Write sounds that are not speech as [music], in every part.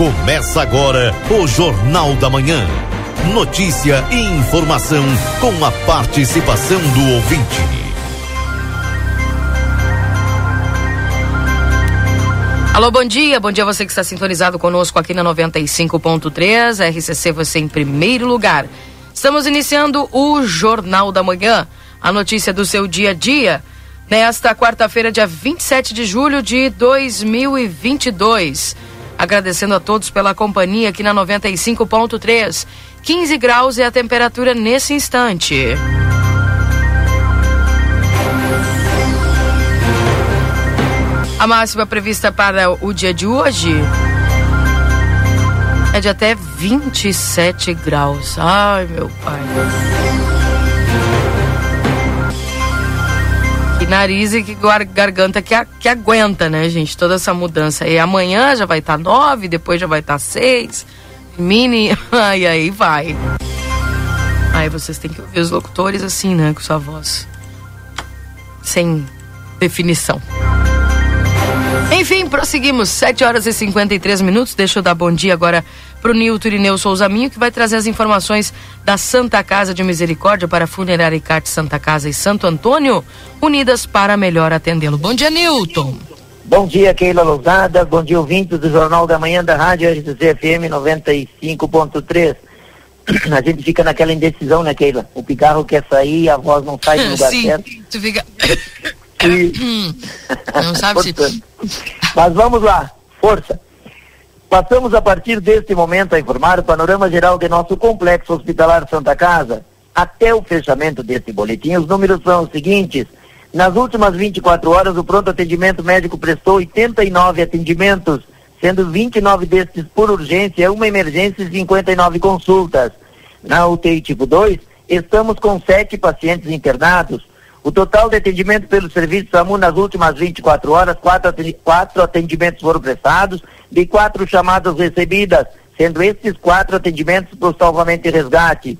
Começa agora o Jornal da Manhã. Notícia e informação com a participação do ouvinte. Alô, bom dia. Bom dia a você que está sintonizado conosco aqui na 95.3. RCC você em primeiro lugar. Estamos iniciando o Jornal da Manhã, a notícia do seu dia a dia, nesta quarta-feira, dia 27 de julho de 2022. Agradecendo a todos pela companhia aqui na 95.3. 15 graus é a temperatura nesse instante. A máxima prevista para o dia de hoje é de até 27 graus. Ai, meu pai. Nariz e que garganta que, que aguenta, né, gente? Toda essa mudança. E amanhã já vai estar tá 9, depois já vai estar tá 6. Mini. Ai, [laughs] aí vai. Aí vocês têm que ouvir os locutores assim, né? Com sua voz. Sem definição. Enfim, prosseguimos. 7 horas e 53 minutos. Deixa eu dar bom dia agora para o Nilton Irineu Souza Minho, que vai trazer as informações da Santa Casa de Misericórdia para Funerária Icate Santa Casa e Santo Antônio, unidas para melhor atendê-lo. Bom dia, Nilton. Bom dia, Keila Lousada. Bom dia, ouvintes do Jornal da Manhã da Rádio RCC FM 95.3. A gente fica naquela indecisão, né, Keila? O pigarro quer sair, a voz não sai do [laughs] lugar Sim, certo. Tu fica... E... [coughs] Não sabe se... Mas vamos lá, força. Passamos a partir deste momento a informar o panorama geral de nosso complexo hospitalar Santa Casa. Até o fechamento deste boletim, os números são os seguintes. Nas últimas 24 horas, o pronto atendimento médico prestou 89 atendimentos, sendo 29 destes por urgência, uma emergência e 59 consultas. Na UTI tipo 2, estamos com sete pacientes internados, o total de atendimento pelo serviço SAMU nas últimas 24 horas, quatro, atendimentos foram prestados, de quatro chamadas recebidas, sendo esses quatro atendimentos para o salvamento e resgate.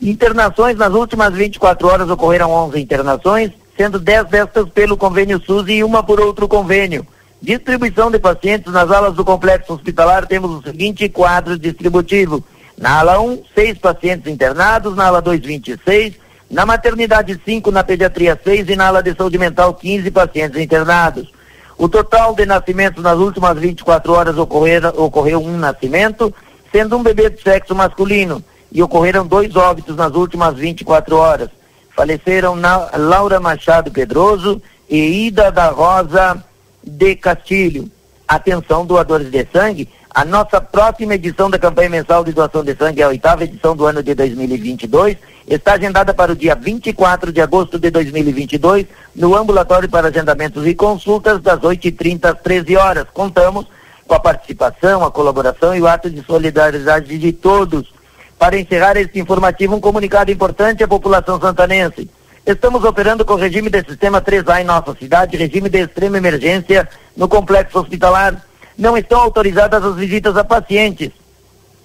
Internações nas últimas 24 horas ocorreram 11 internações, sendo 10 destas pelo convênio SUS e uma por outro convênio. Distribuição de pacientes nas alas do complexo hospitalar temos o seguinte quadro distributivo. Na ala 1, seis pacientes internados, na ala 2, 26, na maternidade 5, na pediatria 6 e na ala de saúde mental 15 pacientes internados. O total de nascimentos nas últimas 24 horas ocorreram, ocorreu um nascimento, sendo um bebê de sexo masculino, e ocorreram dois óbitos nas últimas 24 horas. Faleceram na, Laura Machado Pedroso e Ida da Rosa de Castilho. Atenção, doadores de sangue, a nossa próxima edição da campanha mensal de doação de sangue, a oitava edição do ano de 2022, está agendada para o dia 24 de agosto de 2022, no ambulatório para agendamentos e consultas, das 8h30 às 13 horas. Contamos com a participação, a colaboração e o ato de solidariedade de todos. Para encerrar este informativo, um comunicado importante à população santanense. Estamos operando com o regime de sistema 3A em nossa cidade, regime de extrema emergência no complexo hospitalar não estão autorizadas as visitas a pacientes,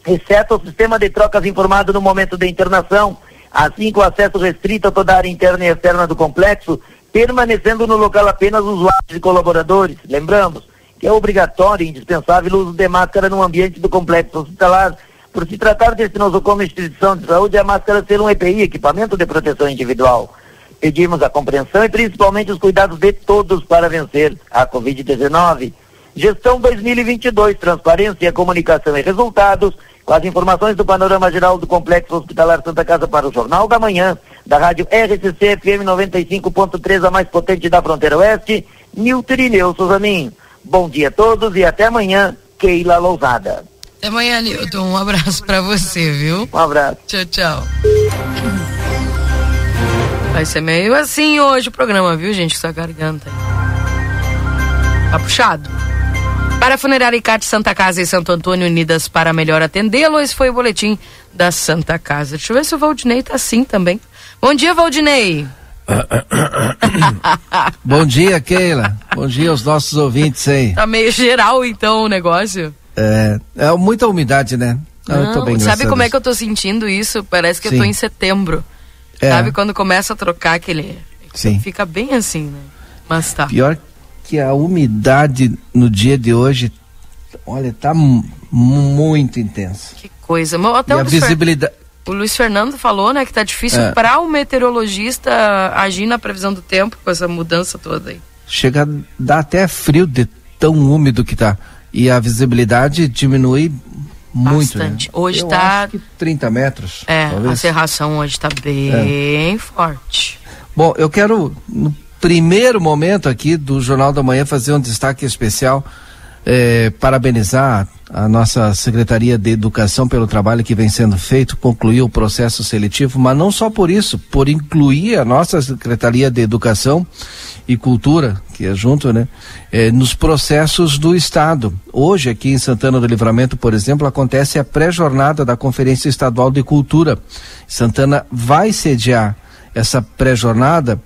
exceto o sistema de trocas informado no momento da internação, assim com acesso restrito a toda a área interna e externa do complexo, permanecendo no local apenas usuários e colaboradores. Lembramos que é obrigatório e indispensável o uso de máscara no ambiente do complexo hospitalar. Por se tratar deste nosocomio instituição de saúde, a máscara ser um EPI, equipamento de proteção individual. Pedimos a compreensão e principalmente os cuidados de todos para vencer a Covid-19. Gestão 2022, transparência, comunicação e resultados, com as informações do panorama geral do Complexo Hospitalar Santa Casa para o Jornal da Manhã, da rádio RCC FM 95.3, a mais potente da fronteira oeste, Nilton Irineu Suzaninho. Bom dia a todos e até amanhã, Keila Lousada. Até amanhã, Nilton. Um abraço para você, viu? Um abraço. Tchau, tchau. Vai ser meio assim hoje o programa, viu, gente? Essa garganta. Tá puxado. Para a Funerária Icate Santa Casa e Santo Antônio Unidas para melhor atendê-lo, esse foi o boletim da Santa Casa. Deixa eu ver se o Valdinei tá assim também. Bom dia, Valdinei. [coughs] Bom dia, Keila. Bom dia aos nossos ouvintes aí. Tá meio geral então o negócio. É, é muita umidade, né? Não, Não bem, sabe como é que eu tô sentindo isso? Parece que Sim. eu tô em setembro. É. Sabe quando começa a trocar aquele. Sim. Fica bem assim, né? Mas tá. Pior que a umidade no dia de hoje olha, tá muito intensa. Que coisa. Até e a visibilidade. O Luiz Fernando falou, né, que tá difícil é. para o meteorologista agir na previsão do tempo com essa mudança toda aí. Chega a dar até frio de tão úmido que tá. E a visibilidade diminui muito. Né? Bastante. Né? Hoje Eu tá. 30 metros. É, talvez. a serração hoje tá bem é. forte. Bom, eu quero, no primeiro momento aqui do Jornal da Manhã, fazer um destaque especial é, parabenizar a nossa Secretaria de Educação pelo trabalho que vem sendo feito, concluir o processo seletivo, mas não só por isso, por incluir a nossa Secretaria de Educação e Cultura, que é junto, né, é, nos processos do Estado. Hoje, aqui em Santana do Livramento, por exemplo, acontece a pré-jornada da Conferência Estadual de Cultura. Santana vai sediar essa pré-jornada,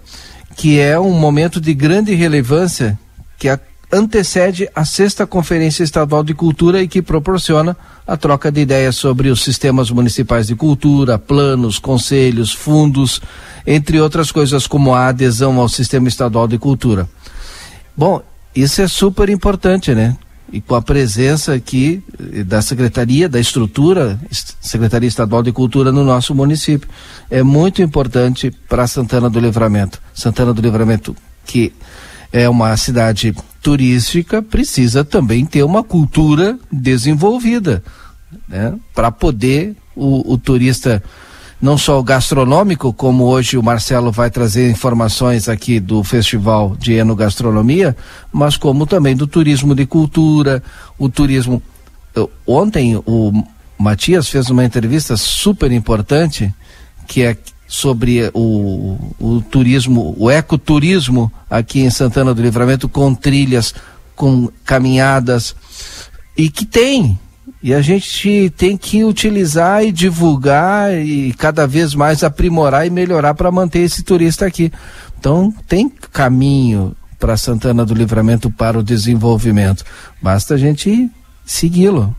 que é um momento de grande relevância que a antecede a sexta Conferência Estadual de Cultura e que proporciona a troca de ideias sobre os sistemas municipais de cultura, planos, conselhos, fundos, entre outras coisas como a adesão ao Sistema Estadual de Cultura. Bom, isso é super importante, né? E com a presença aqui eh, da Secretaria, da estrutura, Secretaria Estadual de Cultura no nosso município. É muito importante para Santana do Livramento. Santana do Livramento, que é uma cidade turística, precisa também ter uma cultura desenvolvida, né? Para poder o, o turista não só o gastronômico, como hoje o Marcelo vai trazer informações aqui do Festival de Enogastronomia, mas como também do turismo de cultura, o turismo. Ontem o Matias fez uma entrevista super importante, que é sobre o, o turismo, o ecoturismo aqui em Santana do Livramento, com trilhas, com caminhadas, e que tem. E a gente tem que utilizar e divulgar e cada vez mais aprimorar e melhorar para manter esse turista aqui. Então, tem caminho para Santana do Livramento para o desenvolvimento. Basta a gente segui-lo.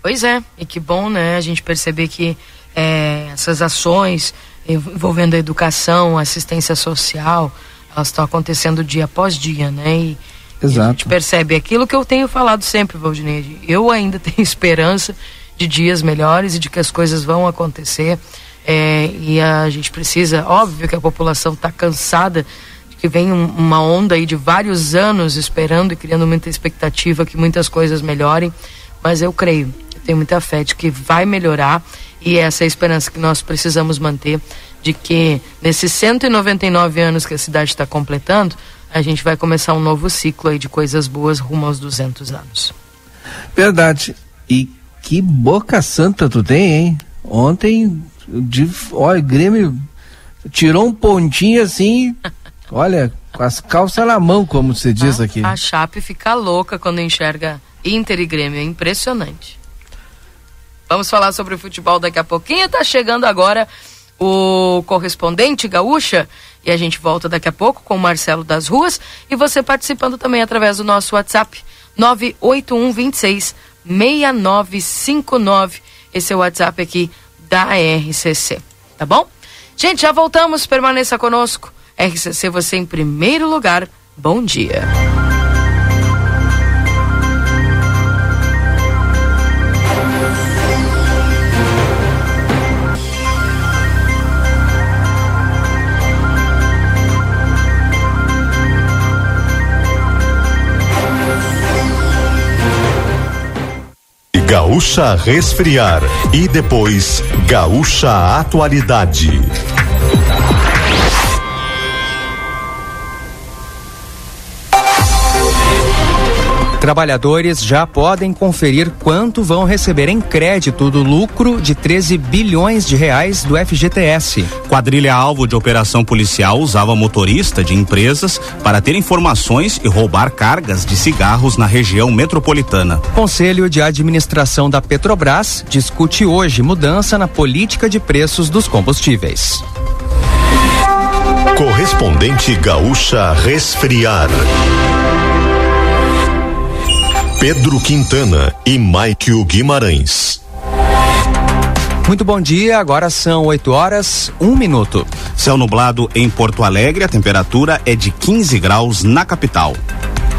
Pois é, e que bom, né, a gente perceber que é, essas ações envolvendo a educação, assistência social, elas estão acontecendo dia após dia, né? E, Exato. A gente percebe aquilo que eu tenho falado sempre, Valdinei. Eu ainda [laughs] tenho esperança de dias melhores e de que as coisas vão acontecer. É, e a gente precisa, óbvio que a população está cansada de que vem um, uma onda aí de vários anos esperando e criando muita expectativa que muitas coisas melhorem, mas eu creio, eu tenho muita fé de que vai melhorar e essa é a esperança que nós precisamos manter de que nesses 199 anos que a cidade está completando, a gente vai começar um novo ciclo aí de coisas boas rumo aos 200 anos. Verdade. E que boca santa tu tem, hein? Ontem, de, olha, Grêmio tirou um pontinho assim, [laughs] olha, com as calças na mão, como se diz ah, aqui. A Chape fica louca quando enxerga Inter e Grêmio, é impressionante. Vamos falar sobre o futebol daqui a pouquinho. Tá chegando agora o correspondente gaúcha e a gente volta daqui a pouco com o Marcelo das Ruas e você participando também através do nosso WhatsApp 98126 6959. Esse é o WhatsApp aqui da RCC, tá bom? Gente, já voltamos, permaneça conosco. RCC você em primeiro lugar. Bom dia. Gaúcha Resfriar e depois Gaúcha Atualidade. Trabalhadores já podem conferir quanto vão receber em crédito do lucro de 13 bilhões de reais do FGTS. Quadrilha alvo de operação policial usava motorista de empresas para ter informações e roubar cargas de cigarros na região metropolitana. Conselho de Administração da Petrobras discute hoje mudança na política de preços dos combustíveis. Correspondente Gaúcha Resfriar. Pedro Quintana e Maikio Guimarães. Muito bom dia, agora são 8 horas, um minuto. Céu nublado em Porto Alegre, a temperatura é de 15 graus na capital.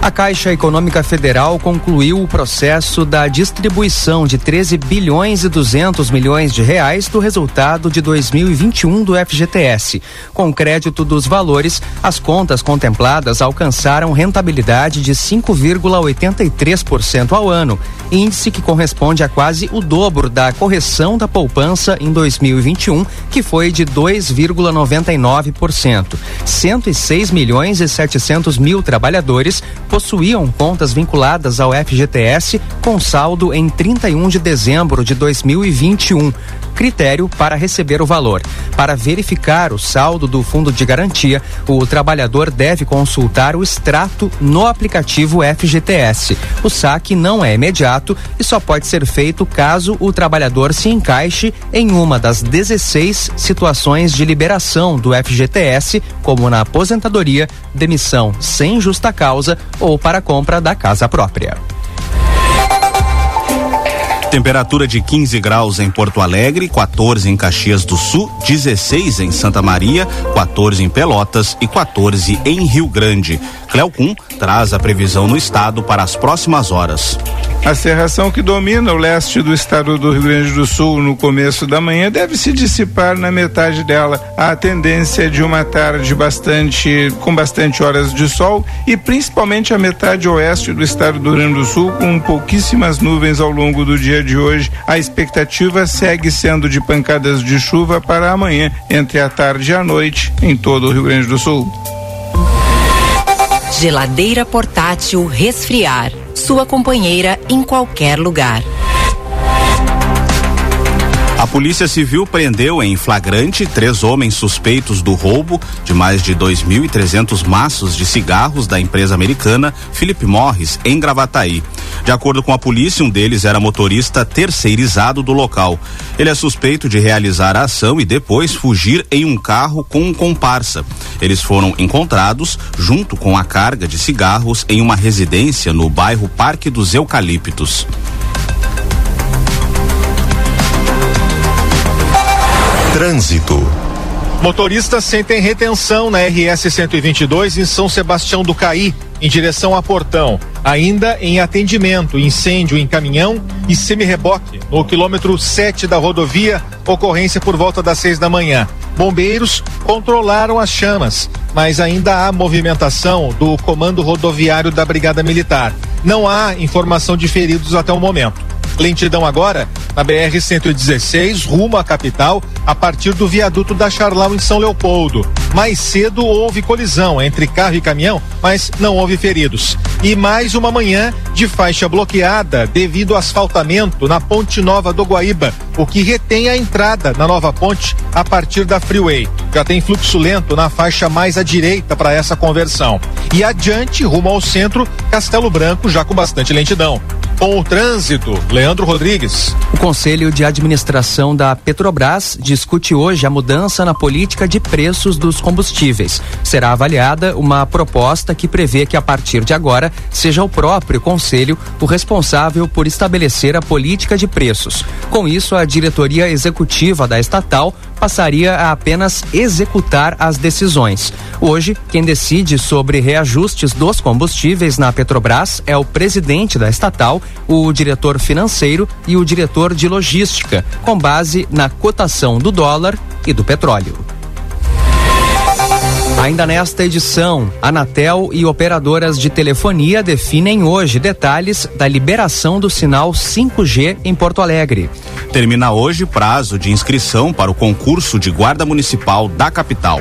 A Caixa Econômica Federal concluiu o processo da distribuição de 13 bilhões e 200 milhões de reais do resultado de 2021 do FGTS. Com crédito dos valores, as contas contempladas alcançaram rentabilidade de 5,83% ao ano, índice que corresponde a quase o dobro da correção da poupança em 2021, que foi de 2,99%. 106 milhões e 700 mil trabalhadores possuíam contas vinculadas ao FGTS com saldo em 31 de dezembro de 2021 critério para receber o valor. Para verificar o saldo do fundo de garantia, o trabalhador deve consultar o extrato no aplicativo FGTS. O saque não é imediato e só pode ser feito caso o trabalhador se encaixe em uma das 16 situações de liberação do FGTS, como na aposentadoria, demissão sem justa causa ou para compra da casa própria. Temperatura de 15 graus em Porto Alegre, 14 em Caxias do Sul, 16 em Santa Maria, 14 em Pelotas e 14 em Rio Grande. Cleocum traz a previsão no estado para as próximas horas. A cerração que domina o leste do estado do Rio Grande do Sul no começo da manhã deve se dissipar na metade dela. A tendência de uma tarde bastante com bastante horas de sol e principalmente a metade oeste do estado do Rio Grande do Sul com pouquíssimas nuvens ao longo do de hoje. A expectativa segue sendo de pancadas de chuva para amanhã, entre a tarde e a noite, em todo o Rio Grande do Sul. Geladeira portátil resfriar. Sua companheira em qualquer lugar. A Polícia Civil prendeu em flagrante três homens suspeitos do roubo de mais de 2.300 maços de cigarros da empresa americana Philip Morris, em Gravataí. De acordo com a polícia, um deles era motorista terceirizado do local. Ele é suspeito de realizar a ação e depois fugir em um carro com um comparsa. Eles foram encontrados junto com a carga de cigarros em uma residência no bairro Parque dos Eucaliptos. Trânsito. Motoristas sentem retenção na RS 122 em São Sebastião do Caí, em direção a Portão. Ainda em atendimento, incêndio em caminhão e semi-reboque no quilômetro 7 da rodovia, ocorrência por volta das 6 da manhã. Bombeiros controlaram as chamas, mas ainda há movimentação do Comando Rodoviário da Brigada Militar. Não há informação de feridos até o momento. Lentidão agora na BR-116, rumo à capital, a partir do viaduto da Charlau em São Leopoldo. Mais cedo houve colisão entre carro e caminhão, mas não houve feridos. E mais uma manhã de faixa bloqueada devido ao asfaltamento na Ponte Nova do Guaíba, o que retém a entrada na nova ponte a partir da Freeway. Já tem fluxo lento na faixa mais à direita para essa conversão. E adiante, rumo ao centro, Castelo Branco, já com bastante lentidão. Com o trânsito, Leandro Rodrigues. O Conselho de Administração da Petrobras discute hoje a mudança na política de preços dos combustíveis. Será avaliada uma proposta que prevê que a partir de agora seja o próprio Conselho o responsável por estabelecer a política de preços. Com isso, a diretoria executiva da estatal passaria a apenas executar as decisões. Hoje, quem decide sobre reajustes dos combustíveis na Petrobras é o presidente da estatal, o diretor financeiro e o diretor de logística, com base na cotação do dólar e do petróleo. Ainda nesta edição, Anatel e operadoras de telefonia definem hoje detalhes da liberação do sinal 5G em Porto Alegre. Termina hoje prazo de inscrição para o concurso de guarda municipal da capital.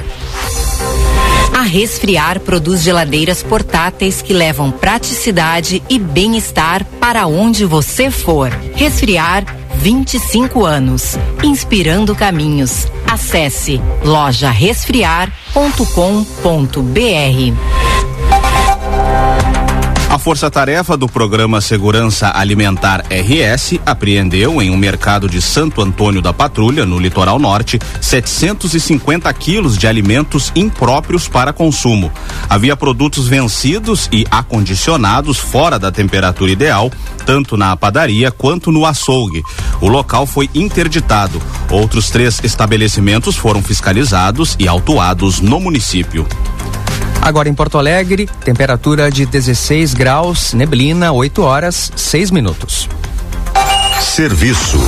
A Resfriar produz geladeiras portáteis que levam praticidade e bem-estar para onde você for. Resfriar 25 anos, inspirando caminhos. Acesse lojaresfriar.com.br. A força-tarefa do programa Segurança Alimentar RS apreendeu em um mercado de Santo Antônio da Patrulha, no litoral norte, 750 quilos de alimentos impróprios para consumo. Havia produtos vencidos e acondicionados fora da temperatura ideal, tanto na padaria quanto no açougue. O local foi interditado. Outros três estabelecimentos foram fiscalizados e autuados no município. Agora em Porto Alegre, temperatura de 16 graus, neblina, 8 horas, 6 minutos. Serviço.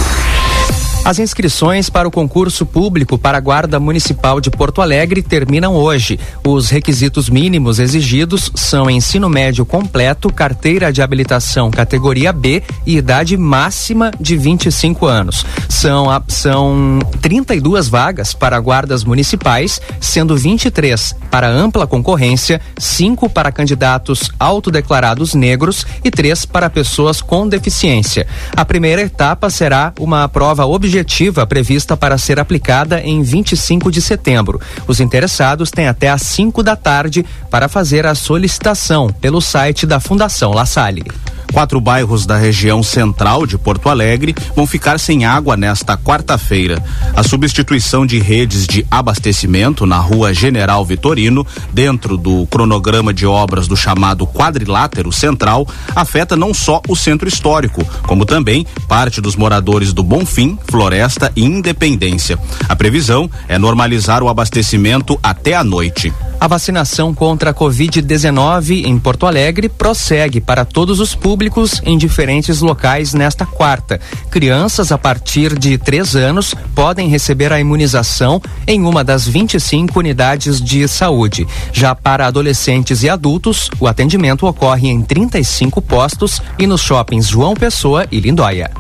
As inscrições para o concurso público para a Guarda Municipal de Porto Alegre terminam hoje. Os requisitos mínimos exigidos são ensino médio completo, carteira de habilitação categoria B e idade máxima de 25 anos. São, são 32 vagas para guardas municipais, sendo 23 para ampla concorrência, 5 para candidatos autodeclarados negros e 3 para pessoas com deficiência. A primeira etapa será uma prova objetiva objetiva prevista para ser aplicada em 25 de setembro. Os interessados têm até às 5 da tarde para fazer a solicitação pelo site da Fundação La Salle. Quatro bairros da região central de Porto Alegre vão ficar sem água nesta quarta-feira. A substituição de redes de abastecimento na rua General Vitorino, dentro do cronograma de obras do chamado quadrilátero central, afeta não só o centro histórico, como também parte dos moradores do Bonfim, Floresta e Independência. A previsão é normalizar o abastecimento até a noite. A vacinação contra a Covid-19 em Porto Alegre prossegue para todos os públicos em diferentes locais nesta quarta. Crianças a partir de três anos podem receber a imunização em uma das 25 unidades de saúde. Já para adolescentes e adultos, o atendimento ocorre em 35 postos e nos shoppings João Pessoa e Lindóia.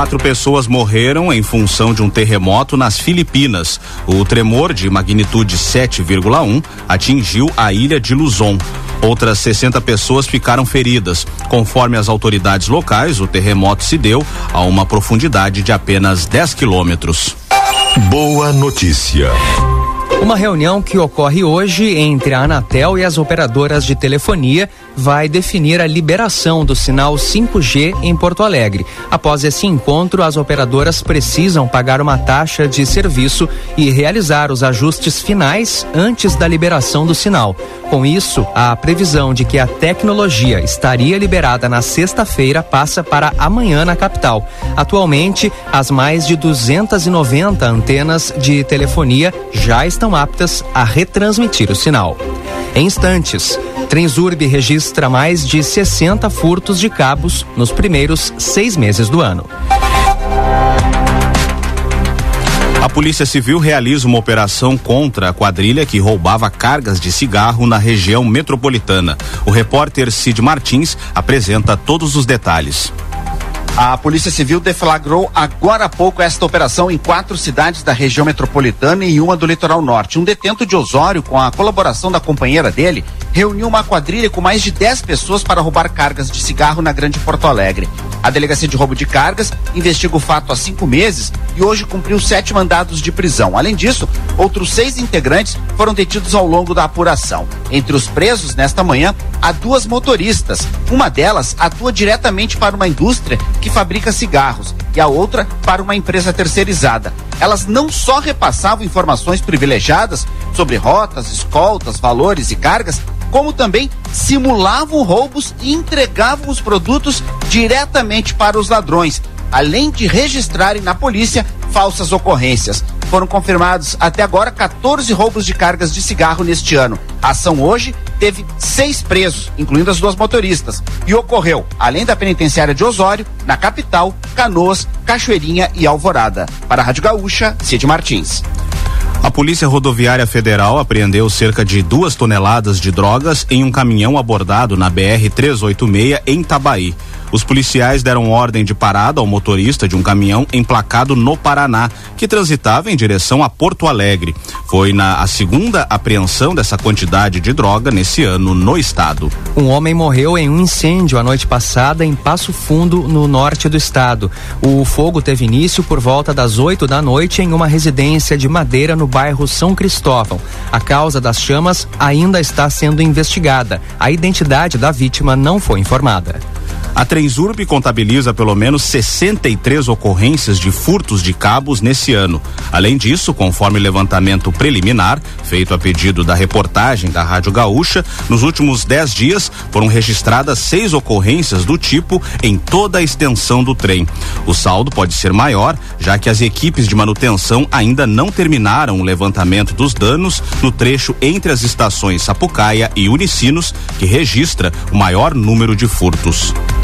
Quatro pessoas morreram em função de um terremoto nas Filipinas. O tremor de magnitude 7,1 atingiu a ilha de Luzon. Outras 60 pessoas ficaram feridas. Conforme as autoridades locais, o terremoto se deu a uma profundidade de apenas 10 quilômetros. Boa notícia. Uma reunião que ocorre hoje entre a Anatel e as operadoras de telefonia vai definir a liberação do sinal 5G em Porto Alegre. Após esse encontro, as operadoras precisam pagar uma taxa de serviço e realizar os ajustes finais antes da liberação do sinal. Com isso, a previsão de que a tecnologia estaria liberada na sexta-feira passa para amanhã na capital. Atualmente, as mais de 290 antenas de telefonia já estão aptas a retransmitir o sinal. Em instantes, Transurb registra mais de 60 furtos de cabos nos primeiros seis meses do ano. A Polícia Civil realiza uma operação contra a quadrilha que roubava cargas de cigarro na região metropolitana. O repórter Cid Martins apresenta todos os detalhes. A Polícia Civil deflagrou agora há pouco esta operação em quatro cidades da região metropolitana e uma do litoral norte. Um detento de Osório, com a colaboração da companheira dele, reuniu uma quadrilha com mais de 10 pessoas para roubar cargas de cigarro na Grande Porto Alegre. A Delegacia de Roubo de Cargas investiga o fato há cinco meses e hoje cumpriu sete mandados de prisão. Além disso, outros seis integrantes foram detidos ao longo da apuração. Entre os presos, nesta manhã, há duas motoristas. Uma delas atua diretamente para uma indústria que fabrica cigarros e a outra para uma empresa terceirizada. Elas não só repassavam informações privilegiadas sobre rotas, escoltas, valores e cargas, como também simulavam roubos e entregavam os produtos diretamente para os ladrões, além de registrarem na polícia falsas ocorrências. Foram confirmados até agora 14 roubos de cargas de cigarro neste ano. A ação hoje teve seis presos, incluindo as duas motoristas, e ocorreu, além da penitenciária de Osório, na capital, Canoas, Cachoeirinha e Alvorada. Para a Rádio Gaúcha, Cid Martins. A Polícia Rodoviária Federal apreendeu cerca de duas toneladas de drogas em um caminhão abordado na BR-386 em Tabaí. Os policiais deram ordem de parada ao motorista de um caminhão emplacado no Paraná, que transitava em direção a Porto Alegre. Foi na a segunda apreensão dessa quantidade de droga nesse ano no estado. Um homem morreu em um incêndio a noite passada em Passo Fundo, no norte do estado. O fogo teve início por volta das 8 da noite em uma residência de madeira no bairro São Cristóvão. A causa das chamas ainda está sendo investigada. A identidade da vítima não foi informada. A Transurb contabiliza pelo menos 63 ocorrências de furtos de cabos nesse ano. Além disso, conforme levantamento preliminar, feito a pedido da reportagem da Rádio Gaúcha, nos últimos 10 dias foram registradas seis ocorrências do tipo em toda a extensão do trem. O saldo pode ser maior, já que as equipes de manutenção ainda não terminaram o levantamento dos danos no trecho entre as estações Sapucaia e Unicinos, que registra o maior número de furtos.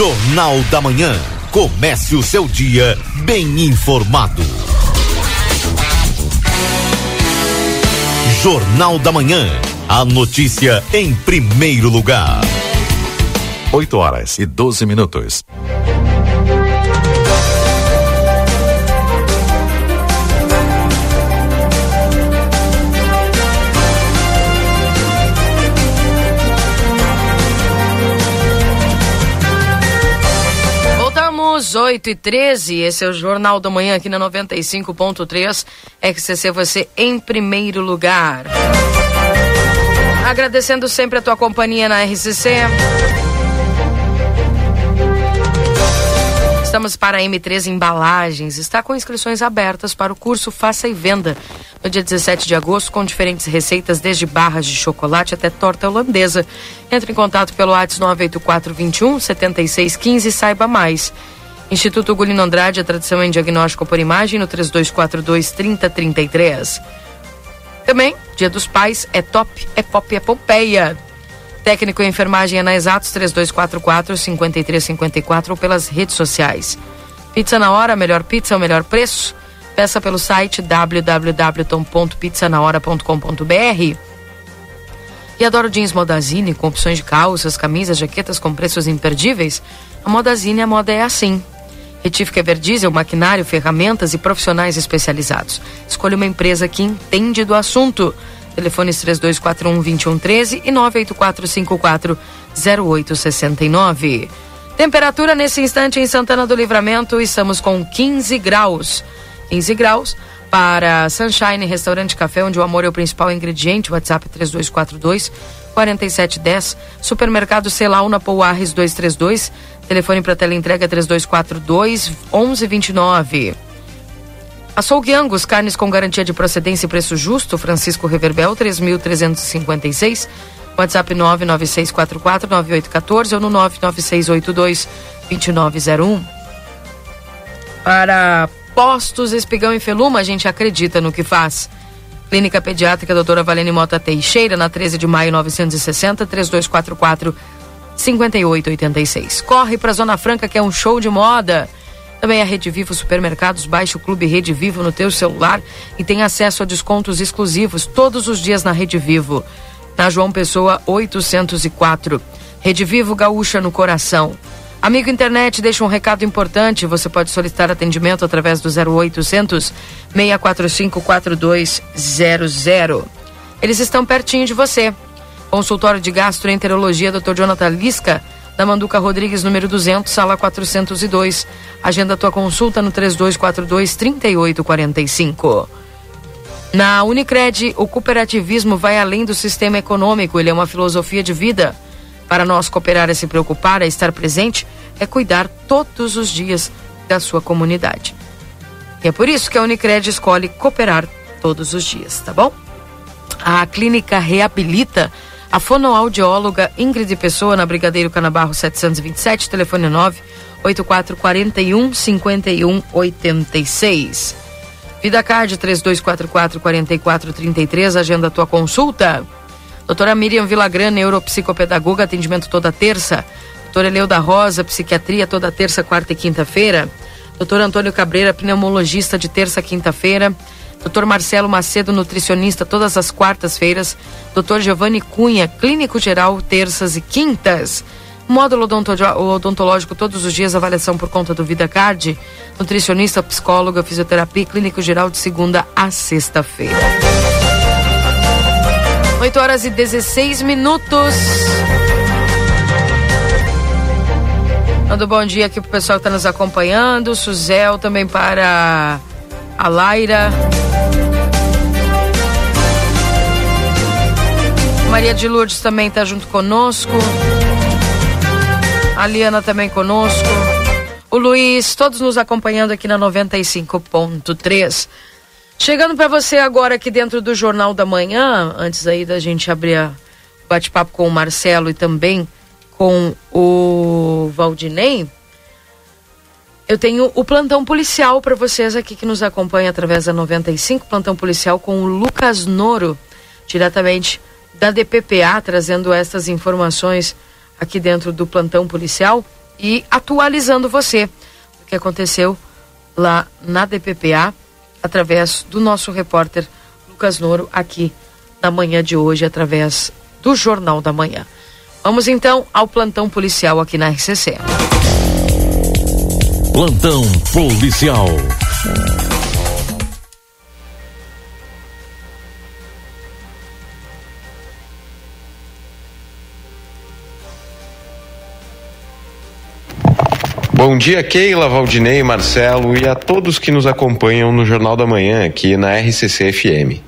Jornal da Manhã. Comece o seu dia bem informado. Jornal da Manhã. A notícia em primeiro lugar. 8 horas e 12 minutos. Voltamos 8 e 13. Esse é o Jornal da Manhã aqui na 95.3. XCC, você em primeiro lugar. Agradecendo sempre a tua companhia na RCC. Estamos para a M3 Embalagens. Está com inscrições abertas para o curso Faça e Venda. No dia 17 de agosto, com diferentes receitas, desde barras de chocolate até torta holandesa. Entre em contato pelo WhatsApp 984 21 7615 e saiba mais. Instituto Gulino Andrade, a tradição em diagnóstico por imagem, no 3242 3033. Também, Dia dos Pais é top, é pop, é Pompeia. Técnico em enfermagem é na Exatos 3244 5354 ou pelas redes sociais. Pizza na hora, melhor pizza, o melhor preço. Peça pelo site www.pizzanahora.com.br. E adoro jeans Modazine com opções de calças, camisas, jaquetas com preços imperdíveis. A Modazine, a moda é assim. Retífica Everdiesel, maquinário, ferramentas e profissionais especializados. Escolha uma empresa que entende do assunto. Telefones 3241-2113 e 98454-0869. Temperatura nesse instante em Santana do Livramento, estamos com 15 graus. 15 graus para Sunshine Restaurante Café, onde o amor é o principal ingrediente. WhatsApp 3242 4710. Supermercado Celauna Pouarres 232. Telefone para teleentrega 3242 1129. Açougue Angus, carnes com garantia de procedência e preço justo, Francisco Reverbel, 3.356, WhatsApp 996449814 ou no 99682-2901. Para postos Espigão e Feluma, a gente acredita no que faz. Clínica Pediátrica Doutora Valene Mota Teixeira, na 13 de maio 960, 3244 5886. Corre para Zona Franca, que é um show de moda. Também a Rede Vivo Supermercados, baixe o Clube Rede Vivo no teu celular e tem acesso a descontos exclusivos todos os dias na Rede Vivo. Na João Pessoa 804. Rede Vivo Gaúcha no coração. Amigo internet, deixa um recado importante. Você pode solicitar atendimento através do 0800 645 4200. Eles estão pertinho de você. Consultório de Gastroenterologia, Dr. Jonathan Lisca, da Manduca Rodrigues, número 200, sala 402. Agenda tua consulta no 3242 3845. Na Unicred, o cooperativismo vai além do sistema econômico, ele é uma filosofia de vida. Para nós, cooperar é se preocupar, é estar presente, é cuidar todos os dias da sua comunidade. E é por isso que a Unicred escolhe cooperar todos os dias, tá bom? A clínica reabilita a fonoaudióloga Ingrid Pessoa na Brigadeiro Canabarro 727, telefone 9 8441 5186. Vida Card 3244 4433, agenda tua consulta. Doutora Miriam Villagrana, neuropsicopedagoga, atendimento toda terça. Doutora Eleuda Rosa, psiquiatria toda terça, quarta e quinta-feira. Doutor Antônio Cabreira, pneumologista de terça a quinta-feira. Doutor Marcelo Macedo, nutricionista, todas as quartas-feiras. Doutor Giovanni Cunha, clínico geral, terças e quintas. Módulo odontológico todos os dias, avaliação por conta do Vida Card. Nutricionista, psicóloga, fisioterapia, clínico geral de segunda a sexta-feira. 8 horas e 16 minutos. Mando bom dia aqui pro pessoal que está nos acompanhando. Suzel também para a Laira. Maria de Lourdes também está junto conosco. A Liana também conosco. O Luiz, todos nos acompanhando aqui na 95.3. Chegando para você agora aqui dentro do Jornal da Manhã, antes aí da gente abrir o bate-papo com o Marcelo e também com o Valdinei, eu tenho o plantão policial para vocês aqui que nos acompanha através da 95, plantão policial com o Lucas Noro, diretamente da DPPA, trazendo essas informações aqui dentro do plantão policial e atualizando você o que aconteceu lá na DPPA através do nosso repórter Lucas Noro aqui na manhã de hoje, através do Jornal da Manhã. Vamos então ao plantão policial aqui na RCC. Plantão policial. Bom dia, Keila, Valdinei, Marcelo e a todos que nos acompanham no Jornal da Manhã aqui na RCC FM.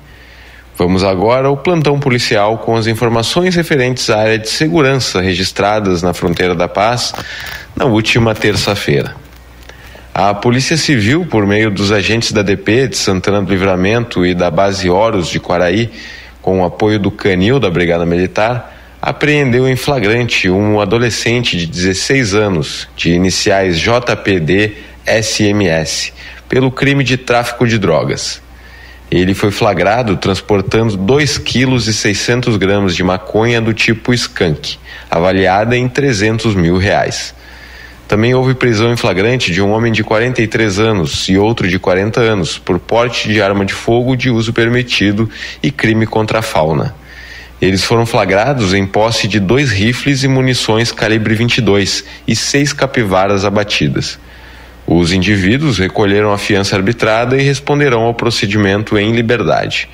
Vamos agora ao plantão policial com as informações referentes à área de segurança registradas na fronteira da paz na última terça-feira. A Polícia Civil, por meio dos agentes da DP de Santana do Livramento e da Base Oros de Quaraí, com o apoio do Canil da Brigada Militar, apreendeu em flagrante um adolescente de 16 anos, de iniciais JPD SMS, pelo crime de tráfico de drogas. Ele foi flagrado transportando 2 quilos e 600 gramas de maconha do tipo skunk, avaliada em 300 mil reais. Também houve prisão em flagrante de um homem de 43 anos e outro de 40 anos por porte de arma de fogo de uso permitido e crime contra a fauna. Eles foram flagrados em posse de dois rifles e munições calibre 22 e seis capivaras abatidas. Os indivíduos recolheram a fiança arbitrada e responderão ao procedimento em liberdade.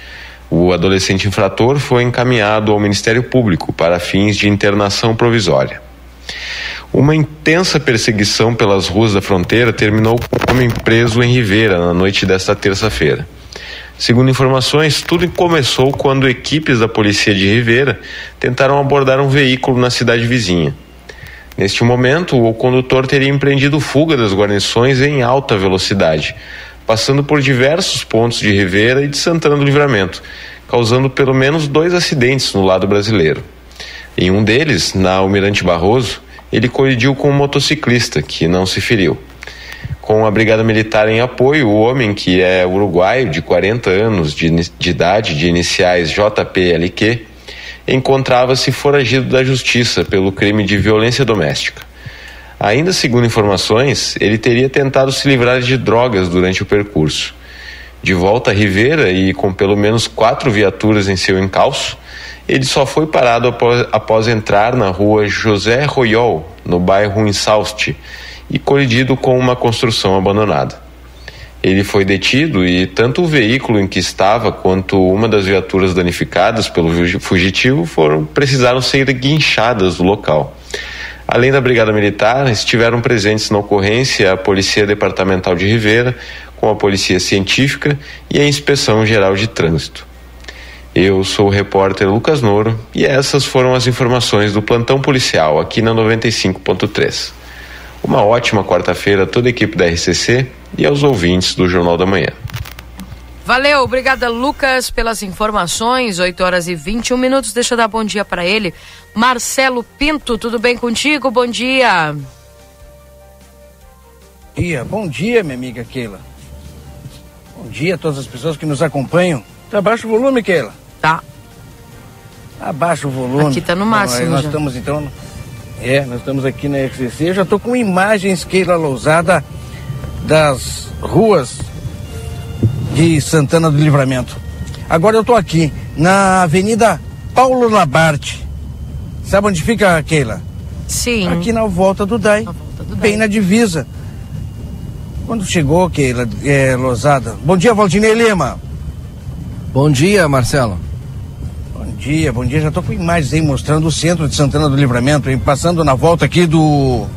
O adolescente infrator foi encaminhado ao Ministério Público para fins de internação provisória. Uma intensa perseguição pelas ruas da fronteira terminou com o homem preso em Ribeira na noite desta terça-feira. Segundo informações, tudo começou quando equipes da Polícia de Ribeira tentaram abordar um veículo na cidade vizinha. Neste momento, o condutor teria empreendido fuga das guarnições em alta velocidade, passando por diversos pontos de Ribeira e de Santana do Livramento, causando pelo menos dois acidentes no lado brasileiro. Em um deles, na Almirante Barroso, ele colidiu com um motociclista, que não se feriu. Com a Brigada Militar em apoio, o homem, que é uruguaio, de 40 anos de, de idade, de iniciais JPLQ, encontrava-se foragido da justiça pelo crime de violência doméstica. Ainda segundo informações, ele teria tentado se livrar de drogas durante o percurso. De volta a Rivera e com pelo menos quatro viaturas em seu encalço, ele só foi parado após, após entrar na rua José Royol, no bairro Insauste, e colidido com uma construção abandonada. Ele foi detido e tanto o veículo em que estava quanto uma das viaturas danificadas pelo fugitivo foram precisaram ser guinchadas do local. Além da Brigada Militar, estiveram presentes na ocorrência a Polícia Departamental de Ribeira, com a Polícia Científica e a Inspeção Geral de Trânsito. Eu sou o repórter Lucas Noro e essas foram as informações do plantão policial aqui na 95.3. Uma ótima quarta-feira a toda a equipe da RCC e aos ouvintes do Jornal da Manhã. Valeu, obrigada Lucas pelas informações. 8 horas e 21 minutos. Deixa eu dar bom dia para ele. Marcelo Pinto, tudo bem contigo? Bom dia. Dia, bom dia, minha amiga Keila. Bom dia a todas as pessoas que nos acompanham. Tá baixo o volume, Keila? Tá. Abaixa o volume. Aqui tá no máximo. Bom, nós já. estamos então é, nós estamos aqui na RCC. Eu já estou com imagens, Keila Lousada, das ruas de Santana do Livramento. Agora eu estou aqui na Avenida Paulo Labarte. Sabe onde fica, Keila? Sim. Aqui na volta do DAI, do bem na divisa. Quando chegou, Keila é, Losada. Bom dia, Valdinei Lima. Bom dia, Marcelo. Bom dia, bom dia. Já tô com imagens aí mostrando o centro de Santana do Livramento, hein? passando na volta aqui do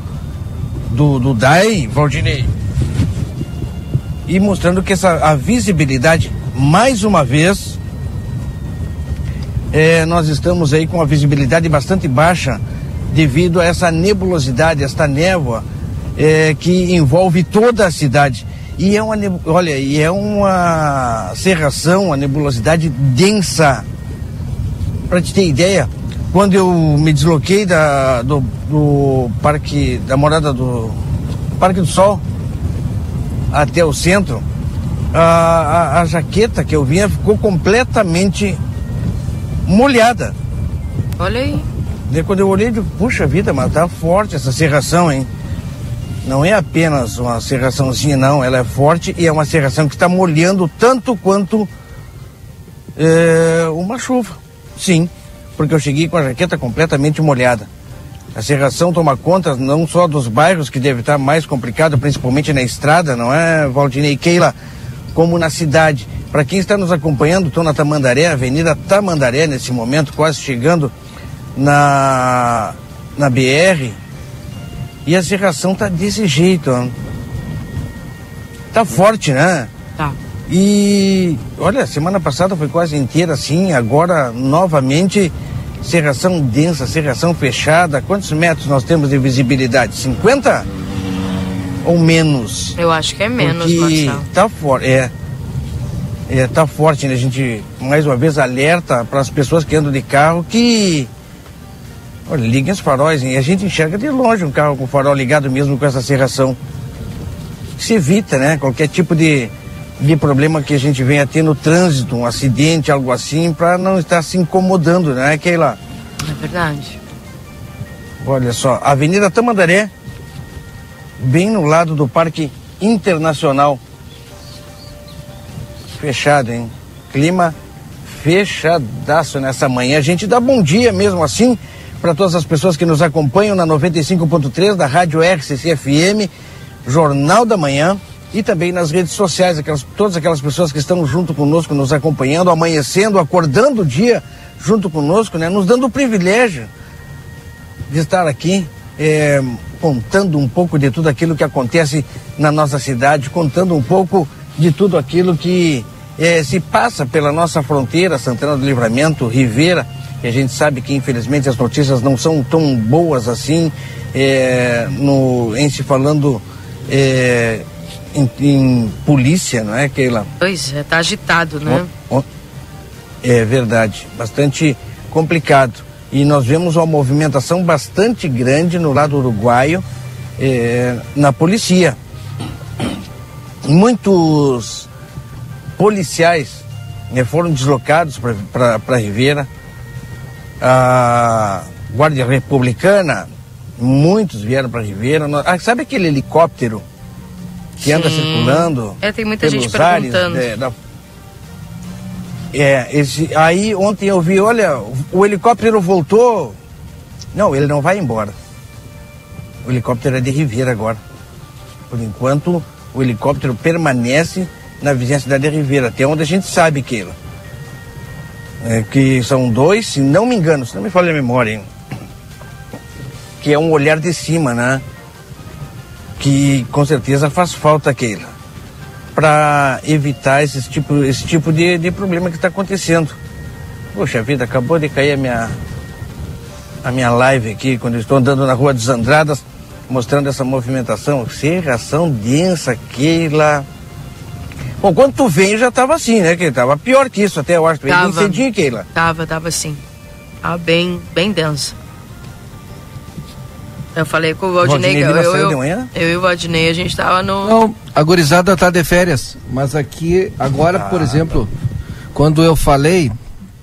do, do DAI, Valdinei. E mostrando que essa a visibilidade, mais uma vez, é, nós estamos aí com a visibilidade bastante baixa devido a essa nebulosidade, esta névoa é, que envolve toda a cidade. E é uma, olha, e é uma serração, uma nebulosidade densa. Para te ter ideia, quando eu me desloquei da, do, do parque, da morada do Parque do Sol até o centro, a, a, a jaqueta que eu vinha ficou completamente molhada. Olha aí. Daí quando eu olhei, eu digo, puxa vida, mas tá forte essa serração, hein? Não é apenas uma serraçãozinha, não. Ela é forte e é uma serração que está molhando tanto quanto é, uma chuva. Sim, porque eu cheguei com a jaqueta completamente molhada. A serração toma conta não só dos bairros, que deve estar mais complicado, principalmente na estrada, não é, Valdinei Keila, como na cidade. Para quem está nos acompanhando, estou na Tamandaré, Avenida Tamandaré, nesse momento, quase chegando na, na BR, e a serração tá desse jeito, ó. Tá forte, né? Tá. E olha, semana passada foi quase inteira assim, agora novamente serração densa, serração fechada. Quantos metros nós temos de visibilidade? 50 ou menos? Eu acho que é menos, Porque Marcelo. tá forte, é. É, tá forte, né? A gente mais uma vez alerta para as pessoas que andam de carro que Olha, liguem os faróis, hein? a gente enxerga de longe um carro com o farol ligado mesmo com essa serração. Se evita, né? Qualquer tipo de, de problema que a gente venha ter no trânsito, um acidente, algo assim, para não estar se incomodando, né, Keila? É verdade. Olha só, Avenida Tamandaré, bem no lado do Parque Internacional. Fechado, hein? Clima fechadaço nessa manhã. A gente dá bom dia mesmo assim para todas as pessoas que nos acompanham na 95.3 da Rádio RCC FM, Jornal da Manhã e também nas redes sociais, aquelas, todas aquelas pessoas que estão junto conosco, nos acompanhando, amanhecendo, acordando o dia junto conosco, né? Nos dando o privilégio de estar aqui é, contando um pouco de tudo aquilo que acontece na nossa cidade, contando um pouco de tudo aquilo que é, se passa pela nossa fronteira, Santana do Livramento, Rivera, e a gente sabe que infelizmente as notícias não são tão boas assim, é, no, em se falando é, em, em, polícia, não é, Keila? Pois é, tá agitado, né? O, o, é verdade, bastante complicado. E nós vemos uma movimentação bastante grande no lado uruguaio é, na polícia. Muitos policiais né, foram deslocados para Ribeira a Guarda Republicana, muitos vieram para Ribeira. Ah, sabe aquele helicóptero que Sim. anda circulando? É, tem muita gente perguntando. Ares, é, da... é, esse, aí ontem eu vi, olha, o helicóptero voltou. Não, ele não vai embora. O helicóptero é de Ribeira agora. Por enquanto, o helicóptero permanece na vizinhança da Ribeira, até onde a gente sabe que ele é, que são dois, se não me engano, se não me falha a memória, hein? que é um olhar de cima, né? Que com certeza faz falta aquele para evitar esse tipo, esse tipo de, de problema que está acontecendo. Poxa vida, acabou de cair a minha a minha live aqui quando eu estou andando na rua dos Andradas, mostrando essa movimentação, serração densa, aquela Bom, quando tu vem já tava assim, né? Que tava pior que isso até, eu acho. Tava. Bem cedinho, Keila. Tava, tava assim. Tava bem, bem denso. Eu falei com o Valdinei, eu, eu, eu, eu, e o Valdinei, a gente tava no... Não, a gurizada tá de férias, mas aqui, agora, ah, por exemplo, tá. quando eu falei,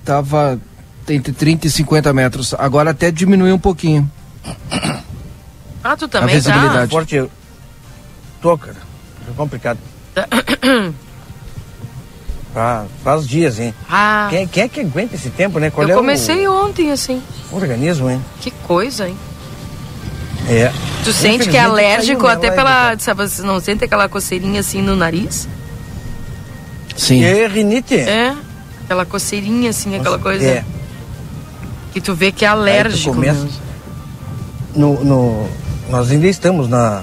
tava entre 30 e 50 metros, agora até diminuiu um pouquinho. Ah, tu também a visibilidade. tá? Forte, tô, cara, é complicado. [coughs] Ah, faz dias, hein? Ah. Quem, quem, é que aguenta esse tempo, né? Qual eu é comecei o... ontem, assim. Organismo, hein? Que coisa, hein? É. Tu sente que é alérgico até minha pela. Sabe, você não sente aquela coceirinha assim no nariz? Sim. É rinite. É. Aquela coceirinha assim, aquela coisa. É. Que tu vê que é alérgico. começa- mesmo. no, no- nós ainda estamos na,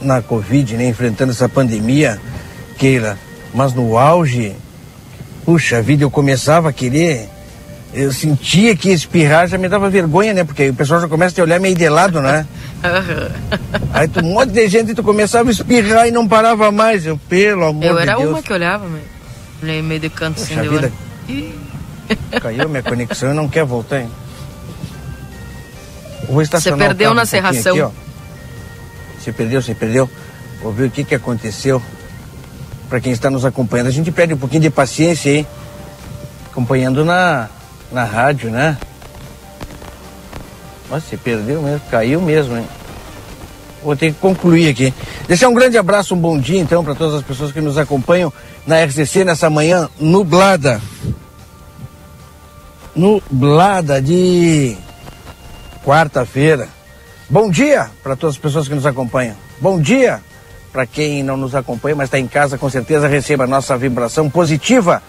na Covid, né, enfrentando essa pandemia, Keila, mas no auge, puxa vida, eu começava a querer, eu sentia que espirrar já me dava vergonha, né, porque o pessoal já começa a te olhar meio de lado, né, aí tu, um monte de gente, tu começava a espirrar e não parava mais, eu, pelo amor Eu de era Deus, uma que olhava, meio, meio de canto assim, Puxa deu. vida. Caiu minha conexão e não quer voltar, hein. Eu Vou estacionar Você perdeu na um serração. aqui, ó. Você perdeu, você perdeu. Vou ver o que, que aconteceu. Para quem está nos acompanhando, a gente perde um pouquinho de paciência aí. Acompanhando na, na rádio, né? Nossa, você perdeu mesmo, caiu mesmo, hein? Vou ter que concluir aqui. Deixar um grande abraço, um bom dia então para todas as pessoas que nos acompanham na RCC nessa manhã nublada. Nublada de quarta-feira. Bom dia para todas as pessoas que nos acompanham. Bom dia para quem não nos acompanha, mas está em casa, com certeza receba a nossa vibração positiva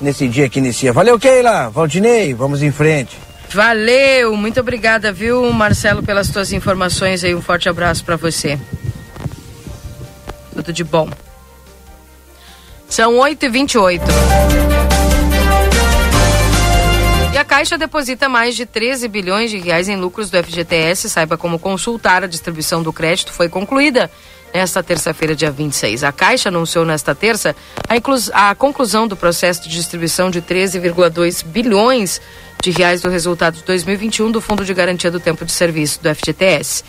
nesse dia que inicia. Valeu, Keila, Valdinei, vamos em frente. Valeu, muito obrigada, viu, Marcelo, pelas tuas informações aí. Um forte abraço para você. Tudo de bom. São 8h28. E a Caixa deposita mais de 13 bilhões de reais em lucros do FGTS. Saiba como consultar. A distribuição do crédito foi concluída nesta terça-feira, dia 26. A Caixa anunciou nesta terça a, a conclusão do processo de distribuição de 13,2 bilhões de reais do resultado de 2021 do Fundo de Garantia do Tempo de Serviço do FGTS.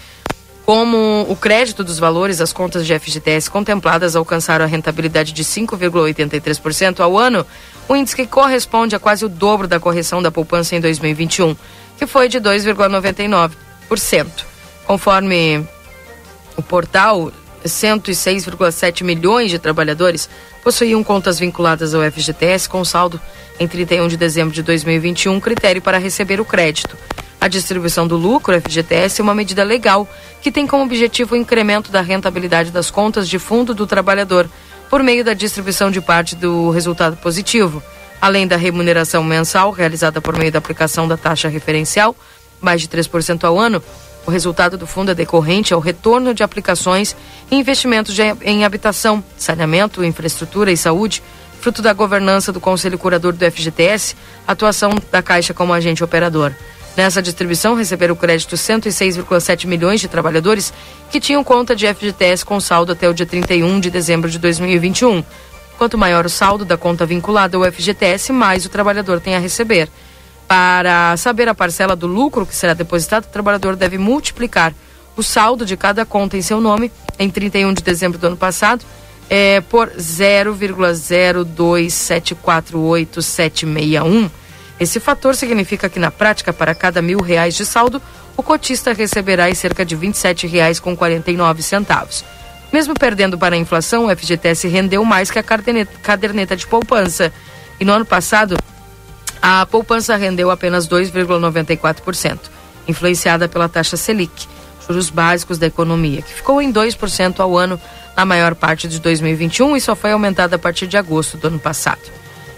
Como o crédito dos valores, as contas de FGTS contempladas alcançaram a rentabilidade de 5,83% ao ano, o índice que corresponde a quase o dobro da correção da poupança em 2021, que foi de 2,99%. Conforme o portal, 106,7 milhões de trabalhadores possuíam contas vinculadas ao FGTS com saldo em 31 de dezembro de 2021, critério para receber o crédito. A distribuição do lucro FGTS é uma medida legal que tem como objetivo o incremento da rentabilidade das contas de fundo do trabalhador por meio da distribuição de parte do resultado positivo, além da remuneração mensal realizada por meio da aplicação da taxa referencial, mais de 3% ao ano. O resultado do fundo é decorrente ao retorno de aplicações e investimentos em habitação, saneamento, infraestrutura e saúde, fruto da governança do Conselho Curador do FGTS, atuação da Caixa como agente operador. Nessa distribuição, receberam crédito 106,7 milhões de trabalhadores que tinham conta de FGTS com saldo até o dia 31 de dezembro de 2021. Quanto maior o saldo da conta vinculada ao FGTS, mais o trabalhador tem a receber. Para saber a parcela do lucro que será depositado, o trabalhador deve multiplicar o saldo de cada conta em seu nome em 31 de dezembro do ano passado é, por 0,02748,761. Esse fator significa que, na prática, para cada mil reais de saldo, o cotista receberá cerca de R$ 27,49 centavos. Mesmo perdendo para a inflação, o FGTS rendeu mais que a caderneta de poupança. E no ano passado, a poupança rendeu apenas 2,94%, influenciada pela taxa Selic, juros básicos da economia, que ficou em 2% ao ano na maior parte de 2021 e só foi aumentada a partir de agosto do ano passado.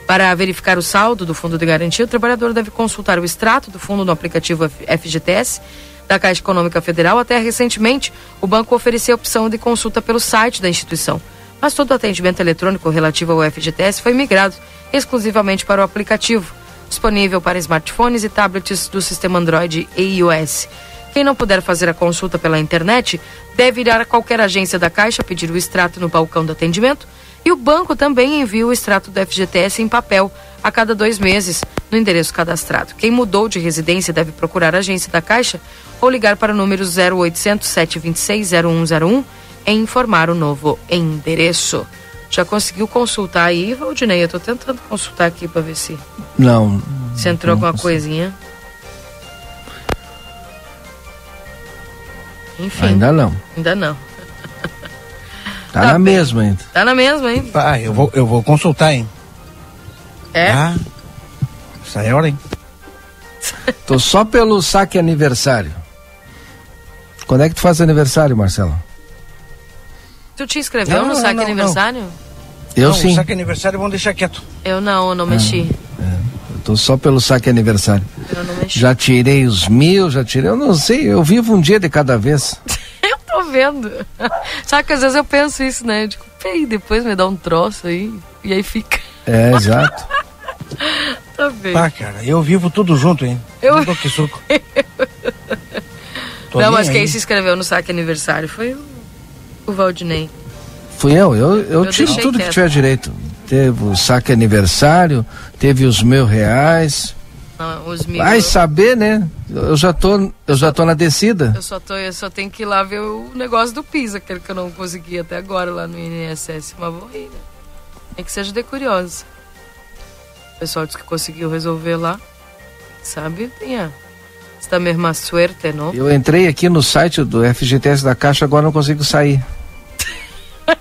Para verificar o saldo do Fundo de Garantia, o trabalhador deve consultar o extrato do fundo no aplicativo FGTS da Caixa Econômica Federal. Até recentemente, o banco oferecia a opção de consulta pelo site da instituição. Mas todo o atendimento eletrônico relativo ao FGTS foi migrado exclusivamente para o aplicativo, disponível para smartphones e tablets do sistema Android e iOS. Quem não puder fazer a consulta pela internet deve ir a qualquer agência da Caixa pedir o extrato no balcão do atendimento e o banco também envia o extrato do FGTS em papel a cada dois meses no endereço cadastrado. Quem mudou de residência deve procurar a agência da Caixa ou ligar para o número 0800 726 0101 e informar o novo endereço. Já conseguiu consultar aí, Valdinei? Eu tô tentando consultar aqui para ver se, Não. se entrou alguma coisinha. Enfim. Ainda não. Ainda não. Tá, [laughs] Tá na bem. mesma ainda. Tá na mesma, hein? Ah, eu vou, eu vou consultar, hein? É? Ah, essa é hora, hein? Tô só pelo saque aniversário. Quando é que tu faz aniversário, Marcelo? Tu te inscreveu Não, no não, saque não, aniversário? Eu não, sim. Só que aniversário vamos deixar quieto. Eu não, eu não mexi. Eu tô só pelo saque aniversário. Eu não mexi. Já tirei os mil, já tirei. Eu não sei, eu vivo um dia de cada vez. [laughs] Eu tô vendo. Sabe que às vezes eu penso isso, né? Eu digo, peraí, depois me dá um troço aí. E aí fica. É, exato. [laughs] Tá bem. Pá, cara, eu vivo tudo junto, hein? Eu- Não que suco. [laughs] Tô não, mas quem aí. se inscreveu no saque aniversário foi o, o Valdinei. Fui eu, eu, eu, Eu tiro tudo quieto. que tiver direito. Teve o saque aniversário, teve os mil reais. Não, os mil. Vai saber, né? Eu já tô, eu já tô na descida. Eu só, tô, eu só tenho que ir lá ver o negócio do PIS, aquele que eu não consegui até agora lá no INSS. Mas vou ir, né? Nem que seja de curioso. O pessoal disse que conseguiu resolver lá. Sabe? Tenha. Esta mesma suerte, não? Eu entrei aqui no site do FGTS da Caixa, agora não consigo sair. [laughs]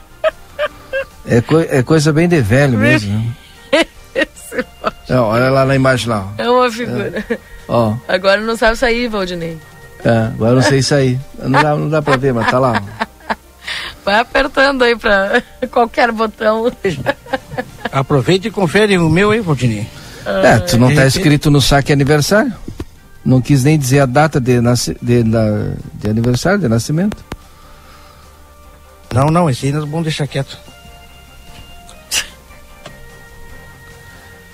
É, coi- é coisa bem de velho mesmo. né? [laughs] Não, olha lá na imagem lá. É uma figura. Ó, Agora não sabe sair, Valdinei. é, agora eu não sei sair. Não dá, não dá pra ver, mas tá lá. [laughs] Vai apertando aí pra qualquer botão. Aproveita e confere o meu aí, Valdinei. É, tu não tá escrito no saque aniversário? Não quis nem dizer a data de, nasci, de, na- de aniversário, de nascimento. Não, não, esse aí nós vamos deixar quieto.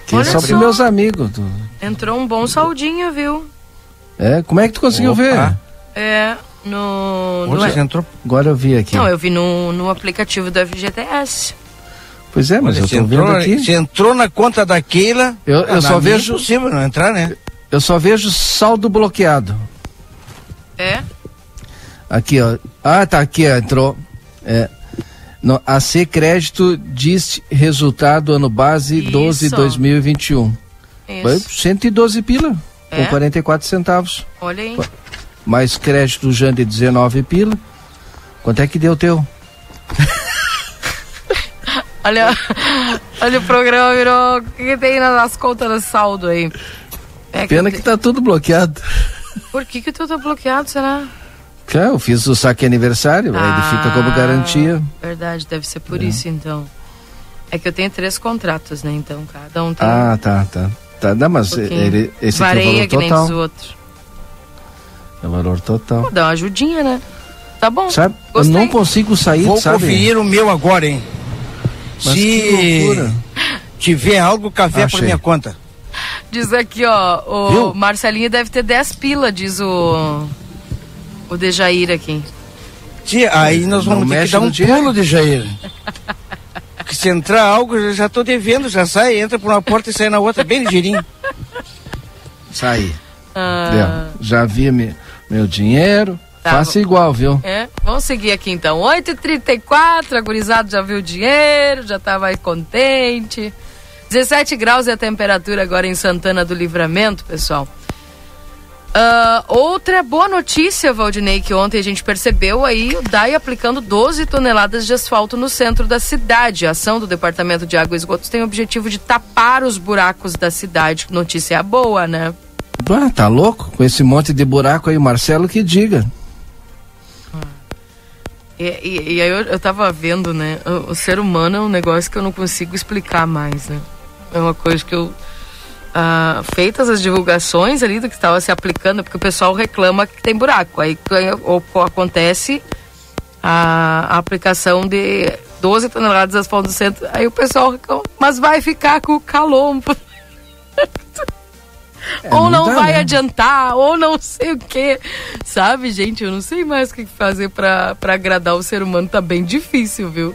Que é Olha só só. pros meus amigos. tu- Entrou um bom saldinho, viu? É, como é que tu conseguiu Opa. ver? É, no. no Onde você entrou? Agora eu vi aqui. Não, eu vi no, no aplicativo do FGTS. Pois é, mas Olha, eu você tô vendo entrou, aqui. Você entrou na conta da Keila. Eu- eu Ah, só minha vejo- É impossível não entrar, né? Eu só vejo saldo bloqueado. É? Aqui, ó. Ah, tá aqui, ó, entrou. É. No, AC Crédito diz resultado ano base 12 Isso. 2021. Foi Isso. 112 pila, É? com 44 centavos. Olha aí. Mais crédito Jande 19 pila. Quanto é que deu teu? [laughs] Olha, olha o programa virou. O que, que tem nas contas de saldo aí? É Pena te- que tá tudo bloqueado. Por que, que tu tá bloqueado, será? Claro, eu fiz o saque aniversário, aí ele fica como Ah, garantia. Verdade, deve ser por É. isso então. É que eu tenho três contratos, né? Então cada um tem. Ah, tá, tá. Tá, não, mas um ele, esse aqui é o Vareia valor que nem total. outros. É o valor total. Pô, dá uma ajudinha, né? Tá bom. Sabe, eu não consigo sair, Vou sabe? conferir o meu agora, hein? Mas Se que loucura. tiver algo, café por Achei. minha conta. Diz aqui, ó, o Viu? Marcelinho deve ter 10 pila, diz o. O Dejair aqui. Tia, aí nós Não vamos ter que dar um dinheiro. pulo de Jair. Porque se entrar algo, eu já tô devendo, já sai, entra por uma porta e sai na outra, bem ligeirinho. Saí. Ah, Deu. Já vi me- meu dinheiro. Tá, Faça igual, viu? É, vamos seguir aqui então. 8h34, a gurizada já viu o dinheiro, já tá mais contente. 17 graus é a temperatura agora em Santana do Livramento, pessoal. Ah, outra boa notícia, Valdinei, que ontem a gente percebeu aí o DAI aplicando 12 toneladas de asfalto no centro da cidade. A ação do Departamento de Água e Esgotos tem o objetivo de tapar os buracos da cidade. Notícia boa, né? Ah, tá louco? Com esse monte de buraco aí, Marcelo que diga. E, e- e aí eu, eu tava vendo, né? O, o ser humano é um negócio que eu não consigo explicar mais, né? É uma coisa que eu. ah, feitas as divulgações ali do que estava se aplicando, porque o pessoal reclama que tem buraco. Aí ou- acontece a, a aplicação de 12 toneladas de asfalto no centro. Aí o pessoal reclama, mas vai ficar com o calombo. [laughs] ou não vai né? adiantar, ou não sei o que. Sabe, gente, eu não sei mais o que fazer pra agradar o ser humano, tá bem difícil, viu?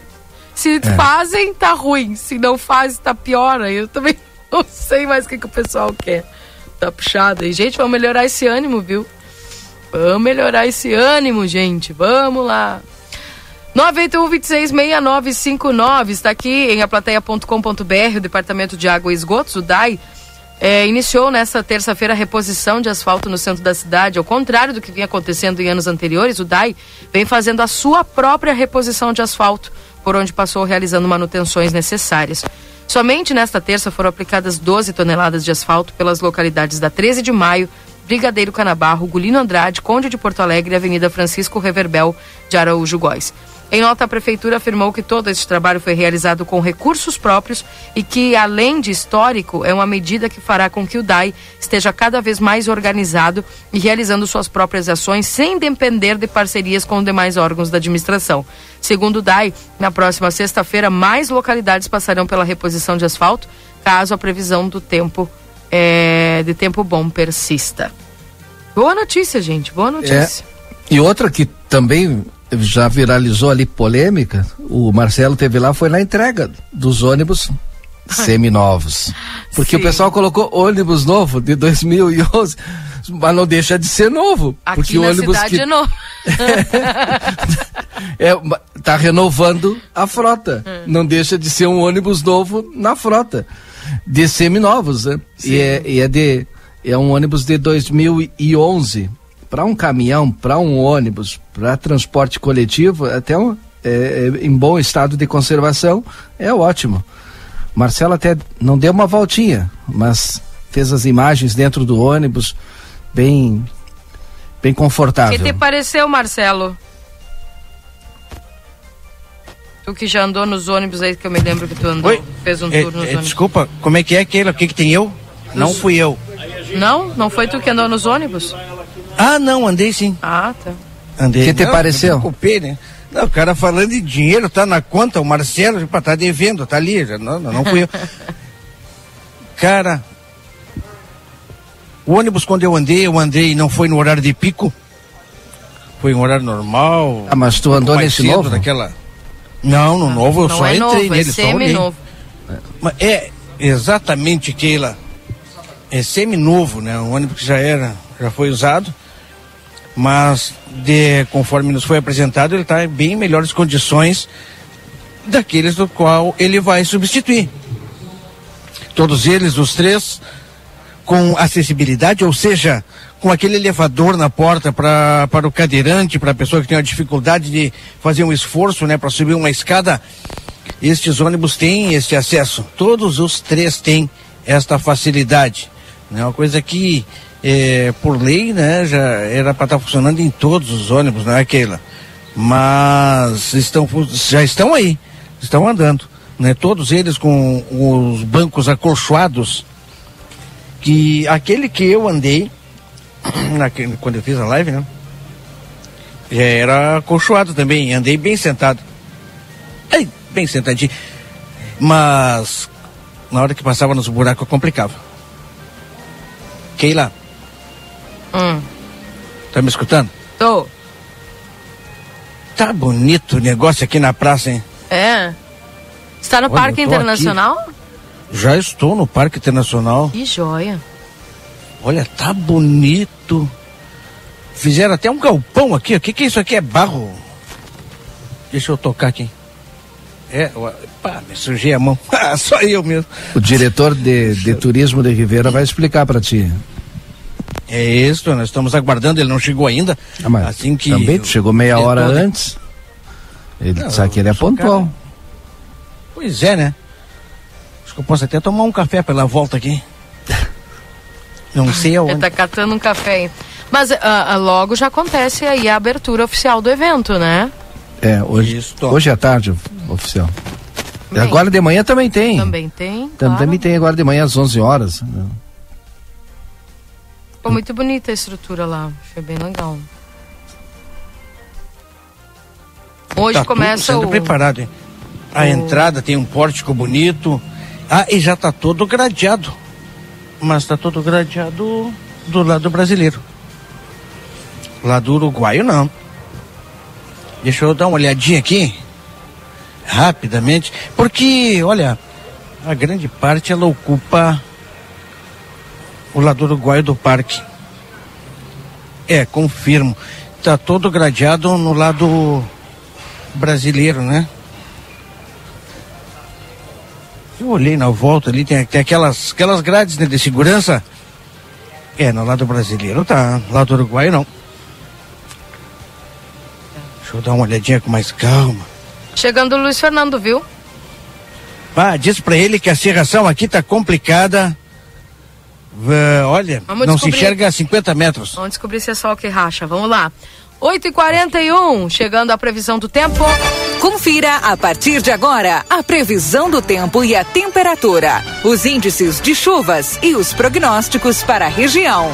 Se É. fazem, tá ruim. Se não fazem, tá pior. Eu também [laughs] não sei mais o que, que o pessoal quer. Tá puxado. E, gente, vamos melhorar esse ânimo, viu? Vamos melhorar esse ânimo, gente. Vamos lá. 981-266959 está aqui em aplateia.com.br, o Departamento de Água e Esgotos, o DAI, é, iniciou nesta terça-feira a reposição de asfalto no centro da cidade. Ao contrário do que vinha acontecendo em anos anteriores, o DAI vem fazendo a sua própria reposição de asfalto, por onde passou realizando manutenções necessárias. Somente nesta terça foram aplicadas 12 toneladas de asfalto pelas localidades da 13 de maio, Brigadeiro Canabarro, Gulino Andrade, Conde de Porto Alegre e Avenida Francisco Reverbel de Araújo Góes. Em nota, a Prefeitura afirmou que todo esse trabalho foi realizado com recursos próprios e que, além de histórico, é uma medida que fará com que o DAI esteja cada vez mais organizado e realizando suas próprias ações sem depender de parcerias com demais órgãos da administração. Segundo o DAI, na próxima sexta-feira, mais localidades passarão pela reposição de asfalto, caso a previsão do tempo é, de tempo bom persista. Boa notícia, gente. Boa notícia. É. E outra que também já viralizou ali polêmica, o Marcelo teve lá, foi na entrega dos ônibus seminovos. Porque Sim. o pessoal colocou ônibus novo de 2011, mas não deixa de ser novo. Aqui porque na o ônibus cidade que... é novo. [laughs] é, tá renovando a frota. Hum. Não deixa de ser um ônibus novo na frota. De seminovos, né? E é, e é de é um ônibus de 2011 para um caminhão, para um ônibus, para transporte coletivo, até um, é, é, em bom estado de conservação, é ótimo. Marcelo até não deu uma voltinha, mas fez as imagens dentro do ônibus, bem, bem confortável. O que te pareceu, Marcelo? Tu que já andou nos ônibus aí, que eu me lembro que tu andou, Oi? fez um é, tour nos é, ônibus. Desculpa, como é que é aquele? O que, que tem eu? Não fui eu. Não? Não foi tu que andou nos ônibus? Ah, não, andei sim. Ah, tá. Andei. O que te não, pareceu? Eu preocupei, né? Não, o cara falando de dinheiro, tá na conta, o Marcelo, para tá devendo, tá ali, já, não, não fui eu. [laughs] cara, o ônibus quando eu andei, eu andei, não foi no horário de pico, foi um horário normal. Ah, mas tu andou nesse novo? Daquela... Não, no novo eu não só é entrei novo, nele, é só olhei. é exatamente, Keila, é semi-novo, né? Um ônibus que já era, já foi usado, mas de, conforme nos foi apresentado, ele está em bem melhores condições daqueles do qual ele vai substituir. Todos eles, os três, com acessibilidade, ou seja, com aquele elevador na porta pra, para o cadeirante, para a pessoa que tem a dificuldade de fazer um esforço, né, para subir uma escada. Estes ônibus têm esse acesso. Todos os três têm esta facilidade. É uma coisa que, é, por lei, né, já era para estar tá funcionando em todos os ônibus, não é aquela? Mas estão, já estão aí, estão andando. Né? Todos eles com os bancos acolchoados. Que aquele que eu andei, [clears throat] naquele, quando eu fiz a live, né? Já era acolchoado também, andei bem sentado. Bem sentadinho. Mas na hora que passava nos buracos complicava. Keila. Hum. Tá me escutando? Tô. Tá bonito o negócio aqui na praça, hein? É. Está no Olha, Parque Internacional? Já estou no Parque Internacional. Que joia. Olha, tá bonito. Fizeram até um galpão aqui. O que, que é isso aqui? É barro? Deixa eu tocar aqui. É, pá, me sujei a mão. [laughs] Só eu mesmo. O diretor de, de turismo de Ribeira vai explicar para ti. É isso, nós estamos aguardando, ele não chegou ainda. Ah, mas assim que. também tu chegou meia diretor hora antes. Ele Não, sabe que ele é eu pontual. cara- Pois é, né? Acho que eu posso até tomar um café pela volta aqui. [laughs] Não sei Ele aonde. tá catando um café aí. Mas ah, ah, logo já acontece aí a abertura oficial do evento, né? É, hoje, Isso, hoje é tarde, oficial. E Bem, agora de manhã também tem. Também tem. Tam- claro. Também tem agora de manhã às 11 horas. Ficou muito bonita a estrutura lá. Achei bem legal. Hoje tá tudo começa sendo o. preparado, hein? A o- entrada tem um pórtico bonito. Ah, e já tá todo gradeado. Mas tá todo gradeado do lado brasileiro. Lá do uruguaio não. Deixa eu dar uma olhadinha aqui. Rapidamente. Porque, olha, a grande parte ela ocupa o lado uruguaio do parque. É, confirmo. Tá todo gradeado no lado brasileiro, né? Eu olhei na volta ali, tem, tem aquelas, aquelas grades né, de segurança. É, no lado brasileiro tá, no lado uruguaio não. Deixa eu dar uma olhadinha com mais calma. Chegando o Luiz Fernando, viu? Ah, diz pra ele que a serração aqui tá complicada. Uh, olha, Vamos não se descobrir. enxerga a 50 metros. Vamos descobrir se é sol que racha. Vamos lá. 8h41, chegando a previsão do tempo. Confira a partir de agora a previsão do tempo e a temperatura, os índices de chuvas e os prognósticos para a região.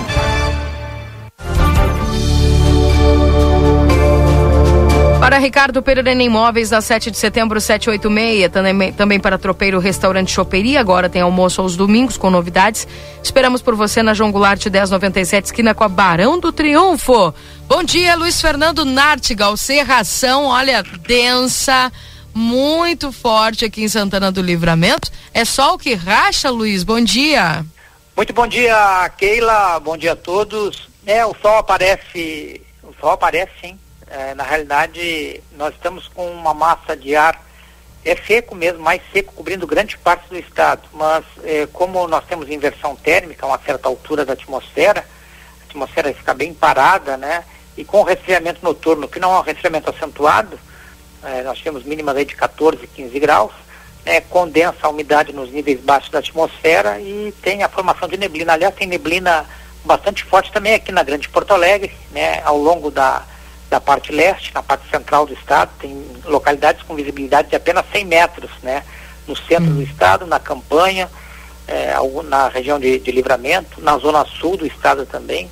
Para Ricardo Pereira Imóveis, da 7 de setembro, 786. Também, também para Tropeiro Restaurante Choperia. Agora tem almoço aos domingos com novidades. Esperamos por você na João Goulart 1097, esquina com a Barão do Triunfo. Bom dia, Luiz Fernando Nartigal. Serração, olha, densa, muito forte aqui em Santana do Livramento. É sol que racha, Luiz. Bom dia. Muito bom dia, Keila. Bom dia a todos. É, o sol aparece, o sol aparece sim. É, na realidade, nós estamos com uma massa de ar é seco mesmo, mais seco, cobrindo grande parte do estado. Mas é, como nós temos inversão térmica a uma certa altura da atmosfera, a atmosfera fica bem parada, né? E com o resfriamento noturno, que não é um resfriamento acentuado, é, nós temos mínimas aí de 14, 15 graus, né, condensa a umidade nos níveis baixos da atmosfera e tem a formação de neblina. Aliás, tem neblina bastante forte também aqui na Grande Porto Alegre, né, ao longo da, da parte leste, na parte central do estado, tem localidades com visibilidade de apenas 100 metros, né, no centro do estado, na campanha, é, na região de, de livramento, na zona sul do estado também.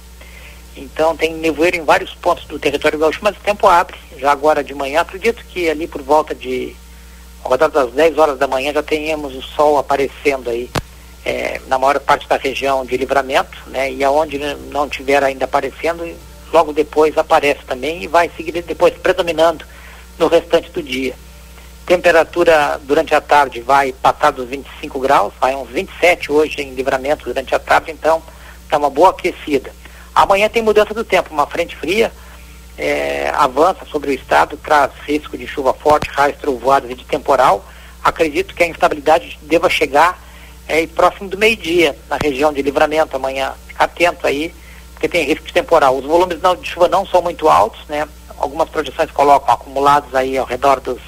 Então tem nevoeiro em vários pontos do território gaúcho, mas o tempo abre, já agora de manhã. Acredito que ali por volta de redor das 10 horas da manhã já tenhamos o sol aparecendo aí é, na maior parte da região de livramento, né? E aonde não tiver ainda aparecendo, logo depois aparece também e vai seguir depois predominando no restante do dia. Temperatura durante a tarde vai passar dos 25 graus, vai uns 27 hoje em livramento durante a tarde, então está uma boa aquecida. Amanhã tem mudança do tempo, uma frente fria é, avança sobre o estado, traz risco de chuva forte, raios trovoadas e de temporal. Acredito que a instabilidade deva chegar é, próximo do meio-dia na região de livramento amanhã. Fica atento aí, porque tem risco de temporal. Os volumes de chuva não são muito altos, né? Algumas projeções colocam acumulados aí ao redor dos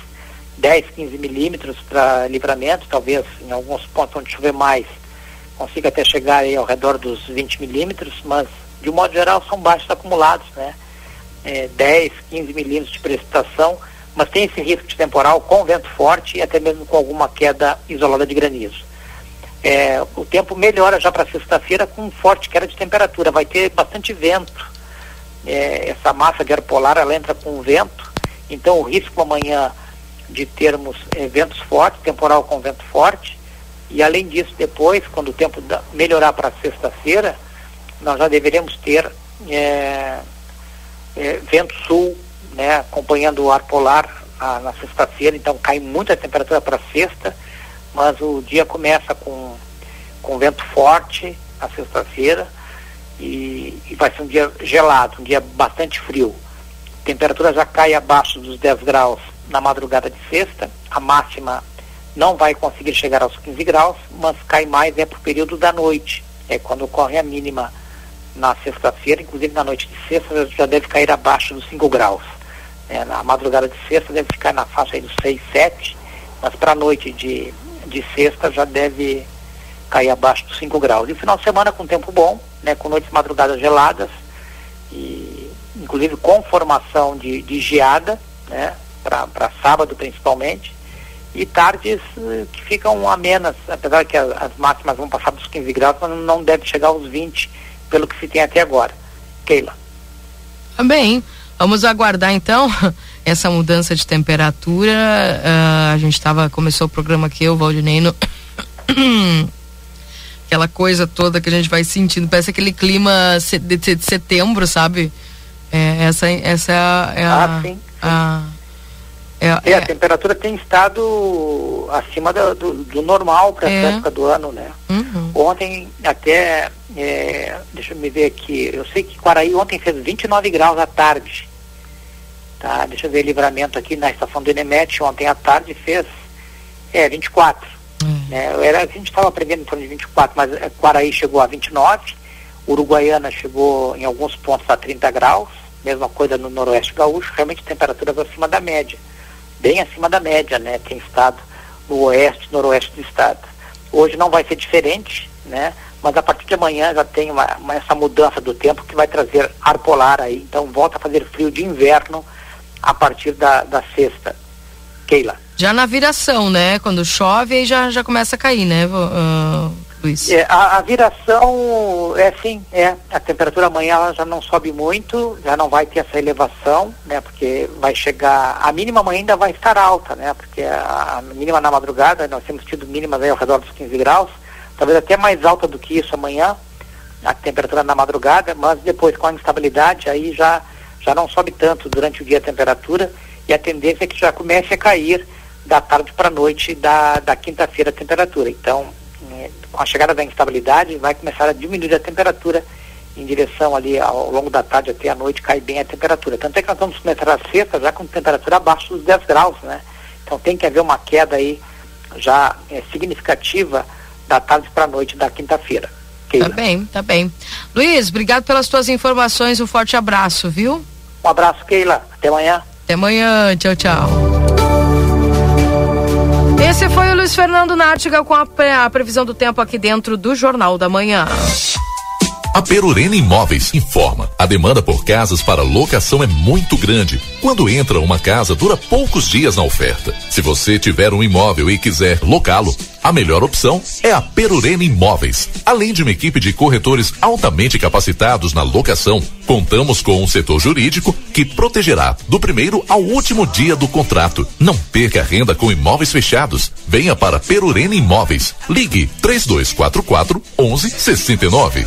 10, 15 milímetros para livramento, talvez em alguns pontos onde chover mais consiga até chegar aí ao redor dos 20 milímetros, mas de um modo geral são baixos acumulados, né? É, 10, 15 milímetros de precipitação, mas tem esse risco de temporal com vento forte e até mesmo com alguma queda isolada de granizo. É, o tempo melhora já para sexta-feira com forte queda de temperatura, vai ter bastante vento. É, essa massa de ar polar ela entra com vento, então o risco amanhã de termos é, ventos fortes, temporal com vento forte, e além disso, depois, quando o tempo da, melhorar para sexta-feira, nós já deveremos ter é, é, vento sul, né, acompanhando o ar polar a, na sexta-feira, então cai muita temperatura para sexta, mas o dia começa com, com vento forte na sexta-feira e, e vai ser um dia gelado, um dia bastante frio. A temperatura já cai abaixo dos 10 graus na madrugada de sexta, a máxima não vai conseguir chegar aos 15 graus, mas cai mais é para o período da noite, é quando ocorre a mínima na sexta-feira, inclusive na noite de sexta já deve cair abaixo dos 5 graus. É, na madrugada de sexta deve ficar na faixa aí dos 6, 7, mas para a noite de, de sexta já deve cair abaixo dos 5 graus. E o final de semana com tempo bom, né, com noites madrugadas geladas, e inclusive com formação de, de geada, né, para sábado principalmente, e tardes eh, que ficam amenas, apesar que as, as máximas vão passar dos 15 graus, mas não deve chegar aos 20, pelo que se tem até agora. Keila. Bem, vamos aguardar então [laughs] essa mudança de temperatura. Uh, a gente estava começou o programa aqui, o Valdinei, no [coughs] aquela coisa toda que a gente vai sentindo, parece aquele clima de setembro, sabe? É, essa, essa é a, é a, ah, sim. a é, é, a temperatura tem estado acima do, do, do normal para É. essa época do ano, né? Uhum. Ontem até, é, deixa eu me ver aqui, eu sei que Quaraí ontem fez 29 graus à tarde. Tá? Deixa eu ver livramento aqui na estação do Enemete, ontem à tarde fez é, 24. Né? Era, a gente estava aprendendo em torno de 24, mas é, Quaraí chegou a 29, Uruguaiana chegou em alguns pontos a 30 graus, mesma coisa no noroeste gaúcho, realmente temperaturas acima da média bem acima da média, né? Tem estado no oeste, noroeste do estado. Hoje não vai ser diferente, né? mas a partir de amanhã já tem uma, uma, essa mudança do tempo que vai trazer ar polar aí, então volta a fazer frio de inverno a partir da, da sexta. Keila. Já na viração, né? Quando chove aí já, já começa a cair, né, uh, Luiz? É, a, a, viração é assim, é. A temperatura amanhã ela já não sobe muito, já não vai ter essa elevação, né? Porque vai chegar. A mínima amanhã ainda vai estar alta, né? Porque a, a mínima na madrugada, nós temos tido mínimas aí ao redor dos 15 graus, talvez até mais alta do que isso amanhã, a temperatura na madrugada, mas depois com a instabilidade aí já, já não sobe tanto durante o dia a temperatura e a tendência é que já comece a cair da tarde para a noite da, da quinta-feira a temperatura. Então, é, com a chegada da instabilidade, vai começar a diminuir a temperatura em direção ali ao longo da tarde até a noite, cai bem a temperatura. Tanto é que nós vamos começar a sexta já com temperatura abaixo dos 10 graus, né? Então tem que haver uma queda aí já é, significativa da tarde para a noite da quinta-feira. Tá bem, tá bem. Luiz, obrigado pelas tuas informações, um forte abraço, viu? Um abraço, Keila. Até amanhã. Até amanhã. Tchau, tchau. Esse foi o Luiz Fernando Nártiga com a, a, previsão do tempo aqui dentro do Jornal da Manhã. A Perurena Imóveis informa: a demanda por casas para locação é muito grande. Quando entra uma casa, dura poucos dias na oferta. Se você tiver um imóvel e quiser locá-lo, a melhor opção é a Perurena Imóveis. Além de uma equipe de corretores altamente capacitados na locação, contamos com um setor jurídico que protegerá do primeiro ao último dia do contrato. Não perca renda com imóveis fechados. Venha para Perurena Imóveis. Ligue 3244 1169.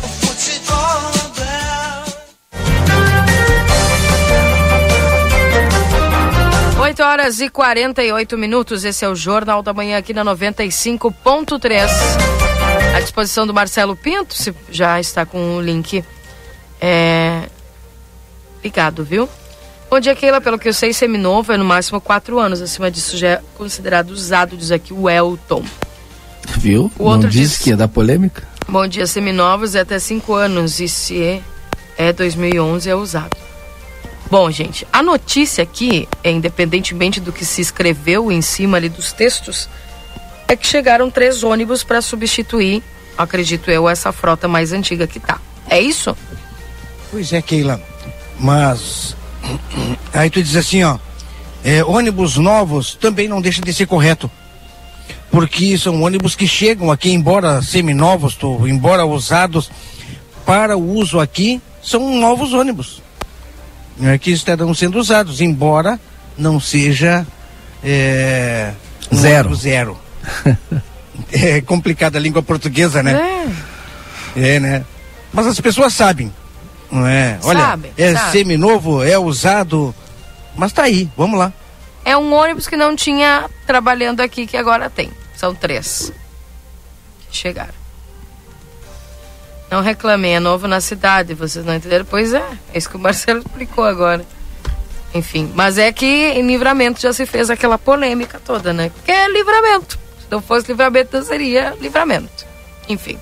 8 horas e 48 minutos. Esse é o Jornal da Manhã aqui na 95.3. À disposição do Marcelo Pinto, se já está com o link é, ligado, viu? Bom dia, Keila. Pelo que eu sei, seminovo é no máximo 4 anos. Acima disso já é considerado usado, diz aqui o Elton. Viu? O outro Não diz, diz que é da polêmica? Bom dia, seminovos é até 5 anos. E se é, é 2011, é usado. Bom, gente, a notícia aqui, é, independentemente do que se escreveu em cima ali dos textos, é que chegaram três ônibus para substituir, acredito eu, essa frota mais antiga que tá. É isso? Pois é, Keila. Mas [clears throat] aí tu diz assim, ó, é, ônibus novos também não deixa de ser correto. Porque são ônibus que chegam aqui, embora seminovos, embora usados para o uso aqui, são novos ônibus né, que estarão sendo usados, embora não seja é, zero. zero. [laughs] é complicada a língua portuguesa, né? É. é, né? Mas as pessoas sabem, não é? Olha, sabe, é sabe. seminovo, é usado, mas tá aí, vamos lá. É um ônibus que não tinha trabalhando aqui, que agora tem. São três que chegaram. Não reclamem, é novo na cidade, vocês não entenderam? Pois é, é isso que o Marcelo explicou agora. Enfim, mas é que em livramento já se fez aquela polêmica toda, né? Porque é livramento. Se não fosse livramento, não seria livramento. Enfim.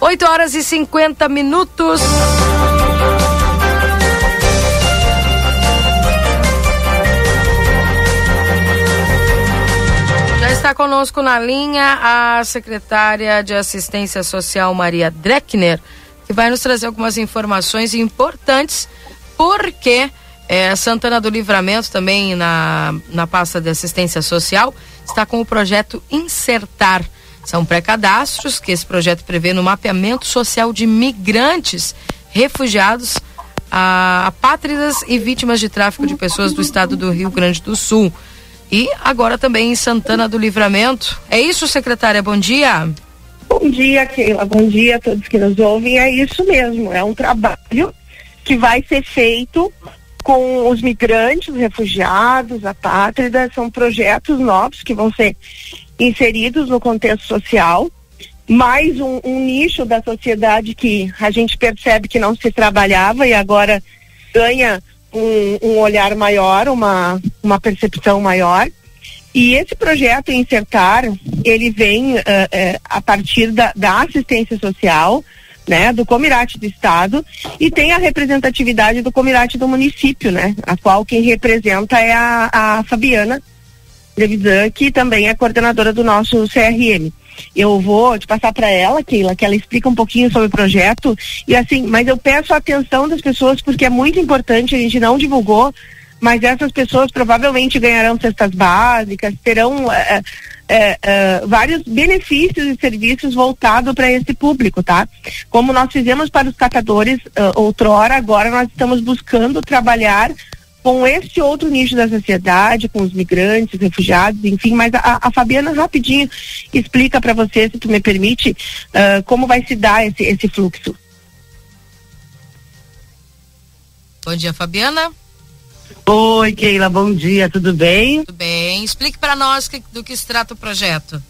8 horas e 50 minutos. Conosco na linha a secretária de Assistência Social Maria Dreckner, que vai nos trazer algumas informações importantes, porque é, Santana do Livramento, também na, na pasta de assistência social, está com o projeto Insertar. São pré-cadastros que esse projeto prevê no mapeamento social de migrantes, refugiados, apátridas e vítimas de tráfico de pessoas do estado do Rio Grande do Sul e agora também em Santana do Livramento. É isso, secretária? Bom dia. Bom dia, Keila. Bom dia a todos que nos ouvem. É isso mesmo. É um trabalho que vai ser feito com os migrantes, refugiados, apátridas. São projetos novos que vão ser inseridos no contexto social. Mais um, um nicho da sociedade que a gente percebe que não se trabalhava e agora ganha um, um olhar maior, uma, uma percepção maior. E esse projeto Insertar, ele vem uh, uh, a partir da, da, assistência social, né, do Comirate do Estado e tem a representatividade do Comirate do município, né, a qual quem representa é a, a Fabiana, Trevisan, que também é coordenadora do nosso CRM. Eu vou te passar para ela, Keila, que ela explica um pouquinho sobre o projeto. E assim, mas eu peço a atenção das pessoas porque é muito importante, a gente não divulgou, mas essas pessoas provavelmente ganharão cestas básicas, terão é, é, é, vários benefícios e serviços voltados para esse público, tá? Como nós fizemos para os catadores uh, outrora, agora nós estamos buscando trabalhar com esse outro nicho da sociedade, com os migrantes, refugiados, enfim, mas a, a Fabiana rapidinho explica para você, se tu me permite, uh, como vai se dar esse, esse fluxo. Bom dia, Fabiana. Oi, Keila, bom dia, tudo bem? Tudo bem. Explique para nós que, do que se trata o projeto.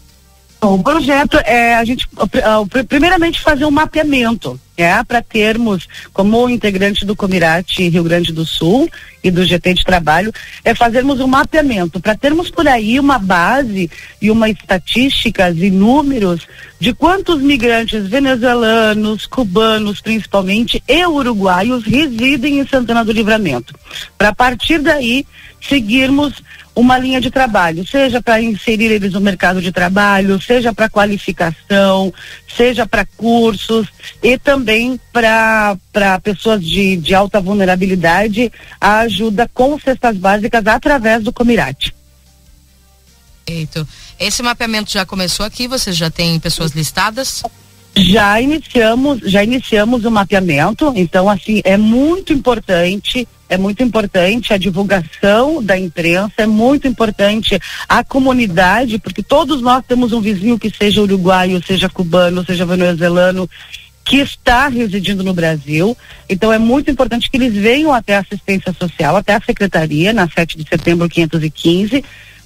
O projeto é a gente, primeiramente, fazer um mapeamento, é, para termos, como integrante do Comirate Rio Grande do Sul e do GT de Trabalho, é fazermos um mapeamento, para termos por aí uma base e uma estatísticas e números de quantos migrantes venezuelanos, cubanos principalmente, e uruguaios residem em Santana do Livramento. Para partir daí, seguirmos uma linha de trabalho, seja para inserir eles no mercado de trabalho, seja para qualificação, seja para cursos e também para pessoas de, de alta vulnerabilidade a ajuda com cestas básicas através do Comirate. Perfeito. Esse mapeamento já começou aqui, você já tem pessoas listadas? Já iniciamos, já iniciamos o mapeamento, então assim, é muito importante, é muito importante a divulgação da imprensa, é muito importante a comunidade, porque todos nós temos um vizinho que seja uruguaio, seja cubano, seja venezuelano, que está residindo no Brasil. Então é muito importante que eles venham até a assistência social, até a secretaria, na 7 de setembro 515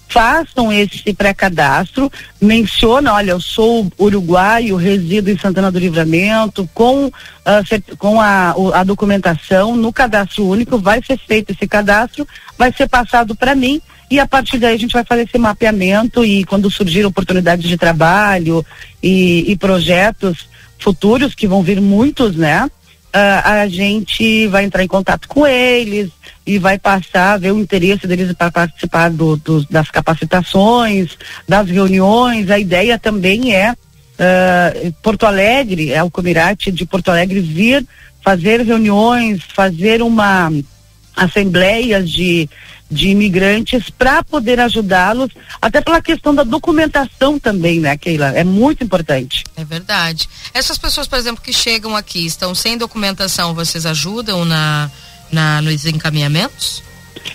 façam esse pré-cadastro, menciona, olha, eu sou uruguaio, resido em Santana do Livramento, com, uh, com a, a documentação no cadastro único, vai ser feito esse cadastro, vai ser passado para mim e a partir daí a gente vai fazer esse mapeamento e quando surgir oportunidades de trabalho e, e projetos futuros, que vão vir muitos, né? Uh, a gente vai entrar em contato com eles e vai passar, ver o interesse deles para participar do, do, das capacitações, das reuniões. A ideia também é uh, Porto Alegre, é o Comirate de Porto Alegre vir fazer reuniões, fazer uma assembleias de de imigrantes para poder ajudá-los, até pela questão da documentação também, né, Keila? É muito importante. É verdade. Essas pessoas, por exemplo, que chegam aqui, estão sem documentação, vocês ajudam na, na nos encaminhamentos?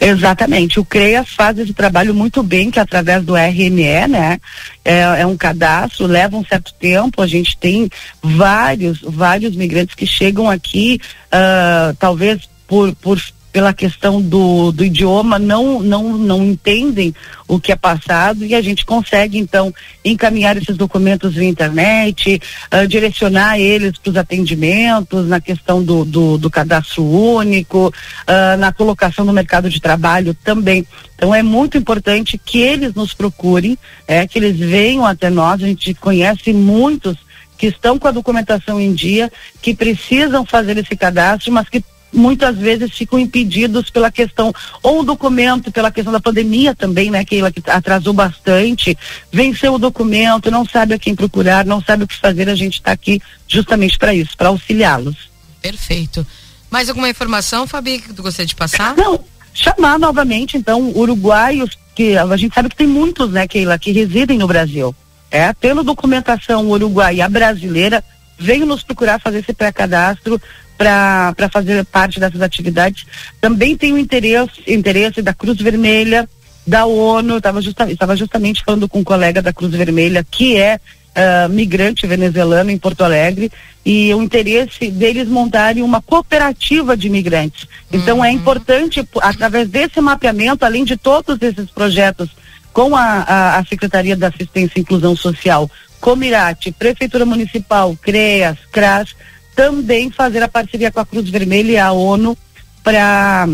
Exatamente, o CREAS faz esse trabalho muito bem, que é através do RME, né? É, é, um cadastro, leva um certo tempo, a gente tem vários, vários migrantes que chegam aqui, uh, talvez por, por pela questão do, do idioma não, não, não entendem o que é passado e a gente consegue então encaminhar esses documentos via internet, uh, direcionar eles para os atendimentos, na questão do, do, do cadastro único, uh, na colocação no mercado de trabalho também. Então é muito importante que eles nos procurem, é, que eles venham até nós, a gente conhece muitos que estão com a documentação em dia, que precisam fazer esse cadastro, mas que muitas vezes ficam impedidos pela questão, ou o documento, pela questão da pandemia também, né, que atrasou bastante, venceu o documento, não sabe a quem procurar, não sabe o que fazer, a gente está aqui justamente para isso, para auxiliá-los. Perfeito. Mais alguma informação, Fabi, que tu gostaria de passar? Não, chamar novamente, então, uruguaios, que a gente sabe que tem muitos, né, Keila, que residem no Brasil. É, tendo documentação uruguaia brasileira, venham nos procurar fazer esse pré-cadastro para fazer parte dessas atividades. Também tem o interesse, interesse da Cruz Vermelha, da ONU, estava justa, justamente falando com um colega da Cruz Vermelha, que é uh, migrante venezuelano em Porto Alegre, e o interesse deles montarem uma cooperativa de imigrantes. Então é uhum. importante, através desse mapeamento, além de todos esses projetos com a, a, a Secretaria da Assistência e Inclusão Social, Comirate, Prefeitura Municipal, CREAS, CRAS, também fazer a parceria com a Cruz Vermelha e a ONU para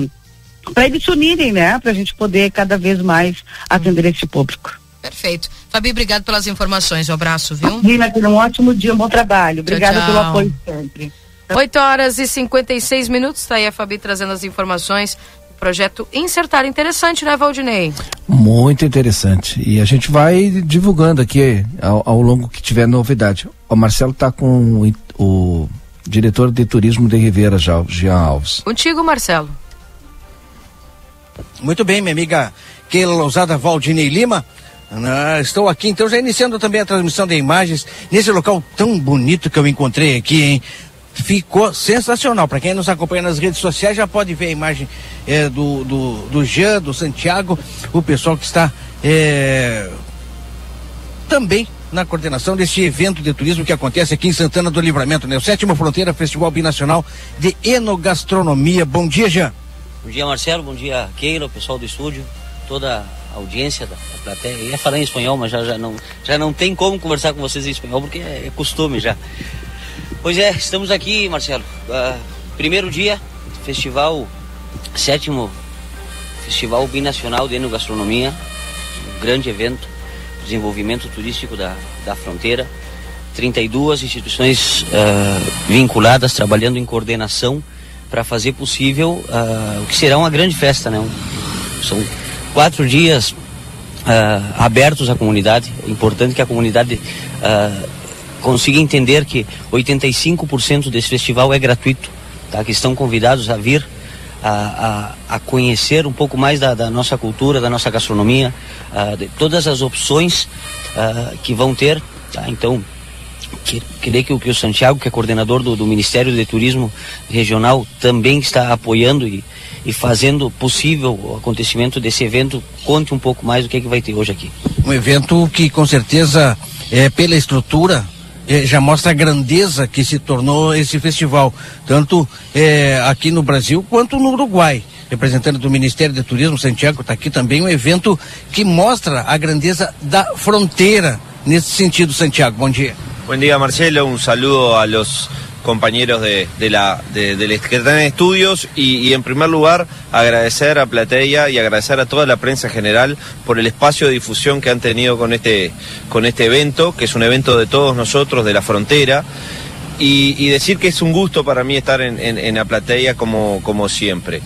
para eles se unirem, né? Para a gente poder cada vez mais atender esse público. Perfeito. Fabi, obrigado pelas informações. Um abraço, viu? Rina, um ótimo dia, um bom trabalho. Obrigada pelo apoio sempre. 8 horas e 56 minutos. Está aí a Fabi trazendo as informações Projeto Insertar. Interessante, né, Valdinei? Muito interessante. E a gente vai divulgando aqui ao, ao longo que tiver novidade. O Marcelo está com o, o, diretor de turismo de Ribeira, Jean Alves. Contigo, Marcelo. Muito bem, minha amiga Keila Lousada Valdinei Lima. Ah, estou aqui, então, já iniciando também a transmissão de imagens nesse local tão bonito que eu encontrei aqui, hein? ficou sensacional. Para quem nos acompanha nas redes sociais já pode ver a imagem é, do, do, do Jean, do Santiago, o pessoal que está é, também na coordenação desse evento de turismo que acontece aqui em Santana do Livramento, né? O Sétima Fronteira Festival Binacional de Enogastronomia. Bom dia, Jean. Bom dia, Marcelo. Bom dia, Keila, o pessoal do estúdio, toda a audiência da, da plateia. Eu ia falar em espanhol, mas já, já, não, já não tem como conversar com vocês em espanhol, porque é, é costume já. Pois é, estamos aqui, Marcelo. Uh, primeiro dia, festival, sétimo Festival Binacional de Enogastronomia, um grande evento, desenvolvimento turístico da, da fronteira. 32 instituições uh, vinculadas, trabalhando em coordenação para fazer possível uh, o que será uma grande festa, né? São quatro dias abertos à comunidade. É importante que a comunidade consiga entender que 85% desse festival é gratuito, tá? que estão convidados a vir a, a, a conhecer um pouco mais da, da, nossa cultura, da nossa gastronomia, de todas as opções que vão ter. Tá? Então, que, queria que, que o Santiago, que é coordenador do, do, Ministério de Turismo Regional, também está apoiando e, e fazendo possível o acontecimento desse evento. Conte um pouco mais do que, é que vai ter hoje aqui. Um evento que, com certeza, é, pela estrutura, eh, já mostra a grandeza que se tornou esse festival, tanto eh, aqui no Brasil quanto no Uruguai. Representante do Ministério de Turismo, Santiago, está aqui também, um evento que mostra a grandeza da fronteira. Nesse sentido, Santiago, bom dia. Bom dia, Marcelo. Um saludo a los compañeros de, de que están en estudios y, en primer lugar agradecer a Platea y agradecer a toda la prensa general por el espacio de difusión que han tenido con este, con este evento, que es un evento de todos nosotros, de la frontera. Y, decir que es un gusto para mí estar en, en, en la Platea como, como siempre.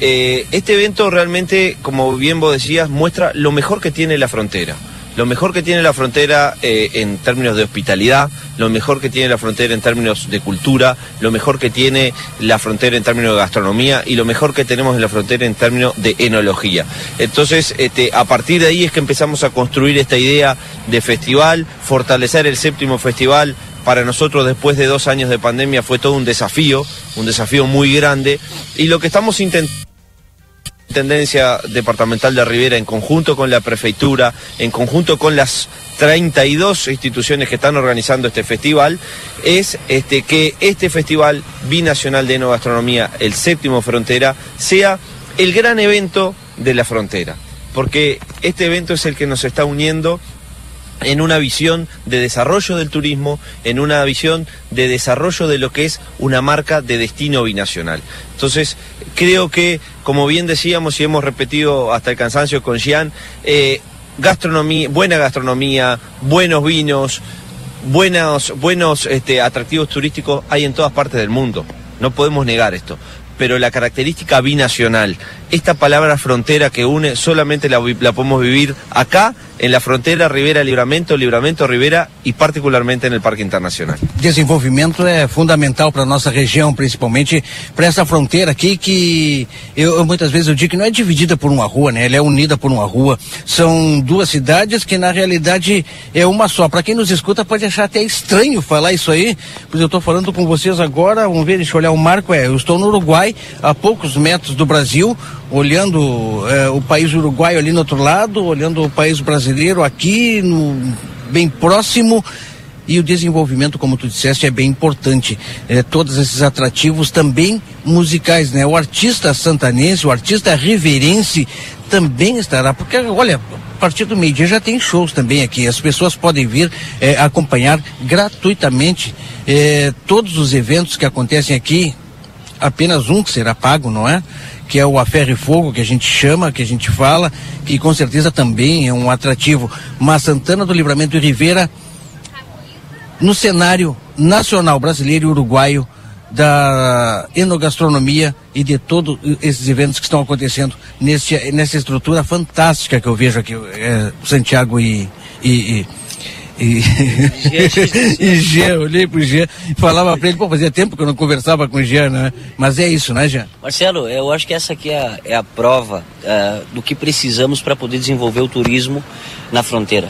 Eh, este evento realmente, como bien vos decías, muestra lo mejor que tiene la frontera lo mejor que tiene la frontera eh, en términos de hospitalidad, lo mejor que tiene la frontera en términos de cultura, lo mejor que tiene la frontera en términos de gastronomía y lo mejor que tenemos en la frontera en términos de enología. Entonces, este, a partir de ahí es que empezamos a construir esta idea de festival, fortalecer el séptimo festival. Para nosotros después de dos años de pandemia fue todo un desafío, un desafío muy grande y lo que estamos intentando Intendencia Departamental de Rivera en conjunto con la Prefeitura, en conjunto con las 32 instituciones que están organizando este festival, es este, que este festival binacional de enogastronomía, el séptimo Frontera, sea el gran evento de la frontera. Porque este evento es el que nos está uniendo en una visión de desarrollo del turismo, en una visión de desarrollo de lo que es una marca de destino binacional. Entonces, creo que, como bien decíamos y hemos repetido hasta el cansancio con Gian, eh, gastronomía, buena gastronomía, buenos vinos, buenos, buenos este, atractivos turísticos hay en todas partes del mundo. No podemos negar esto. Pero la característica binacional, esta palabra frontera que une, solamente la, la podemos vivir acá en la fronteira Rivera Livramento, Livramento Rivera e particularmente no Parque Internacional. Desenvolvimento é fundamental para nossa região, principalmente para essa fronteira aqui que eu, eu, muitas vezes eu digo que não é dividida por uma rua, né? Ela é unida por uma rua. São duas cidades que na realidade é uma só. Para quem nos escuta pode achar até estranho falar isso aí, pois eu estou falando com vocês agora. Vamos ver, deixa eu olhar o marco. É, eu estou no Uruguai, a poucos metros do Brasil olhando é, o país uruguaio ali no outro lado, olhando o país brasileiro aqui, no, bem próximo. E o desenvolvimento, como tu disseste, é bem importante. É, todos esses atrativos também musicais, né? O artista santanense, o artista riverense também estará, porque olha, a partir do meio-dia já tem shows também aqui. As pessoas podem vir é, acompanhar gratuitamente é, todos os eventos que acontecem aqui. Apenas um que será pago, não é? Que é o A Ferro e Fogo, que a gente chama, que a gente fala, que com certeza também é um atrativo. Mas Santana do Livramento e Ribeira, no cenário nacional brasileiro e uruguaio, da enogastronomia e de todos esses eventos que estão acontecendo nesse, nessa estrutura fantástica que eu vejo aqui, é, Santiago e, e, e e, [laughs] e Jean, olhei pro Jean e falava para ele, pô, fazia tempo que eu não conversava com o Jean, né? Mas é isso, né, Jean? Marcelo, eu acho que essa aqui é a, é a prova uh, do que precisamos para poder desenvolver o turismo na fronteira.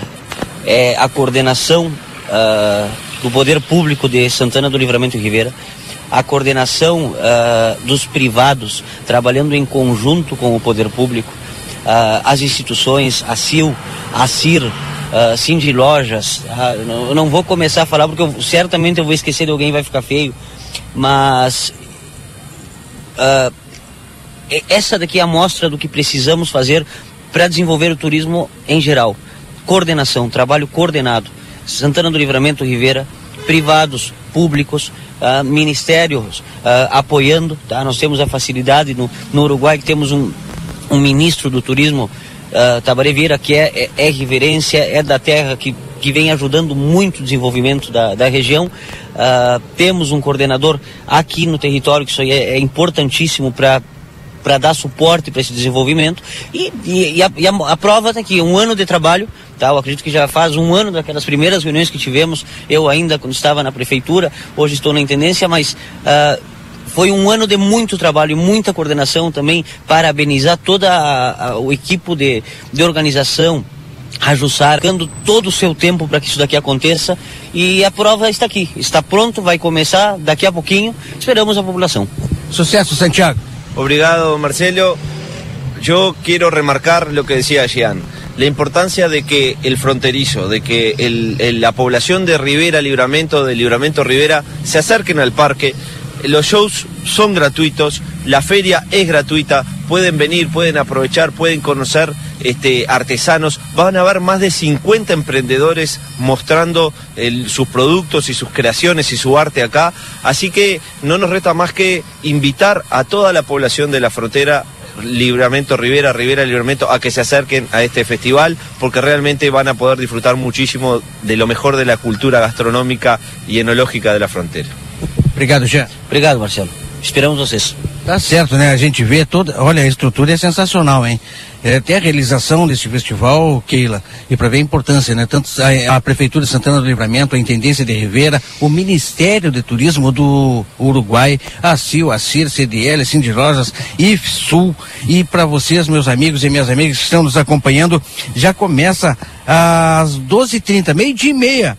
É a coordenação uh, do poder público de Santana do Livramento e Ribeira, a coordenação uh, dos privados, trabalhando em conjunto com o poder público, uh, as instituições, a CIL, a CIR, uh, Cindy Lojas, uh, eu não vou começar a falar porque eu, certamente eu vou esquecer de alguém vai ficar feio, mas uh, essa daqui é a amostra do que precisamos fazer para desenvolver o turismo em geral. Coordenação, trabalho coordenado. Santana do Livramento Rivera, privados, públicos, uh, ministérios uh, apoiando. Tá? Nós temos a facilidade no, no Uruguai que temos um, um ministro do turismo, Tabaré Vieira, que é, é, é reverência, é da terra, que, que vem ajudando muito o desenvolvimento da, da região. Uh, temos um coordenador aqui no território, que isso aí é, é importantíssimo para para dar suporte para esse desenvolvimento e, e, e, a, e a, a, prova está aqui, um ano de trabalho, tá? Eu acredito que já faz um ano daquelas primeiras reuniões que tivemos, eu ainda quando estava na prefeitura, hoje estou na intendência, mas uh, foi um ano de muito trabalho, muita coordenação também, parabenizar toda a, a, o equipe de, de organização, a Jussar, dando todo o seu tempo para que isso daqui aconteça e a prova está aqui, está pronto, vai começar daqui a pouquinho, esperamos a população. Sucesso, Santiago. Obrigado, Marcelo. Yo quiero remarcar lo que decía Jean, la importancia de que el fronterizo, de que el, el, la población de Rivera, Libramento, de Libramento Rivera, se acerquen al parque. Los shows son gratuitos, la feria es gratuita, pueden venir, pueden aprovechar, pueden conocer este, artesanos. Van a haber más de 50 emprendedores mostrando sus productos y sus creaciones y su arte acá. Así que no nos resta más que invitar a toda la población de la frontera Libramento Rivera, Rivera Libramento, a que se acerquen a este festival, porque realmente van a poder disfrutar muchísimo de lo mejor de la cultura gastronómica y enológica de la frontera. Obrigado, Jean. Obrigado, Marcelo. Esperamos vocês. Tá certo, né? A gente vê toda. Olha, a estrutura é sensacional, hein? É, até a realização desse festival, Keila, e para ver a importância, né? Tanto a, a, Prefeitura de Santana do Livramento, a Intendência de Rivera, o Ministério de Turismo do Uruguai, a CIL, a CIR, CDL, Cindy Rosas, IFSUL, e para vocês, meus amigos e minhas amigas que estão nos acompanhando, já começa às 12h30, meio-dia e meia.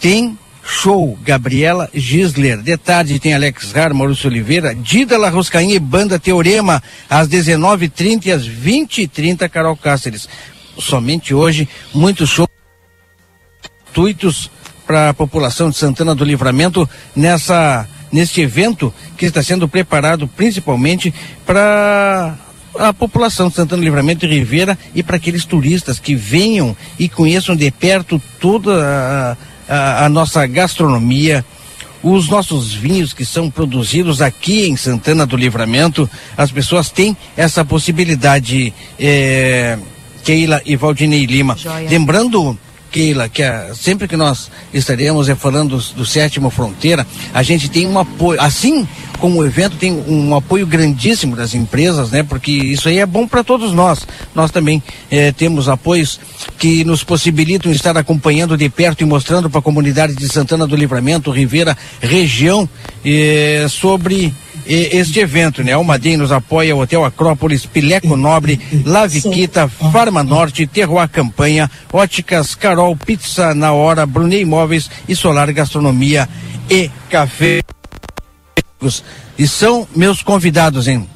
Tem Show, Gabriela Gisler. De tarde tem Alex Rar, Maurício Oliveira, Dida La Roscainha e Banda Teorema, às 19h30 e às 20h30, Carol Cáceres. Somente hoje, muitos shows gratuitos para a população de Santana do Livramento nessa neste evento que está sendo preparado principalmente para a população de Santana do Livramento e Ribeira e para aqueles turistas que venham e conheçam de perto toda a a, a nossa gastronomia, os nossos vinhos que são produzidos aqui em Santana do Livramento, as pessoas têm essa possibilidade. É, Keila e Valdinei Lima. Joia. Lembrando Keila, que é, sempre que nós estaremos é, falando do, do, sétimo fronteira, a gente tem um apoio, assim como o evento tem um apoio grandíssimo das empresas, né? Porque isso aí é bom para todos nós. Nós também é, temos apoios que nos possibilitam estar acompanhando de perto e mostrando para a comunidade de Santana do Livramento, Rivera, região, é, sobre este evento, né? Almaden nos apoia, o Hotel Acrópolis, Pileco Nobre, Laviquita, Farma Norte, Terroir Campanha, Óticas Carol, Pizza na Hora, Brunei Imóveis e Solar Gastronomia e Café. E são meus convidados, hein?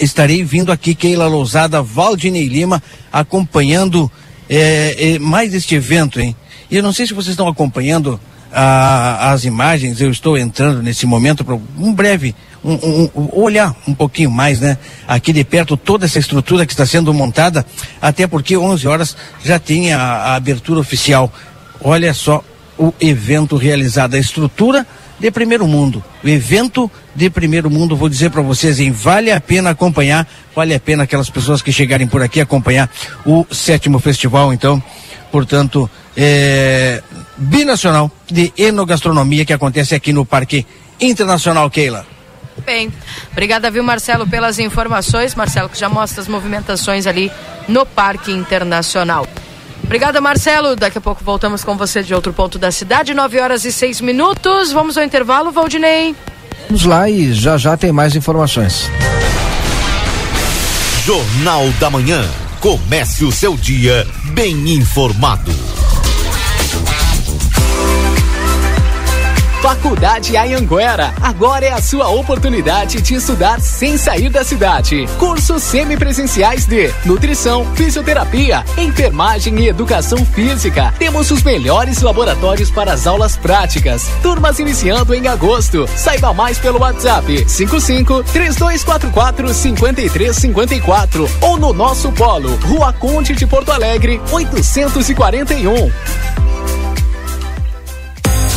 Estarei vindo aqui, Keila Lousada, Valdinei Lima, acompanhando é, é, mais este evento, hein? E eu não sei se vocês estão acompanhando ah, as imagens, eu estou entrando nesse momento para um breve um, um, olhar um pouquinho mais, né? Aqui de perto toda essa estrutura que está sendo montada, até porque 11 horas já tem a, a abertura oficial. Olha só o evento realizado, a estrutura de primeiro mundo. O evento de primeiro mundo, vou dizer para vocês, hein, vale a pena acompanhar, vale a pena aquelas pessoas que chegarem por aqui acompanhar o sétimo festival, então, portanto, é, binacional de enogastronomia que acontece aqui no Parque internacional, Keila. Bem, obrigada, viu, Marcelo, pelas informações. Marcelo, que já mostra as movimentações ali no Parque Internacional. Obrigada, Marcelo. Daqui a pouco voltamos com você de outro ponto da cidade. 9 horas e 6 minutos. Vamos ao intervalo, Valdinei. Vamos lá e já já tem mais informações. Jornal da Manhã. Comece o seu dia bem informado. Faculdade Anhanguera. Agora é a sua oportunidade de estudar sem sair da cidade. Cursos semipresenciais de nutrição, fisioterapia, enfermagem e educação física. Temos os melhores laboratórios para as aulas práticas. Turmas iniciando em agosto. Saiba mais pelo WhatsApp 55 3244 5354 ou no nosso polo, Rua Conde de Porto Alegre, 841.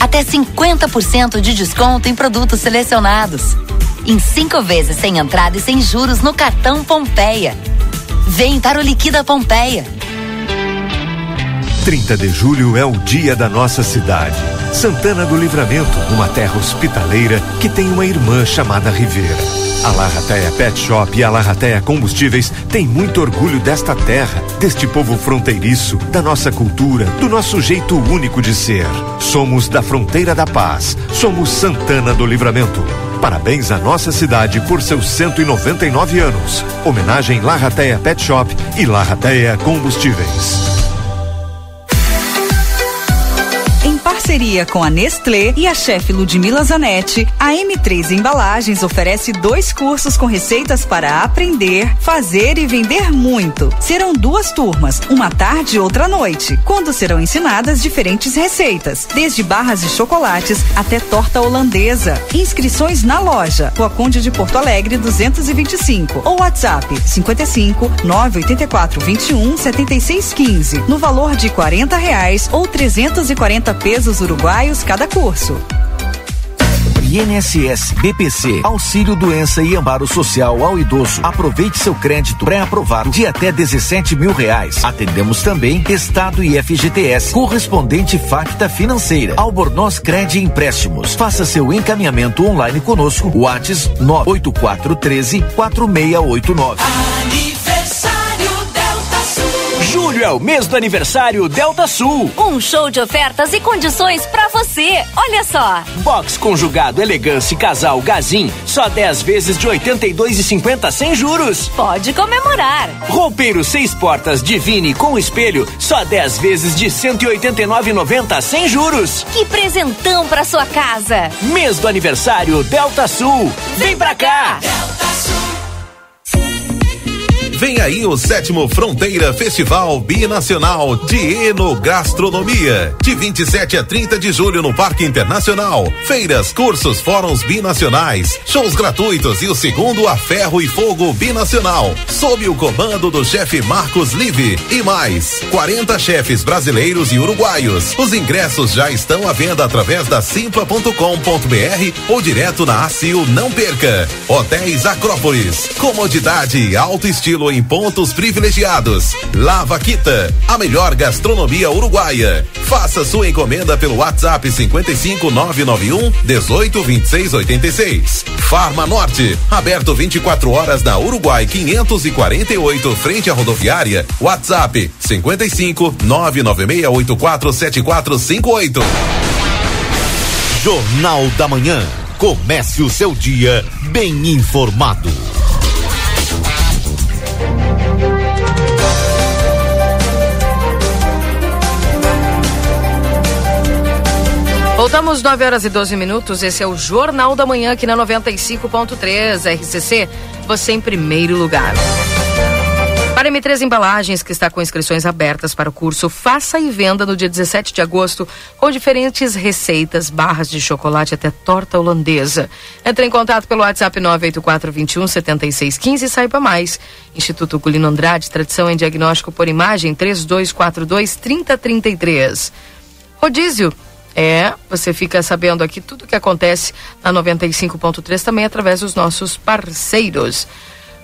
Até 50% de desconto em produtos selecionados. Em cinco vezes sem entrada e sem juros no cartão Pompeia. Vem para o Liquida Pompeia. 30 de julho é o dia da nossa cidade. Santana do Livramento, uma terra hospitaleira que tem uma irmã chamada Rivera. A Larrateia Pet Shop e a Larrateia Combustíveis têm muito orgulho desta terra, deste povo fronteiriço, da nossa cultura, do nosso jeito único de ser. Somos da Fronteira da Paz. Somos Santana do Livramento. Parabéns à nossa cidade por seus 199 anos. Homenagem Larrateia Pet Shop e Larrateia Combustíveis. Parceria com a Nestlé e a chefe Ludmila Zanetti, a M3 Embalagens oferece dois cursos com receitas para aprender, fazer e vender muito. Serão duas turmas, uma tarde e outra noite, quando serão ensinadas diferentes receitas, desde barras de chocolates até torta holandesa. Inscrições na loja, Rua Conde de Porto Alegre 225 ou WhatsApp 55 984 21 76 15, no valor de 40 reais ou 340 pesos uruguaios cada curso. INSS, BPC, Auxílio Doença e Amparo Social ao Idoso. Aproveite seu crédito pré-aprovado de até 17 mil reais. Atendemos também Estado e FGTS, correspondente Facta Financeira. Albornoz Cred Empréstimos. Faça seu encaminhamento online conosco. Whats 98413 4689. Julho é o mês do aniversário Delta Sul. Um show de ofertas e condições para você. Olha só. Box conjugado elegância casal Gazin, só 10 vezes de 82,50 sem juros. Pode comemorar. Roupeiro seis portas Divine com espelho, só 10 vezes de 189,90 sem juros. Que presentão para sua casa. Mês do aniversário Delta Sul. Vem, Vem pra cá. Delta Sul. Vem aí o sétimo Fronteira Festival Binacional de Enogastronomia, de 27 a 30 de julho no Parque Internacional. Feiras, cursos, fóruns binacionais, shows gratuitos e o segundo a Ferro e Fogo Binacional, sob o comando do chefe Marcos Live e mais 40 chefes brasileiros e uruguaios. Os ingressos já estão à venda através da simpla.com.br ou direto na ACIL. Não perca. Hotéis Acrópolis, comodidade e alto estilo em pontos privilegiados. Lava Quita, a melhor gastronomia uruguaia. Faça sua encomenda pelo WhatsApp 55 991 18 26 86. Farma Norte, aberto 24 horas na Uruguai 548, frente à rodoviária. WhatsApp 55 99684 7458. Jornal da Manhã. Comece o seu dia bem informado. Voltamos 9 horas e 12 minutos. Esse é o Jornal da Manhã aqui na 95.3 RCC. Você em primeiro lugar. Para M3 Embalagens, que está com inscrições abertas para o curso Faça e Venda no dia 17 de agosto, com diferentes receitas, barras de chocolate até torta holandesa. Entre em contato pelo WhatsApp 98421 7615 e saiba mais. Instituto Gulino Andrade, tradição em diagnóstico por imagem 3242 3033. Rodízio é, você fica sabendo aqui tudo o que acontece na 95.3 também através dos nossos parceiros.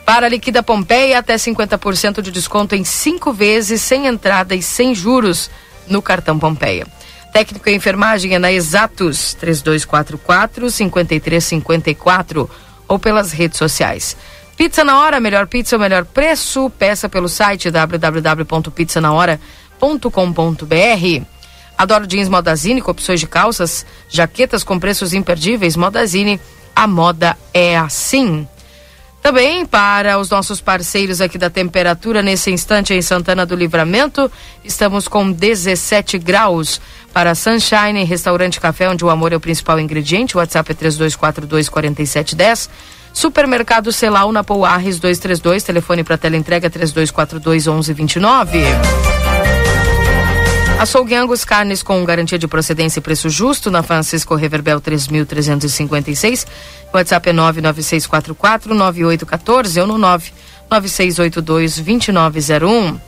Para Liquida Pompeia, até 50% de desconto em cinco vezes, sem entrada e sem juros no cartão Pompeia. Técnico em enfermagem é na Exatos 3244 5354 ou pelas redes sociais. Pizza na hora, melhor pizza, o melhor preço. Peça pelo site www.pizzanahora.com.br. Adoro jeans Modazine com opções de calças, jaquetas com preços imperdíveis. Modazine, a moda é assim. Também para os nossos parceiros aqui da temperatura, nesse instante em Santana do Livramento, estamos com 17 graus. Para Sunshine, restaurante café, onde o amor é o principal ingrediente, o WhatsApp é 3242 4710. Supermercado Celal na Pouarres 232, telefone para tela entrega 3242 1129. Açougue Angus Carnes com garantia de procedência e preço justo na Francisco Reverbel 3356. WhatsApp é 996449814 ou no 996822901.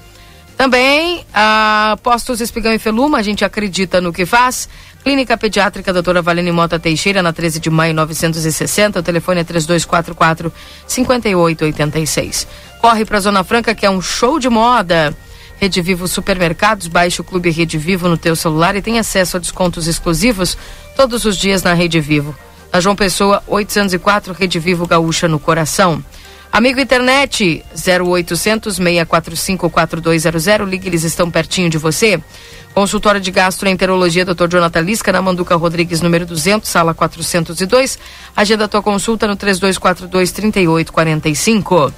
Também a Postos Espigão e Feluma, a gente acredita no que faz. Clínica Pediátrica Doutora Valene Mota Teixeira, na 13 de maio 960. O telefone é 3244 5886. Corre para a Zona Franca, que é um show de moda. Rede Vivo Supermercados, baixe o Clube Rede Vivo no teu celular e tem acesso a descontos exclusivos todos os dias na Rede Vivo. Na João Pessoa, 804, Rede Vivo Gaúcha no coração. Amigo internet, 0800 645 4200, ligue, eles estão pertinho de você. Consultório de Gastroenterologia, Dr. Jonathan Lisca, na Manduca Rodrigues, número 200, sala 402. Agenda a tua consulta no 3242 3845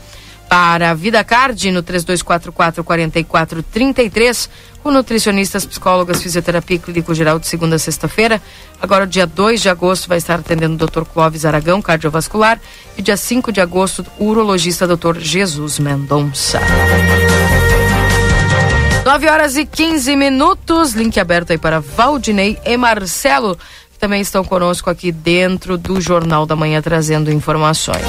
para a Vida Card no 3244 4433 com nutricionistas, psicólogas, fisioterapia e clínico geral de segunda a sexta-feira. Agora, dia 2 de agosto, vai estar atendendo o Dr. Clóvis Aragão, cardiovascular, e dia 5 de agosto, o urologista Dr. Jesus Mendonça. 9 horas e 15 minutos, link aberto aí para Valdinei e Marcelo, que também estão conosco aqui dentro do Jornal da Manhã, trazendo informações.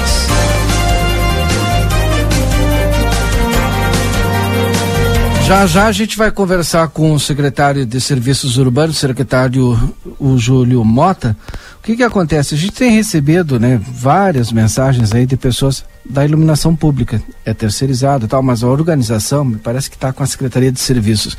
Já já a gente vai conversar com o secretário de Serviços Urbanos, secretário o Júlio Mota. O que que acontece? A gente tem recebido, né, várias mensagens aí de pessoas da iluminação pública, é terceirizado e tal, mas a organização me parece que está com a Secretaria de Serviços.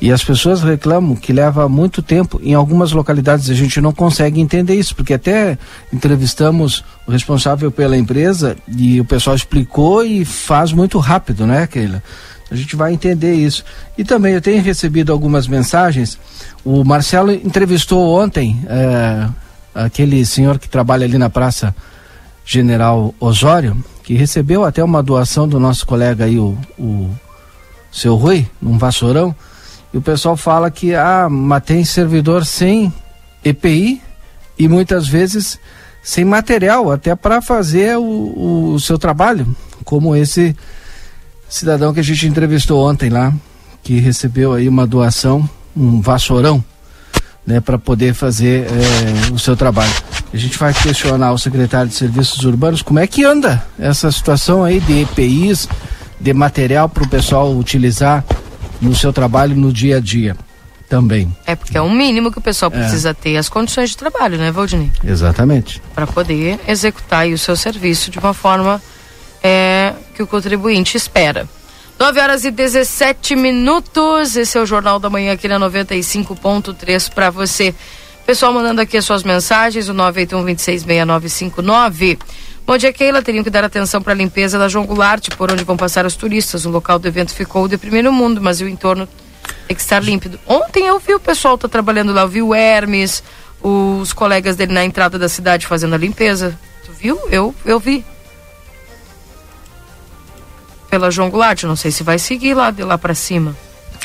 E as pessoas reclamam que leva muito tempo, em algumas localidades a gente não consegue entender isso, porque até entrevistamos o responsável pela empresa e o pessoal explicou e faz muito rápido, né, Keila? A gente vai entender isso. E também eu tenho recebido algumas mensagens. O Marcelo entrevistou ontem é, aquele senhor que trabalha ali na Praça General Osório, que recebeu até uma doação do nosso colega aí, o, o seu Rui, num vassourão. E o pessoal fala que ah, mas tem servidor sem EPI e muitas vezes sem material até para fazer o, o seu trabalho, como esse cidadão que a gente entrevistou ontem lá, que recebeu aí uma doação, um vassourão, né, para poder fazer é, o seu trabalho. A gente vai questionar o secretário de Serviços Urbanos como é que anda essa situação aí de EPIs, de material para o pessoal utilizar no seu trabalho no dia a dia também. É porque é o mínimo que o pessoal é. precisa ter as condições de trabalho, né, Valdinei? Exatamente. Para poder executar o seu serviço de uma forma é, que o contribuinte espera. 9 horas e 17 minutos. Esse é o Jornal da Manhã aqui na 95.3 para você. Pessoal mandando aqui as suas mensagens, o 981-266959. Bom dia, Keila. Teriam que dar atenção para a limpeza da João Goulart, por onde vão passar os turistas. O local do evento ficou de primeiro mundo, mas o entorno tem que estar límpido. Ontem eu vi o pessoal tá trabalhando lá, eu vi o Hermes, os colegas dele na entrada da cidade fazendo a limpeza. Tu viu? Eu, eu vi pela João Goulart. Não sei se vai seguir lá de lá para cima.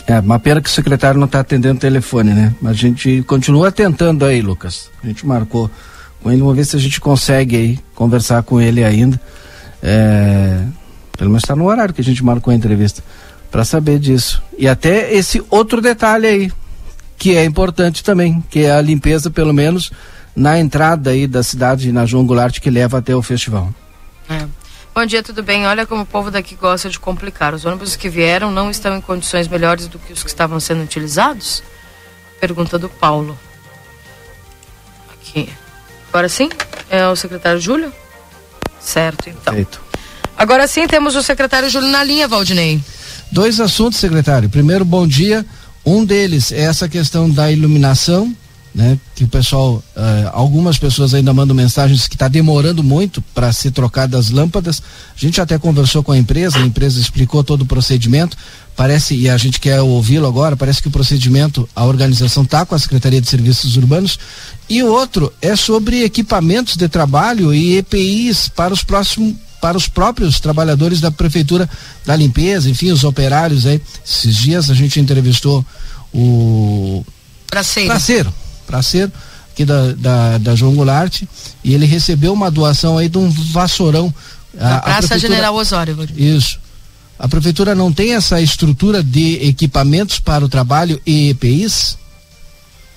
É, uma pena que o secretário não está atendendo o telefone, né? Mas a gente continua tentando aí, Lucas. A gente marcou com ele, vamos ver se a gente consegue aí conversar com ele ainda. É, pelo menos está no horário que a gente marcou a entrevista para saber disso. E até esse outro detalhe aí, que é importante também, que é a limpeza, pelo menos, na entrada aí da cidade, na João Goulart, que leva até o festival. É. Bom dia, tudo bem? Olha como o povo daqui gosta de complicar. Os ônibus que vieram não estão em condições melhores do que os que estavam sendo utilizados? Pergunta do Paulo. Aqui. Agora sim? É o secretário Júlio? Certo, então. Feito. Agora sim temos o secretário Júlio na linha, Valdinei. Dois assuntos, secretário. Primeiro, bom dia. Um deles é essa questão da iluminação né? Que o pessoal, uh, algumas pessoas ainda mandam mensagens que está demorando muito para ser trocadas lâmpadas. A gente até conversou com a empresa, a empresa explicou todo o procedimento. Parece, e a gente quer ouvi-lo agora, parece que o procedimento, a organização está com a Secretaria de Serviços Urbanos. E o outro é sobre equipamentos de trabalho e EPIs para os próximos para os próprios trabalhadores da prefeitura da limpeza, enfim, os operários aí. Esses dias a gente entrevistou o Praceiro. Praceiro praceiro aqui da, da, da João Goulart e ele recebeu uma doação aí de um vassourão. A, a Praça General Osório. Isso. A prefeitura não tem essa estrutura de equipamentos para o trabalho e EPIs?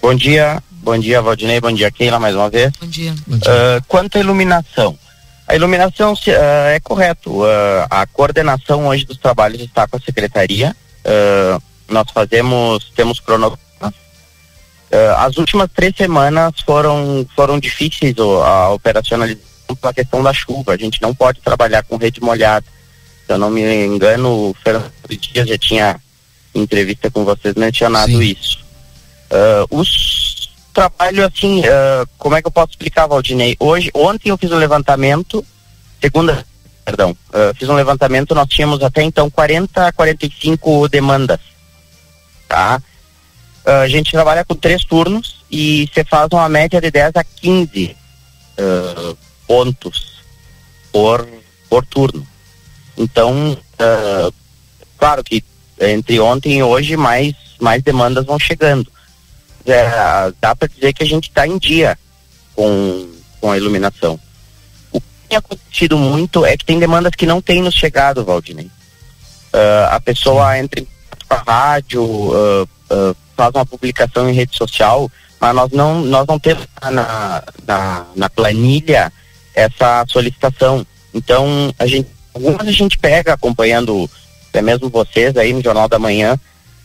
Bom dia, bom dia Valdinei, bom dia Keila mais uma vez. Bom dia. Bom dia. Uh, quanto à iluminação, a iluminação uh, é correto. Uh, a coordenação hoje dos trabalhos está com a secretaria. nós fazemos, temos cronograma as últimas três semanas foram, foram difíceis a operacionalização pela questão da chuva. A gente não pode trabalhar com rede molhada. Se eu não me engano, o Fernando Dias já tinha entrevista com vocês mencionado Sim. isso. Uh, os trabalhos assim, uh, como é que eu posso explicar, Valdinei? Hoje, ontem eu fiz um levantamento, segunda, perdão, uh, fiz um levantamento, nós tínhamos até então 40 a 45 demandas, tá? Uh, a gente trabalha com três turnos e você faz uma média de 10 a 15 uh, pontos por, por turno. Então, uh, claro que entre ontem e hoje mais, mais demandas vão chegando. É, dá para dizer que a gente está em dia com, com a iluminação. O que tem acontecido muito é que tem demandas que não têm nos chegado, Valdinei. a pessoa entra em rádio, faz uma publicação em rede social, mas nós não, nós não temos na, na, na planilha essa solicitação. Então, a gente, algumas a gente pega acompanhando até mesmo vocês aí no Jornal da Manhã,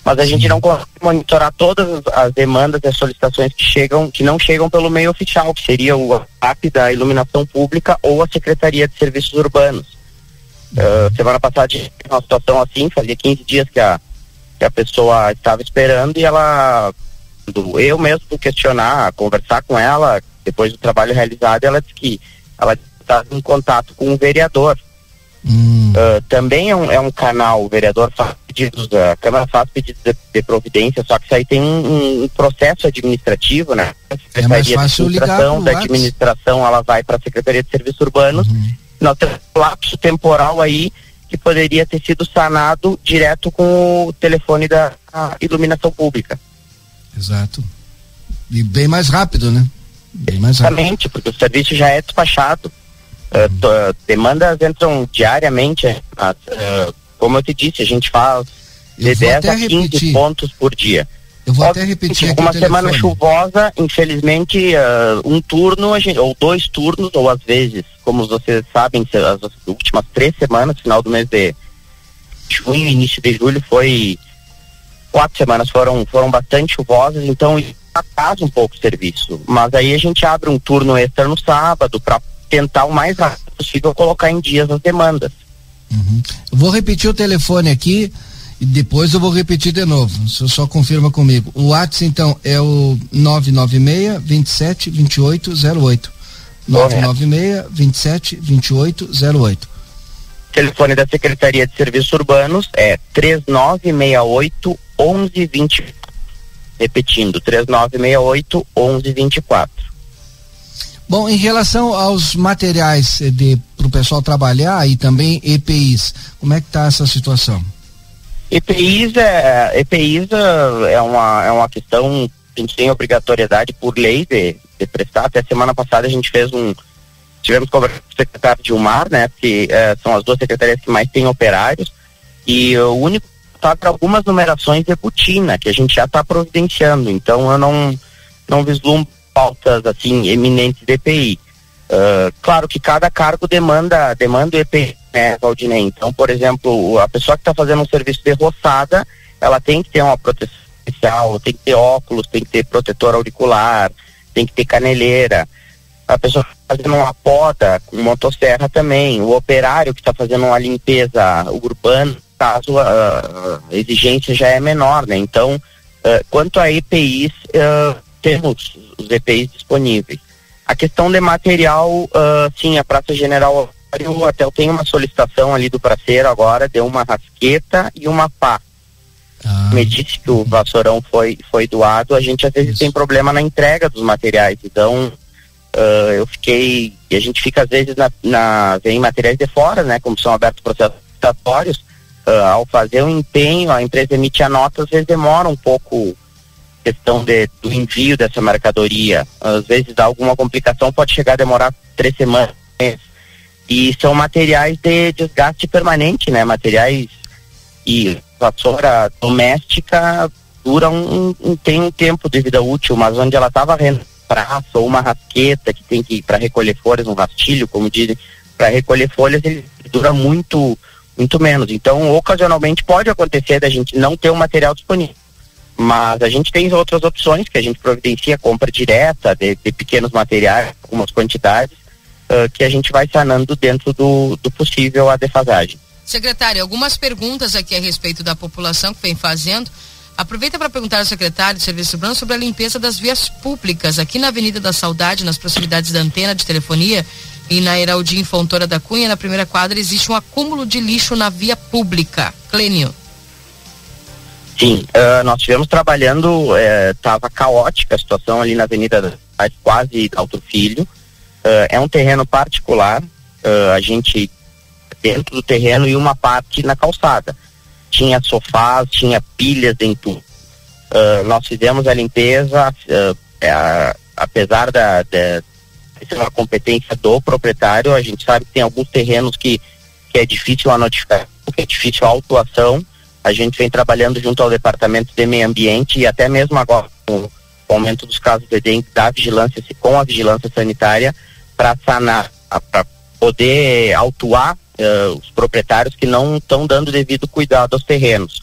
mas a gente não consegue monitorar todas as demandas e as solicitações que chegam, que não chegam pelo meio oficial, que seria o app da iluminação pública ou a Secretaria de Serviços Urbanos. Uh, semana passada tinha uma situação assim, fazia 15 dias que a que a pessoa estava esperando e ela, eu mesmo questionar, conversar com ela, depois do trabalho realizado, ela disse que ela estava em contato com o vereador. Uh, também é um, é um canal, o vereador faz pedidos, a Câmara faz pedidos de, de providência, só que isso aí tem um, um processo administrativo, né? A É mais Secretaria de fácil ligar administração, da administração ela vai para a Secretaria de Serviços Urbanos. Nós temos um lapso temporal aí que poderia ter sido sanado direto com o telefone da iluminação pública. Exato. E bem mais rápido, né? Bem mais rápido. Exatamente, porque o serviço já é despachado. Uh, to- uh, demandas entram diariamente, uh, como eu te disse, a gente faz de Eu vou 10 até a 15 repetir. pontos por dia. Eu vou até repetir aqui Uma semana chuvosa, infelizmente, uh, um turno, gente- ou dois turnos, ou às vezes, como vocês sabem, as últimas três semanas, final do mês de junho, início de julho, foi quatro semanas foram foram bastante chuvosas, então atrasa um pouco o serviço. Mas aí a gente abre um turno extra no sábado para tentar o mais rápido possível colocar em dias as demandas. Eu vou repetir o telefone aqui e depois eu vou repetir de novo. Você só confirma comigo. O WhatsApp, então, é o 996 27 28 08. 996 27 28 08. O telefone da Secretaria de Serviços Urbanos é 3968 1120. Repetindo, 3968 1124. Bom, em relação aos materiais para o pessoal trabalhar e também EPIs, como é que está essa situação? EPIs é, EPIs é é uma, é uma questão que a gente tem obrigatoriedade por lei de, de prestar. Até semana passada a gente fez um. Tivemos conversa com o secretário Dilmar, né? Porque eh, são as duas secretarias que mais têm operários. E o único está para algumas numerações de botina, que a gente já está providenciando. Então eu não, não vislumbro pautas assim eminentes de EPI. Ah, claro que cada cargo demanda demanda o EPI, né, Valdinei? Então, por exemplo, a pessoa que está fazendo um serviço de roçada, ela tem que ter uma proteção especial, tem que ter óculos, tem que ter protetor auricular, tem que ter caneleira. A pessoa que está fazendo uma poda com motosserra também, o operário que está fazendo uma limpeza urbana, caso a, a exigência já é menor, né? Então, ah, quanto a EPIs, ah, temos os EPIs disponíveis. A questão de material, ah, sim, a Praça General até eu tenho uma solicitação ali do praceiro agora de uma rasqueta e uma pá. Me disse que o vassourão foi, foi doado, a gente às vezes tem problema na entrega dos materiais, então ah, eu fiquei, e a gente fica às vezes na, na vem materiais de fora, né, como são abertos processos licitatórios, ah, ao fazer o empenho, a empresa emite a nota, às vezes demora um pouco questão de, do envio dessa mercadoria. Às vezes dá alguma complicação, pode chegar a demorar três semanas. E são materiais de desgaste permanente, né? Materiais e vassoura doméstica dura um, um- tem um tempo de vida útil, mas onde ela estava praça ou uma rasqueta que tem que ir para recolher folhas, um rastilho, como dizem, para recolher folhas, ele dura muito muito menos. Então, ocasionalmente pode acontecer da gente não ter o material disponível. Mas a gente tem outras opções que a gente providencia compra direta de, de pequenos materiais, algumas quantidades, ah, que a gente vai sanando dentro do, do possível a defasagem. Secretário, algumas perguntas aqui a respeito da população que vem fazendo. Aproveita para perguntar ao secretário de Serviço Urbano sobre a limpeza das vias públicas. Aqui na Avenida da Saudade, nas proximidades da antena de telefonia e na Heraldinho Fontoura da Cunha, na primeira quadra, existe um acúmulo de lixo na via pública. Clênio. Sim, ah, nós estivemos trabalhando, estava caótica a situação ali na Avenida da quase Alto Filho. Ah, é um terreno particular, ah, a gente dentro do terreno e uma parte na calçada. Tinha sofás, tinha pilhas em tudo. Ah, nós fizemos a limpeza, é, apesar da, da ser uma competência do proprietário, a gente sabe que tem alguns terrenos que, que é difícil a notificação, que é difícil a autuação. A gente vem trabalhando junto ao Departamento de Meio Ambiente e até mesmo agora com o aumento dos casos de dengue da vigilância, com a vigilância sanitária, para sanar, para poder autuar eh, os proprietários que não estão dando devido cuidado aos terrenos.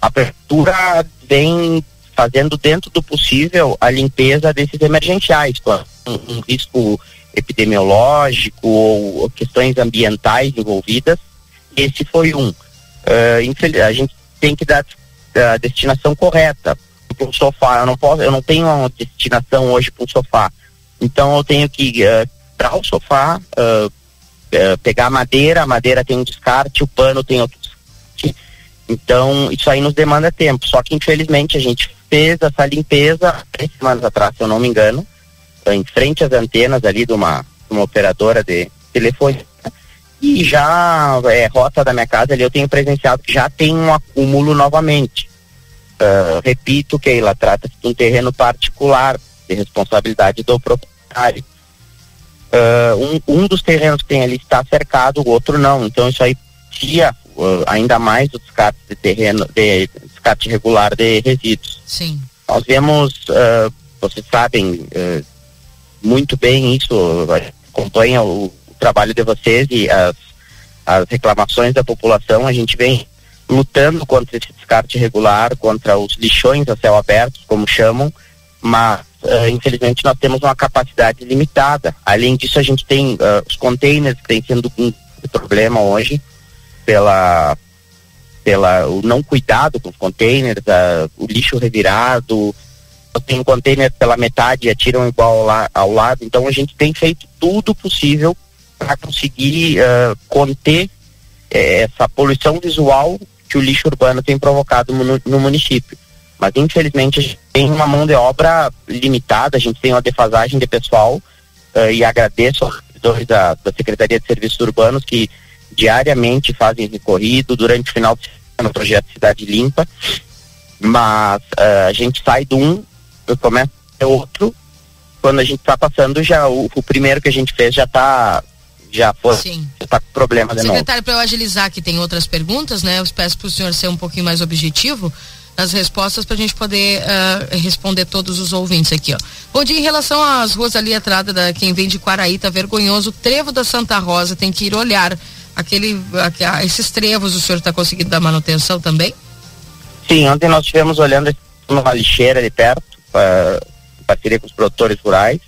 A prefeitura vem fazendo dentro do possível a limpeza desses emergenciais, com um, um risco epidemiológico ou questões ambientais envolvidas. Esse foi um. Infel- a gente tem que dar a destinação correta para um sofá. Eu não posso, eu não tenho uma destinação hoje para um sofá. Então eu tenho que uh, para o sofá, uh, eh, pegar a madeira, a madeira tem um descarte, o pano tem outro descarte. Então, isso aí nos demanda tempo. Só que, infelizmente, a gente fez essa limpeza três semanas atrás, se eu não me engano, em frente às antenas ali de uma, uma operadora de telefone. E já é rota da minha casa ali, eu tenho presenciado que já tem um acúmulo novamente. Uh, repito, Keila, trata-se de um terreno particular, de responsabilidade do proprietário. Uh, um, um dos terrenos que tem ali está cercado, o outro não. Então isso aí tira uh, ainda mais o descarte de terreno, de descarte regular de resíduos. Sim. Nós vemos, uh, vocês sabem muito bem isso, acompanha o, o, trabalho de vocês e as, as reclamações da população, a gente vem lutando contra esse descarte irregular, contra os lixões a céu aberto, como chamam, mas uh, infelizmente nós temos uma capacidade limitada. Além disso, a gente tem uh, os containers que têm sendo um problema hoje pela pela o não cuidado com os containers, uh, o lixo revirado, tem um container pela metade e atiram igual ao, ao lado. Então a gente tem feito tudo possível para conseguir conter eh, essa poluição visual que o lixo urbano tem provocado no, no município. Mas infelizmente a gente tem uma mão de obra limitada, a gente tem uma defasagem de pessoal uh, e agradeço aos servidores da, da Secretaria de Serviços Urbanos que diariamente fazem recorrido durante o final de semana no projeto Cidade Limpa, mas uh, a gente sai de um, começa é outro, quando a gente está passando já o, o, primeiro que a gente fez já está já foi Sim. tá com problema de Secretário, para eu agilizar que tem outras perguntas, né? Eu peço para o senhor ser um pouquinho mais objetivo nas respostas para a gente poder uh, responder todos os ouvintes aqui, ó. Bom dia, em relação às ruas ali atrás da quem vem de Quaraí, tá vergonhoso. O trevo da Santa Rosa tem que ir olhar aquele, aqu, esses trevos. O senhor está conseguindo dar manutenção também? Sim, ontem nós estivemos olhando uma lixeira ali perto, uh, em parceria com os produtores rurais.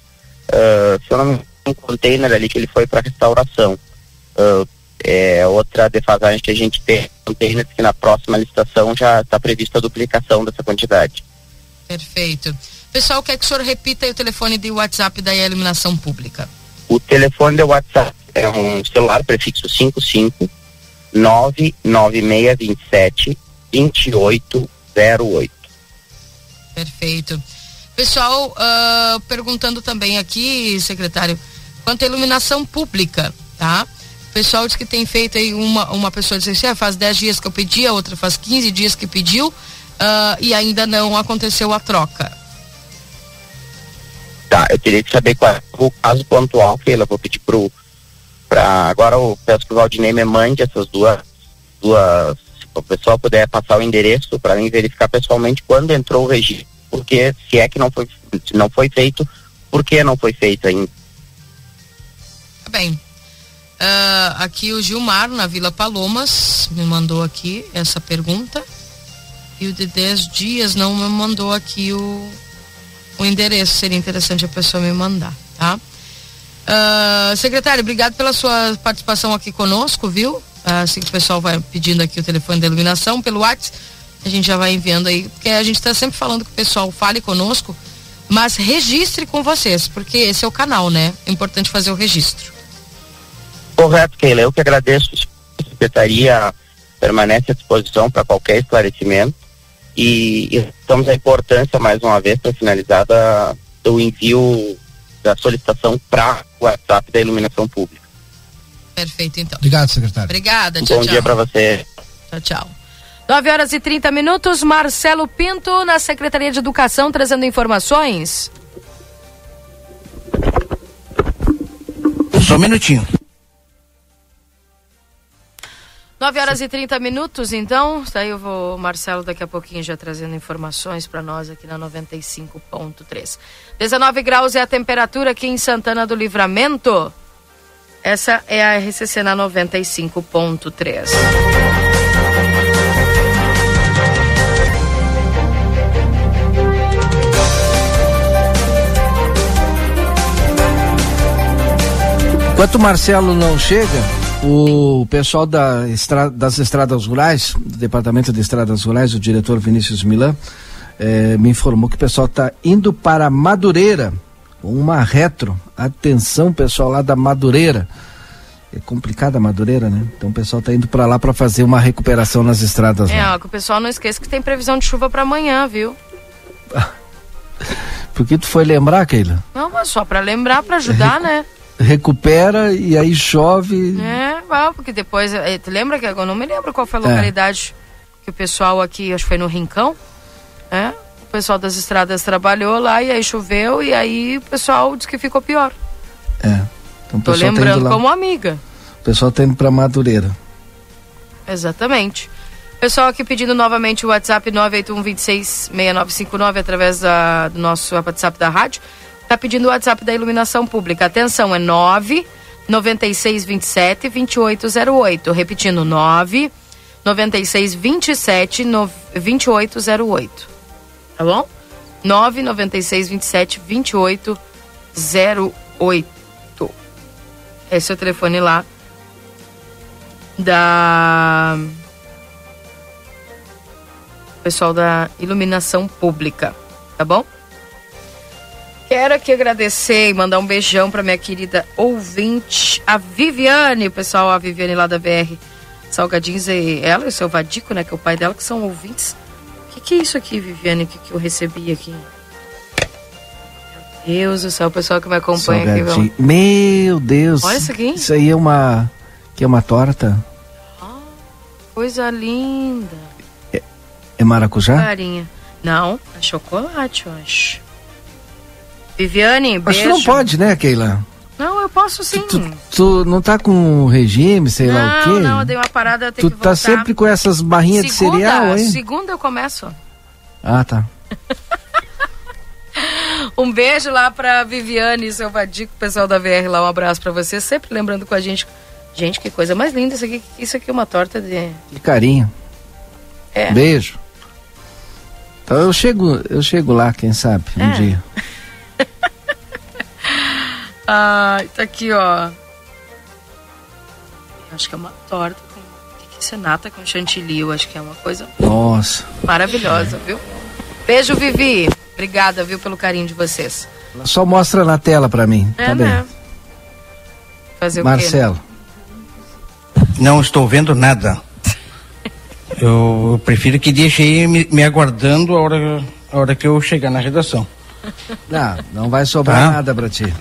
Uh, se eu não me um container ali que ele foi para restauração. Uh, é outra defasagem que a gente tem containers que na próxima licitação já está prevista a duplicação dessa quantidade. Perfeito. Pessoal, quer que o senhor repita o telefone de WhatsApp da iluminação pública? O telefone do WhatsApp é um celular prefixo 55 99627 2808. Perfeito. Pessoal, uh, perguntando também aqui, secretário, quanto à iluminação pública, tá? Pessoal diz que tem feito aí uma, uma pessoa diz assim, ah, faz 10 dias que eu pedi, a outra faz 15 dias que pediu uh, e ainda não aconteceu a troca. Tá, eu teria que saber qual é o caso pontual que ela vou pedir pro pra, agora eu peço que o Valdinei me mande essas duas duas se o pessoal puder passar o endereço para mim verificar pessoalmente quando entrou o registro, porque se é que não foi se não foi feito, por que não foi feito ainda? Tá bem. Uh, aqui o Gilmar, na Vila Palomas, me mandou aqui essa pergunta. E o de 10 dias não me mandou aqui o, o endereço. Seria interessante a pessoa me mandar, tá? Uh, secretário, obrigado pela sua participação aqui conosco, viu? Assim que o pessoal vai pedindo aqui o telefone da iluminação pelo WhatsApp, a gente já vai enviando aí, porque a gente está sempre falando que o pessoal fale conosco, mas registre com vocês, porque esse é o canal, né? É importante fazer o registro. Correto, Keila. Eu que agradeço. A Secretaria permanece à disposição para qualquer esclarecimento e, e estamos a importância, mais uma vez, para finalizar, da, do envio da solicitação para o WhatsApp da iluminação pública. Perfeito, então. Obrigado, secretário. Obrigada, tchau, Bom tchau. dia para você. Tchau, tchau. 9 horas e 30 minutos, Marcelo Pinto, na Secretaria de Educação, trazendo informações. Só um minutinho. 9 horas e 30 minutos, então. Daí eu vou, Marcelo, daqui a pouquinho já trazendo informações para nós aqui na 95.3. 19 graus é a temperatura aqui em Santana do Livramento. Essa é a RCC na 95.3. Enquanto o Marcelo não chega, o pessoal da estra, das estradas rurais, do Departamento de Estradas Rurais, o diretor Vinícius Milan, eh, me informou que o pessoal está indo para Madureira, uma retro. Atenção, pessoal lá da Madureira. é complicada a Madureira, né? Então o pessoal tá indo para lá para fazer uma recuperação nas estradas. É, lá. ó, que o pessoal não esqueça que tem previsão de chuva para amanhã, viu? [laughs] Por que tu foi lembrar, Keila? Não, mas só para lembrar, para ajudar, né? Recupera e aí chove. É, vai, porque depois. eh, Tu lembra que eu não me lembro qual foi a É. localidade que o pessoal aqui, acho que foi no Rincão, é? O pessoal das estradas trabalhou lá e aí choveu e aí o pessoal disse que ficou pior. Então, o Tô pessoal tá lembrando lá. como amiga. O pessoal tá indo para Madureira. Exatamente. Pessoal aqui pedindo novamente o WhatsApp 981266959 através da- do nosso WhatsApp da rádio. Tá pedindo o WhatsApp da iluminação pública. Atenção, é 9 9627 2808. Repetindo, 9 9627 no- 2808. Tá bom? 9 9627 2808. Esse é o telefone lá da pessoal da iluminação pública, tá bom? Quero aqui agradecer e mandar um beijão para minha querida ouvinte, a Viviane, pessoal, a Viviane lá da VR Salgadinhos, e ela e o seu Vadico, né, que é o pai dela, que são ouvintes. O que, que é isso aqui, Viviane, que, que eu recebi aqui? Meu Deus do céu, o pessoal que me acompanha aqui, Salgadinho. vão. Meu Deus. Olha isso aqui. Isso aí é uma que é uma torta. Coisa linda. É maracujá? Carinha. Não, é chocolate, eu acho. Viviane, beijo. que não pode, né, Keila? Não, eu posso sim. Tu não tá com regime, sei lá o não, quê? não, eu dei uma parada, eu tenho Tu que tá voltar. sempre com essas barrinhas segunda, de cereal, hein? Segunda eu começo. Ah, tá. [laughs] Um beijo lá pra Viviane e seu Vadico, pessoal da VR lá, um abraço pra vocês. Sempre lembrando com a gente. Gente, que coisa mais linda isso aqui. Isso aqui é uma torta de... Que carinho. É. Beijo. Então eu chego, eu chego lá, quem sabe, um É. dia. [laughs] [laughs] Ah, tá aqui, ó. Acho que é uma torta com... O que que é isso? É nata com chantilly, eu acho que é uma coisa Nossa. maravilhosa, viu? Beijo, Vivi. Obrigada, viu, pelo carinho de vocês. Só mostra na tela pra mim, É, tá bem? né? Fazer o quê? Marcelo. Não estou vendo nada. Eu, eu prefiro que deixe aí me, me aguardando a hora, a hora que eu chegar na redação. Não, não vai sobrar Tá. nada pra ti.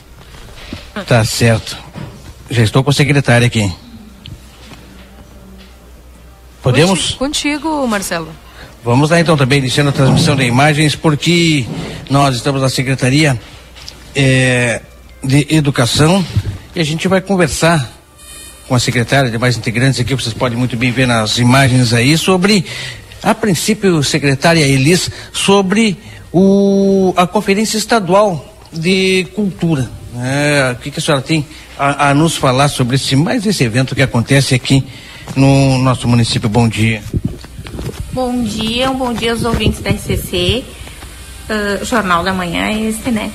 Tá certo. Já estou com a secretária aqui. Podemos? Contigo, Marcelo. Vamos lá então também, iniciando a transmissão de imagens, porque nós estamos na Secretaria eh, de Educação e a gente vai conversar com a secretária, demais integrantes aqui, vocês podem muito bem ver nas imagens aí, sobre, a princípio, secretária Elis, sobre o, a Conferência Estadual de Cultura. É, o que, que a senhora tem a, a nos falar sobre esse, mais esse evento que acontece aqui no nosso município? Bom dia. Bom dia, um bom dia aos ouvintes da RCC. Ah, Jornal da Manhã é esse, né?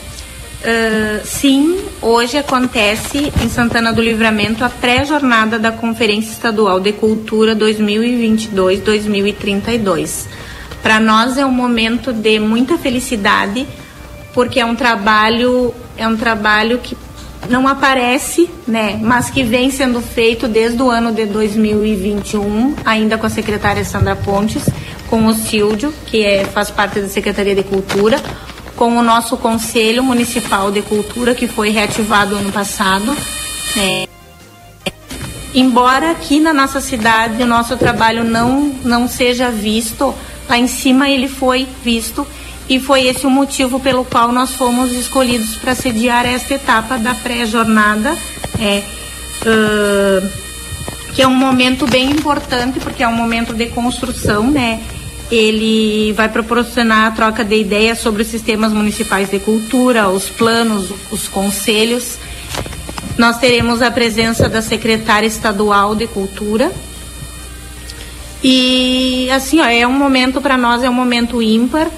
Ah, sim, hoje acontece em Santana do Livramento a pré-jornada da Conferência Estadual de Cultura 2022-2032. Para nós é um momento de muita felicidade, porque é um trabalho, é um trabalho que não aparece, né, mas que vem sendo feito desde o ano de 2021, ainda com a secretária Sandra Pontes, com o Silvio, que é, faz parte da Secretaria de Cultura, com o nosso Conselho Municipal de Cultura, que foi reativado ano passado. né. Embora aqui na nossa cidade o nosso trabalho não, não seja visto, lá em cima ele foi visto e foi esse o motivo pelo qual nós fomos escolhidos para sediar esta etapa da pré-jornada, é, ãh, que é um momento bem importante porque é um momento de construção, né? Ele vai proporcionar a troca de ideias sobre os sistemas municipais de cultura, os planos, os conselhos. Nós teremos a presença da secretária estadual de cultura, e assim, ó, é um momento para nós, é um momento ímpar.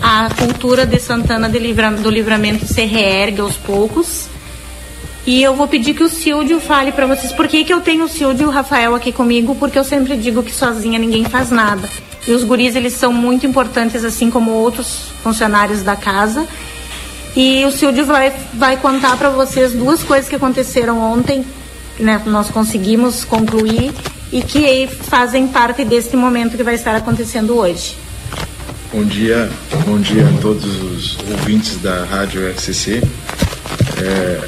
A cultura de Santana de Livra- do Livramento se reergue aos poucos. E eu vou pedir que o Silvio fale para vocês por que, que eu tenho o Silvio e o Rafael aqui comigo, porque eu sempre digo que sozinha ninguém faz nada. E os guris, eles são muito importantes, assim como outros funcionários da casa. E o Silvio vai, vai contar para vocês duas coisas que aconteceram ontem né, nós conseguimos concluir e que fazem parte deste momento que vai estar acontecendo hoje. Bom dia, bom dia a todos os ouvintes da Rádio RCC. É,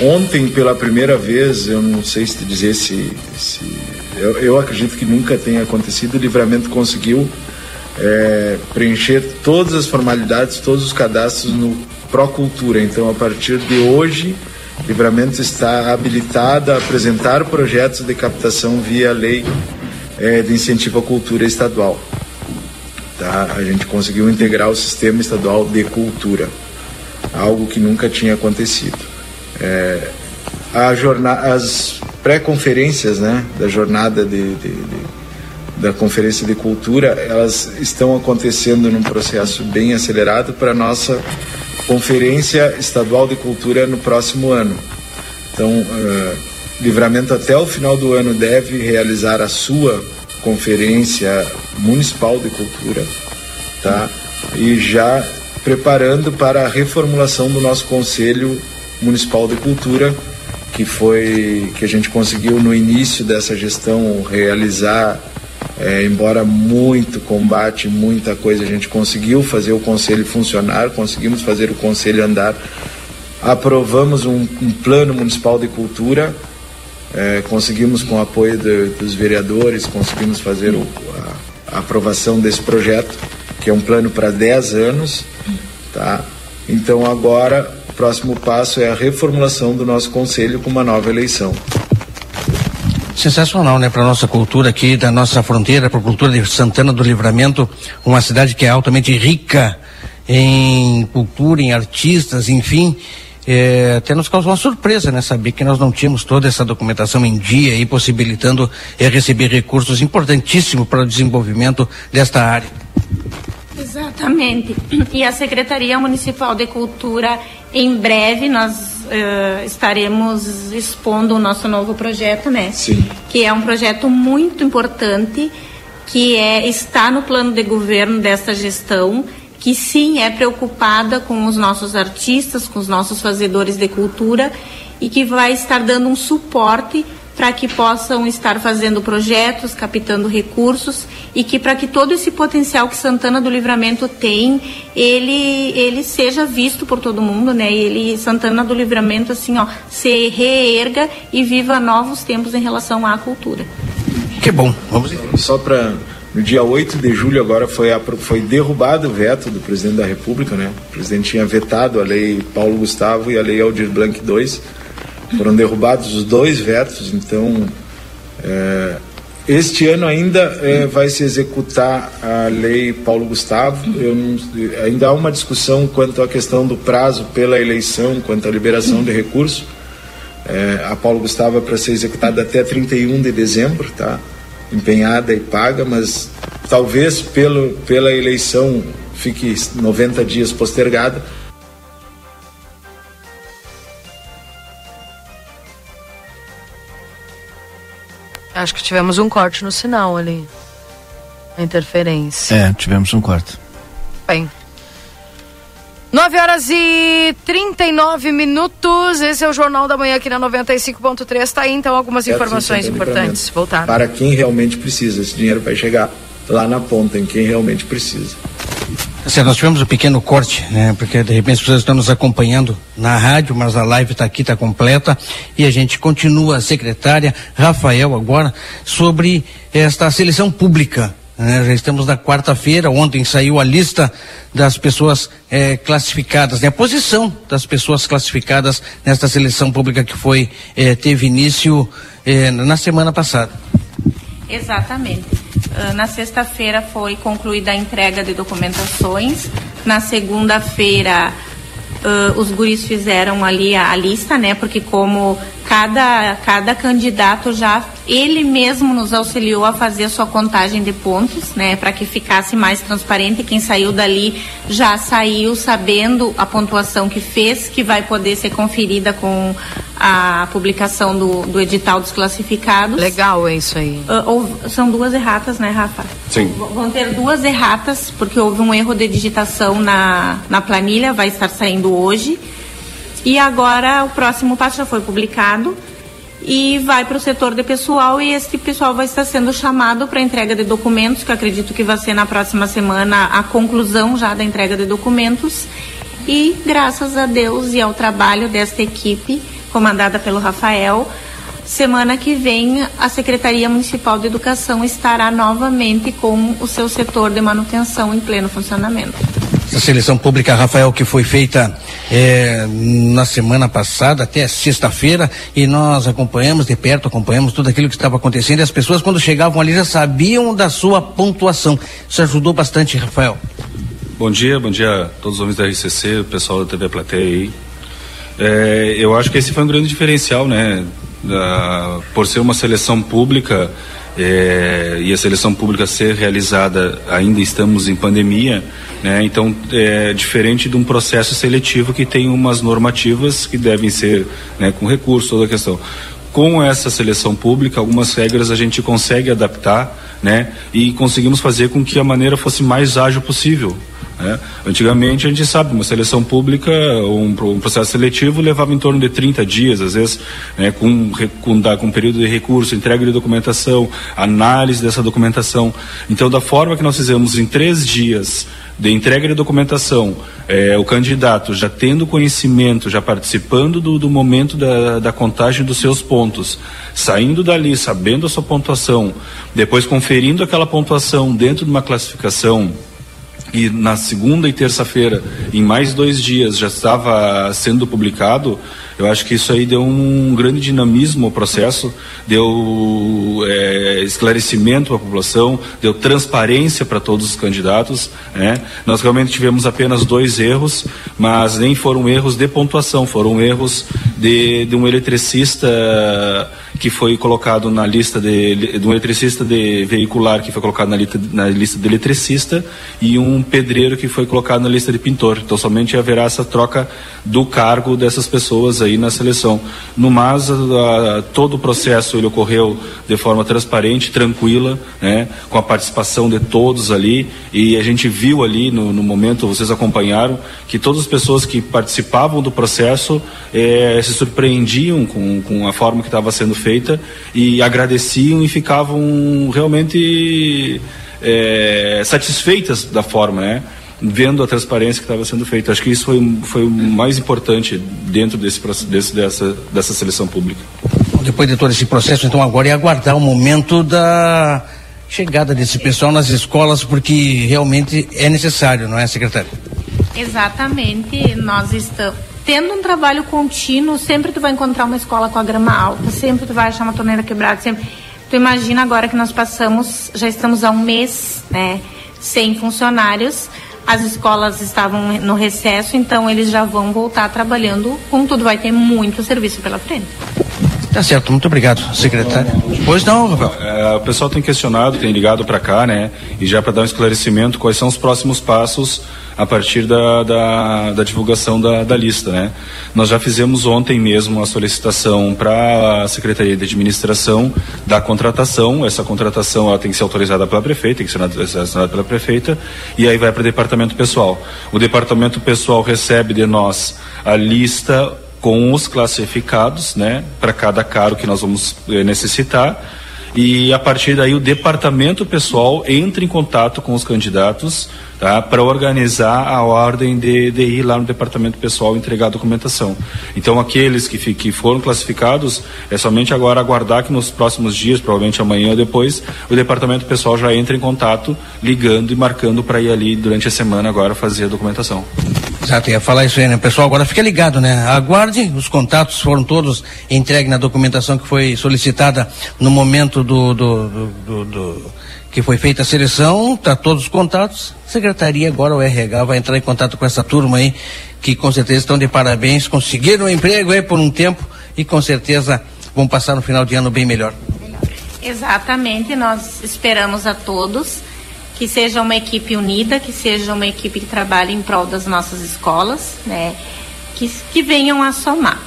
ontem, pela primeira vez, eu não sei se dizer se. se eu, eu acredito que nunca tenha acontecido, o livramento conseguiu é, preencher todas as formalidades, todos os cadastros no Procultura. Então, a partir de hoje, Livramento está habilitado a apresentar projetos de captação via lei é, de incentivo à cultura estadual. Tá? A gente conseguiu integrar o sistema estadual de cultura, algo que nunca tinha acontecido. É, as pré-conferências né, da jornada de, de, de, da Conferência de Cultura, elas estão acontecendo num processo bem acelerado para nossa Conferência Estadual de Cultura no próximo ano. Então, uh, Livramento até o final do ano deve realizar a sua Conferência Municipal de Cultura, tá? E já preparando para a reformulação do nosso Conselho Municipal de Cultura, que foi que a gente conseguiu no início dessa gestão realizar é, embora muito combate, muita coisa, a gente conseguiu fazer o conselho funcionar, conseguimos fazer o conselho andar, aprovamos um, um plano municipal de cultura, é, conseguimos com o apoio de, dos vereadores, conseguimos fazer o, a, a, aprovação desse projeto, que é um plano para 10 anos, tá? Então agora o próximo passo é a reformulação do nosso conselho com uma nova eleição sensacional, né, para nossa cultura aqui da nossa fronteira, para a cultura de Santana do Livramento, uma cidade que é altamente rica em cultura, em artistas, enfim. É, até nos causou uma surpresa, né? Saber que nós não tínhamos toda essa documentação em dia e possibilitando é, receber recursos importantíssimos para o desenvolvimento desta área. Exatamente. E a Secretaria Municipal de Cultura, em breve, nós uh, estaremos expondo o nosso novo projeto, né? Sim. Que é um projeto muito importante, que é está no plano de governo desta gestão, que sim é preocupada com os nossos artistas, com os nossos fazedores de cultura e que vai estar dando um suporte para que possam estar fazendo projetos, captando recursos e que para que todo esse potencial que Santana do Livramento tem, ele ele seja visto por todo mundo, né? Ele Santana do Livramento assim, ó, se reerga e viva novos tempos em relação à cultura. Que bom. Vamos só para no dia 8 de julho agora foi, foi derrubado o veto do presidente da República, né? O presidente tinha vetado a lei Paulo Gustavo e a lei Aldir Blanc II foram derrubados os dois vetos, então é, este ano ainda é, vai se executar a lei Paulo Gustavo. Não, ainda há uma discussão quanto à questão do prazo pela eleição, quanto à liberação de recursos. É, a Paulo Gustavo é para ser executada até 31 de dezembro, tá? Empenhada e paga, mas talvez pelo, pela eleição fique 90 dias postergada Acho que tivemos um corte no sinal ali. A interferência. É, tivemos um corte. Bem. 9 horas e 39 minutos. Esse é o Jornal da Manhã aqui na 95.3. Tá aí então algumas informações importantes. Voltar. Para quem realmente precisa. Esse dinheiro vai chegar lá na ponta, em quem realmente precisa. Assim, nós tivemos um pequeno corte, né? Porque de repente as pessoas estão nos acompanhando na rádio, mas a live está aqui, está completa. E a gente continua, secretária Rafael agora, sobre esta seleção pública. Né? Já estamos na quarta-feira, ontem saiu a lista das pessoas eh, classificadas, né? A posição das pessoas classificadas nesta seleção pública que foi, eh, teve início eh, na semana passada. Exatamente. Uh, na sexta-feira foi concluída a entrega de documentações. Na segunda-feira, uh, os guris fizeram ali a, a, lista, né? Porque como cada, cada candidato já ele mesmo nos auxiliou a fazer a sua contagem de pontos, né, para que ficasse mais transparente. Quem saiu dali já saiu sabendo a pontuação que fez, que vai poder ser conferida com a publicação do, do edital dos classificados. Legal é isso aí. Uh, ou, são duas erratas, né, Rafa? Sim. Vão ter duas erratas, porque houve um erro de digitação na, na planilha, vai estar saindo hoje. E agora o próximo passo já foi publicado e vai para o setor de pessoal e esse pessoal vai estar sendo chamado para entrega de documentos, que eu acredito que vai ser na próxima semana a conclusão já da entrega de documentos. E graças a Deus e ao trabalho desta equipe, comandada pelo Rafael, semana que vem a Secretaria Municipal de Educação estará novamente com o seu setor de manutenção em pleno funcionamento. Essa seleção pública, Rafael, que foi feita é, na semana passada, até sexta-feira, e nós acompanhamos de perto, acompanhamos tudo aquilo que estava acontecendo, e as pessoas, quando chegavam ali, já sabiam da sua pontuação. Isso ajudou bastante, Rafael. Bom dia, bom dia a todos os homens da RCC, o pessoal da TV Plateia aí. É, eu acho que esse foi um grande diferencial, né? Da, por ser uma seleção pública é, e a seleção pública ser realizada, ainda estamos em pandemia, né? Então é diferente de um processo seletivo que tem umas normativas que devem ser né, com recurso, toda a questão. Com essa seleção pública, algumas regras a gente consegue adaptar né? e conseguimos fazer com que a maneira fosse mais ágil possível. Né? Antigamente a gente sabe, uma seleção pública, um, um, processo seletivo levava em torno de 30 dias, às vezes né, com, com, com um período de recurso, entrega de documentação, análise dessa documentação. Então, da forma que nós fizemos em três dias de entrega de documentação, é, o candidato já tendo conhecimento, já participando do, do momento da, da, contagem dos seus pontos, saindo dali, sabendo a sua pontuação, depois conferindo aquela pontuação dentro de uma classificação e na segunda e terça-feira, em mais dois dias, já estava sendo publicado, eu acho que isso aí deu um grande dinamismo ao processo, deu é, esclarecimento a população, deu transparência para todos os candidatos. Né? Nós realmente tivemos apenas dois erros, mas nem foram erros de pontuação, foram erros de, de um eletricista que foi colocado na lista de, de um eletricista de veicular que foi colocado na na lista de eletricista e um pedreiro que foi colocado na lista de pintor. Então somente haverá essa troca do cargo dessas pessoas aí na seleção. No mais, a, a, todo o processo ele ocorreu de forma transparente, tranquila, né, com a participação de todos ali e a gente viu ali no, no momento, vocês acompanharam, que todas as pessoas que participavam do processo eh, se surpreendiam com, com a forma que estava sendo feita e agradeciam e ficavam realmente é, satisfeitas da forma, né? Vendo a transparência que estava sendo feita. Acho que isso foi, foi o mais importante dentro desse, desse, dessa, dessa seleção pública. Depois de todo esse processo, então agora é aguardar o momento da chegada desse pessoal nas escolas, porque realmente é necessário, não é, secretário? Exatamente. Nós estamos tendo um trabalho contínuo, sempre tu vai encontrar uma escola com a grama alta, sempre tu vai achar uma torneira quebrada, sempre. Tu imagina agora que nós passamos, já estamos há um mês, né, sem funcionários, as escolas estavam no recesso, então eles já vão voltar trabalhando com tudo, vai ter muito serviço pela frente. Tá certo, muito obrigado, secretário. Pois não, Rafael. É, o pessoal tem questionado, tem ligado para cá, né? E já para dar um esclarecimento, quais são os próximos passos a partir da, da, da divulgação da, da, lista, né? Nós já fizemos ontem mesmo a solicitação para a Secretaria de Administração da contratação. Essa contratação ela tem que ser autorizada pela prefeita, tem que ser assinada pela prefeita, e aí vai para o departamento pessoal. O departamento pessoal recebe de nós a lista com os classificados, né, para cada cargo que nós vamos eh, necessitar. E a partir daí o departamento pessoal entra em contato com os candidatos tá? para organizar a ordem de, de, ir lá no departamento pessoal entregar a documentação. Então, aqueles que, que foram classificados, é somente agora aguardar que nos próximos dias, provavelmente amanhã ou depois, o departamento pessoal já entre em contato, ligando e marcando para ir ali durante a semana agora fazer a documentação. Exato, ia falar isso aí, né? Pessoal, agora fica ligado, né? Aguarde, os contatos foram todos entregues na documentação que foi solicitada no momento do, do, do, do, que foi feita a seleção, tá todos os contatos. Secretaria agora o RH vai entrar em contato com essa turma aí, que com certeza estão de parabéns, conseguiram um emprego aí por um tempo e com certeza vão passar no final de ano bem melhor. Exatamente, nós esperamos a todos que seja uma equipe unida, que seja uma equipe que trabalhe em prol das nossas escolas, né? Que, que venham a somar.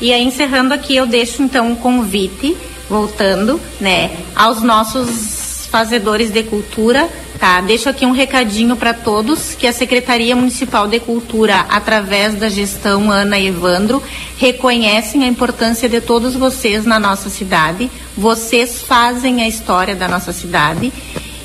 E aí, encerrando aqui, eu deixo então um convite, voltando, né, aos nossos fazedores de cultura, Tá, deixo aqui um recadinho para todos que a Secretaria Municipal de Cultura, através da gestão Ana e Evandro, reconhecem a importância de todos vocês na nossa cidade. Vocês fazem a história da nossa cidade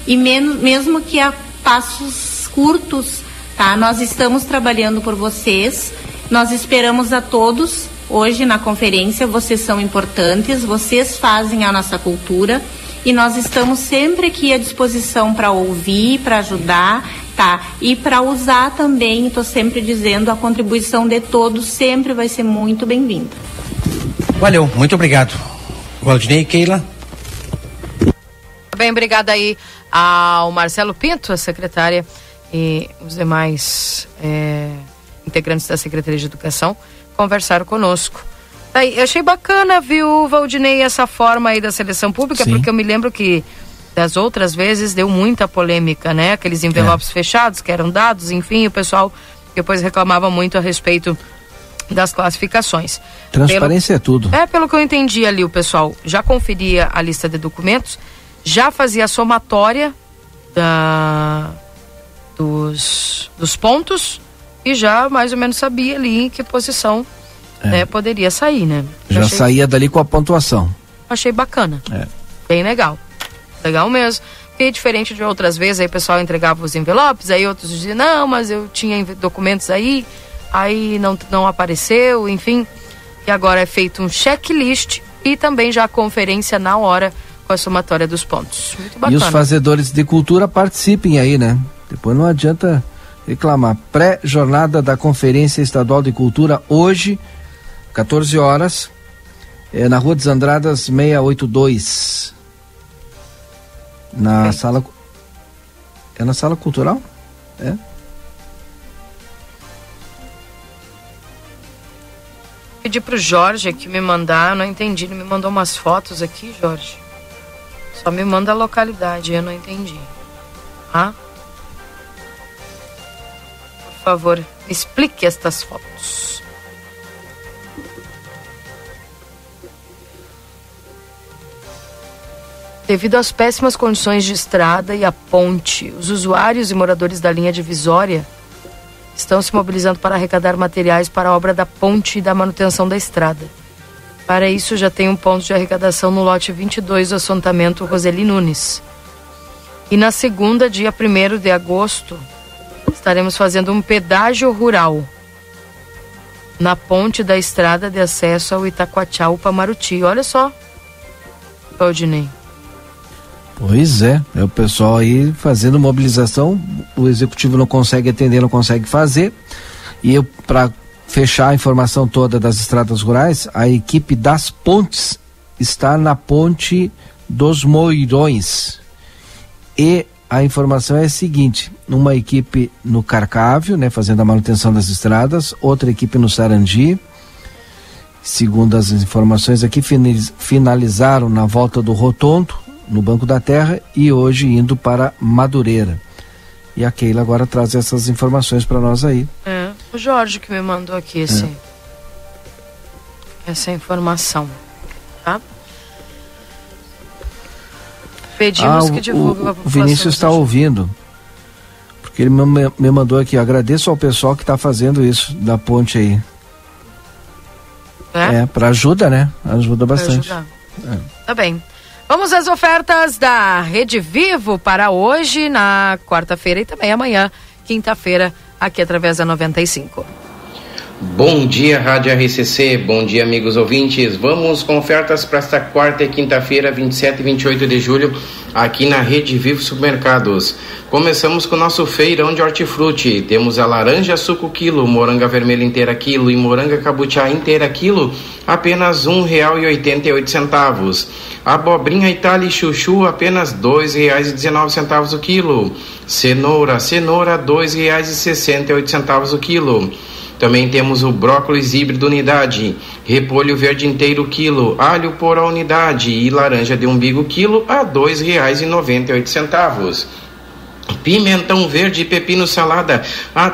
e mesmo, mesmo que a passos curtos, tá? Nós estamos trabalhando por vocês. Nós esperamos a todos hoje na conferência. Vocês são importantes. Vocês fazem a nossa cultura e nós estamos sempre aqui à disposição para ouvir, para ajudar, tá? E para usar também, estou sempre dizendo, a contribuição de todos sempre vai ser muito bem-vinda. Valeu, muito obrigado. Valdinei, Keila. Bem, obrigada aí ao Marcelo Pinto, a secretária, e os demais é, integrantes da Secretaria de Educação conversaram conosco. Aí, eu achei bacana, viu, Valdinei, essa forma aí da seleção pública, Sim. porque eu me lembro que das outras vezes deu muita polêmica, né? Aqueles envelopes é. fechados que eram dados, enfim, o pessoal depois reclamava muito a respeito das classificações. Transparência pelo, é tudo. É, pelo que eu entendi ali, o pessoal já conferia a lista de documentos, já fazia a somatória da, dos, dos pontos e já mais ou menos sabia ali em que posição é. né, poderia sair, né? Já achei... saía dali com a pontuação. Achei bacana. É. Bem legal. Legal mesmo. Porque diferente de outras vezes, aí o pessoal entregava os envelopes, aí outros diziam, não, mas eu tinha documentos aí, aí não, não apareceu, enfim. E agora é feito um checklist e também já a conferência na hora com a somatória dos pontos. Muito bacana. E os fazedores de cultura participem aí, né? Depois não adianta reclamar. Pré-jornada da Conferência Estadual de Cultura hoje 14 horas, é, na Rua dos Andradas 682. Na é. sala. É na sala cultural? É? Pedi pro Jorge aqui me mandar, eu não entendi. Ele me mandou umas fotos aqui, Jorge. Só me manda a localidade, eu não entendi. Ah? Por favor, explique estas fotos. Devido às péssimas condições de estrada e a ponte, os usuários e moradores da linha divisória estão se mobilizando para arrecadar materiais para a obra da ponte e da manutenção da estrada. Para isso, já tem um ponto de arrecadação no lote 22 do assentamento Roseli Nunes. E na segunda, dia 1 de agosto, estaremos fazendo um pedágio rural na ponte da estrada de acesso ao Itacoatiá, Pamaruti. Olha só, Claudinei. Pois é, é o pessoal aí fazendo mobilização, o executivo não consegue atender, não consegue fazer. E para fechar a informação toda das estradas rurais, a equipe das pontes está na ponte dos Moirões. E a informação é a seguinte: uma equipe no Carcávio, né, fazendo a manutenção das estradas, outra equipe no Sarandi. Segundo as informações aqui, finalizaram na volta do Rotondo, no Banco da Terra e hoje indo para Madureira. E a Keila agora traz essas informações para nós aí. É, o Jorge que me mandou aqui esse, é. essa informação, tá? Pedimos ah, que divulgue o, o Vinícius está ouvindo, porque ele me, me mandou aqui. Agradeço ao pessoal que está fazendo isso da ponte aí. É, é para ajuda, né? Ajuda bastante. É. Tá bem. Vamos às ofertas da Rede Vivo para hoje, na quarta-feira e também amanhã, quinta-feira, aqui através da 95. Bom dia, Rádio RCC. Bom dia, amigos ouvintes. Vamos com ofertas para esta quarta e quinta-feira, 27 e 28 de julho, aqui na Rede Vivo Supermercados. Começamos com o nosso feirão de hortifruti. Temos a laranja suco quilo, moranga vermelha inteira quilo e moranga cabuchá inteira quilo, apenas oito centavos. Abobrinha Itália e chuchu, apenas dezenove centavos o quilo. Cenoura, cenoura, oito centavos o quilo. Também temos o brócolis híbrido unidade, repolho verde inteiro quilo, alho por a unidade e laranja de umbigo quilo a oito centavos. Pimentão verde e pepino salada a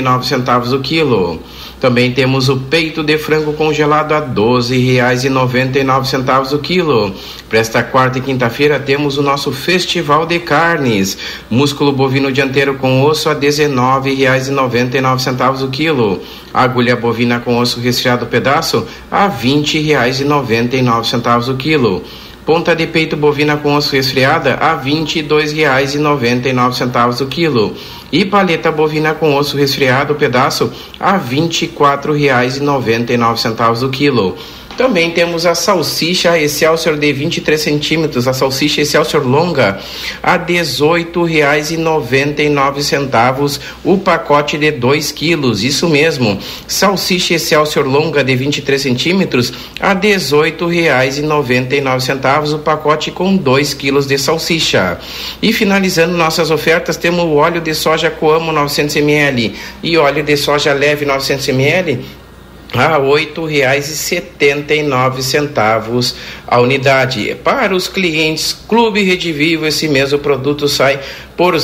nove centavos o quilo. Também temos o peito de frango congelado a R$ 12,99 o quilo. Para esta quarta e quinta-feira temos o nosso Festival de Carnes. Músculo bovino dianteiro com osso a R$ 19,99 o quilo. Agulha bovina com osso resfriado pedaço a R$ 20,99 o quilo. Ponta de peito bovina com osso resfriada a R$ 22,99 o quilo. E paleta bovina com osso resfriado pedaço a R$ 24,99 o quilo. Também temos a salsicha Excelsior de 23 centímetros, a salsicha Excelsior longa a R$ 18,99 o pacote de 2 quilos. Isso mesmo, salsicha Excelsior longa de 23 centímetros a R$ 18,99 o pacote com 2 quilos de salsicha. E finalizando nossas ofertas, temos o óleo de soja Coamo 900 ml e óleo de soja leve 900 ml a nove centavos a unidade. Para os clientes Clube Rede Vivo, esse mesmo produto sai por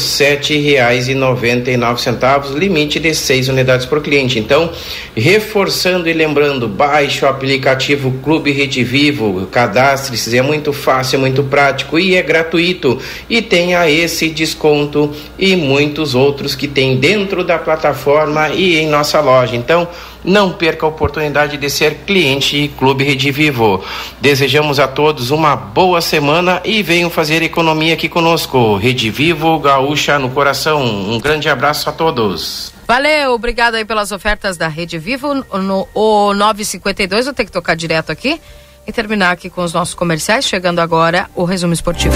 nove centavos, limite de seis unidades por cliente. Então, reforçando e lembrando, baixe o aplicativo Clube Rede Vivo, cadastre-se, é muito fácil, é muito prático e é gratuito. E tenha esse desconto e muitos outros que tem dentro da plataforma e em nossa loja. Então, não perca a oportunidade de ser cliente Clube Rede Vivo. Desejamos a todos uma boa semana e venham fazer economia aqui conosco. Rede Vivo, Gaúcha no coração. Um grande abraço a todos. Valeu, obrigado aí pelas ofertas da Rede Vivo. No o 952, eu tenho que tocar direto aqui e terminar aqui com os nossos comerciais. Chegando agora o resumo esportivo.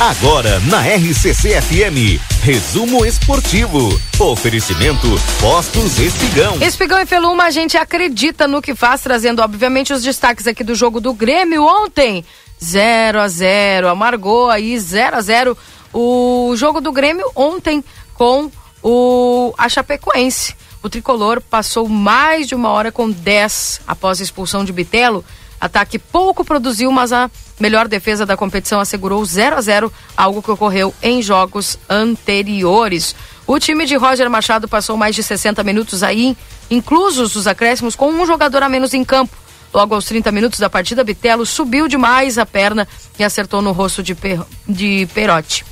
Agora na RCC FM, resumo esportivo. Oferecimento Postos Espigão. Espigão e Feluma, a gente acredita no que faz, trazendo obviamente os destaques aqui do jogo do Grêmio ontem. 0 a 0 amargou aí 0 a 0 o jogo do Grêmio ontem com o a Chapecoense. O tricolor passou mais de uma hora com 10 após a expulsão de Bitelo. Ataque pouco produziu, mas a melhor defesa da competição assegurou 0 a 0 algo que ocorreu em jogos anteriores. O time de Roger Machado passou mais de 60 minutos aí, inclusos os acréscimos, com um jogador a menos em campo. Logo aos 30 minutos da partida, Bitelo subiu demais a perna e acertou no rosto de, per... de Perotti.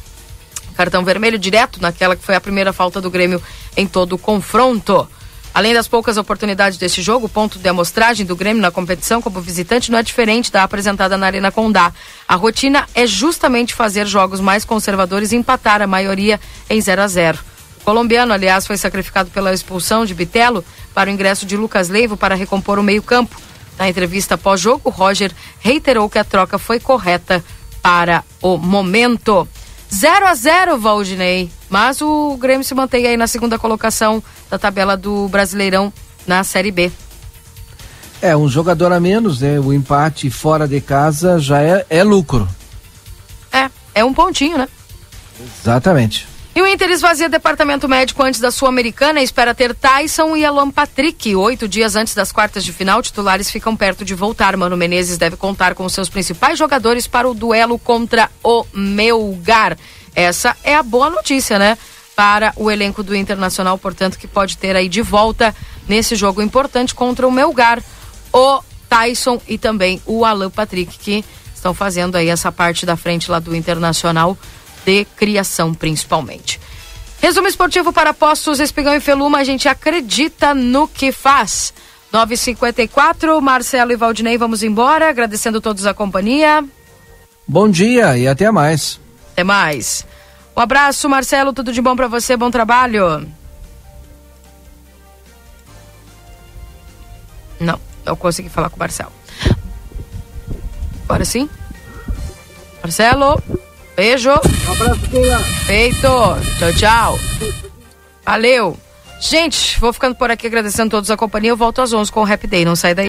Cartão vermelho direto naquela que foi a primeira falta do Grêmio em todo o confronto. Além das poucas oportunidades desse jogo, o ponto de amostragem do Grêmio na competição como visitante não é diferente da apresentada na Arena Condá. A rotina é justamente fazer jogos mais conservadores e empatar a maioria em 0 a 0. O colombiano, aliás, foi sacrificado pela expulsão de Bitelo para o ingresso de Lucas Leivo para recompor o meio-campo. Na entrevista pós-jogo, Roger reiterou que a troca foi correta para o momento. 0 a 0 Valdinei. Mas o Grêmio se mantém aí na segunda colocação da tabela do Brasileirão na Série B. É, um jogador a menos, né? O empate fora de casa já é, é lucro. É, é um pontinho, né? Exatamente. E o Inter esvazia departamento médico antes da Sul-Americana e espera ter Tyson e Alan Patrick. Oito dias antes das quartas de final, titulares ficam perto de voltar. Mano Menezes deve contar com seus principais jogadores para o duelo contra o Melgar. Essa é a boa notícia, né? Para o elenco do Internacional, portanto, que pode ter aí de volta nesse jogo importante contra o Melgar, o Tyson e também o Alan Patrick, que estão fazendo aí essa parte da frente lá do Internacional de criação, principalmente. Resumo esportivo para Postos Espigão e Feluma, a gente acredita no que faz. 954, Marcelo e Valdinei, vamos embora, agradecendo todos a companhia. Bom dia e até mais. Até mais. Um abraço, Marcelo, tudo de bom para você, bom trabalho. Não, não consegui falar com o Marcelo. Agora sim? Marcelo? Beijo. Um abraço, Keila. Feito. Tchau, tchau. Valeu. Gente, vou ficando por aqui agradecendo a todos a companhia. Eu volto às 11 com o Rap Day. Não sai daí.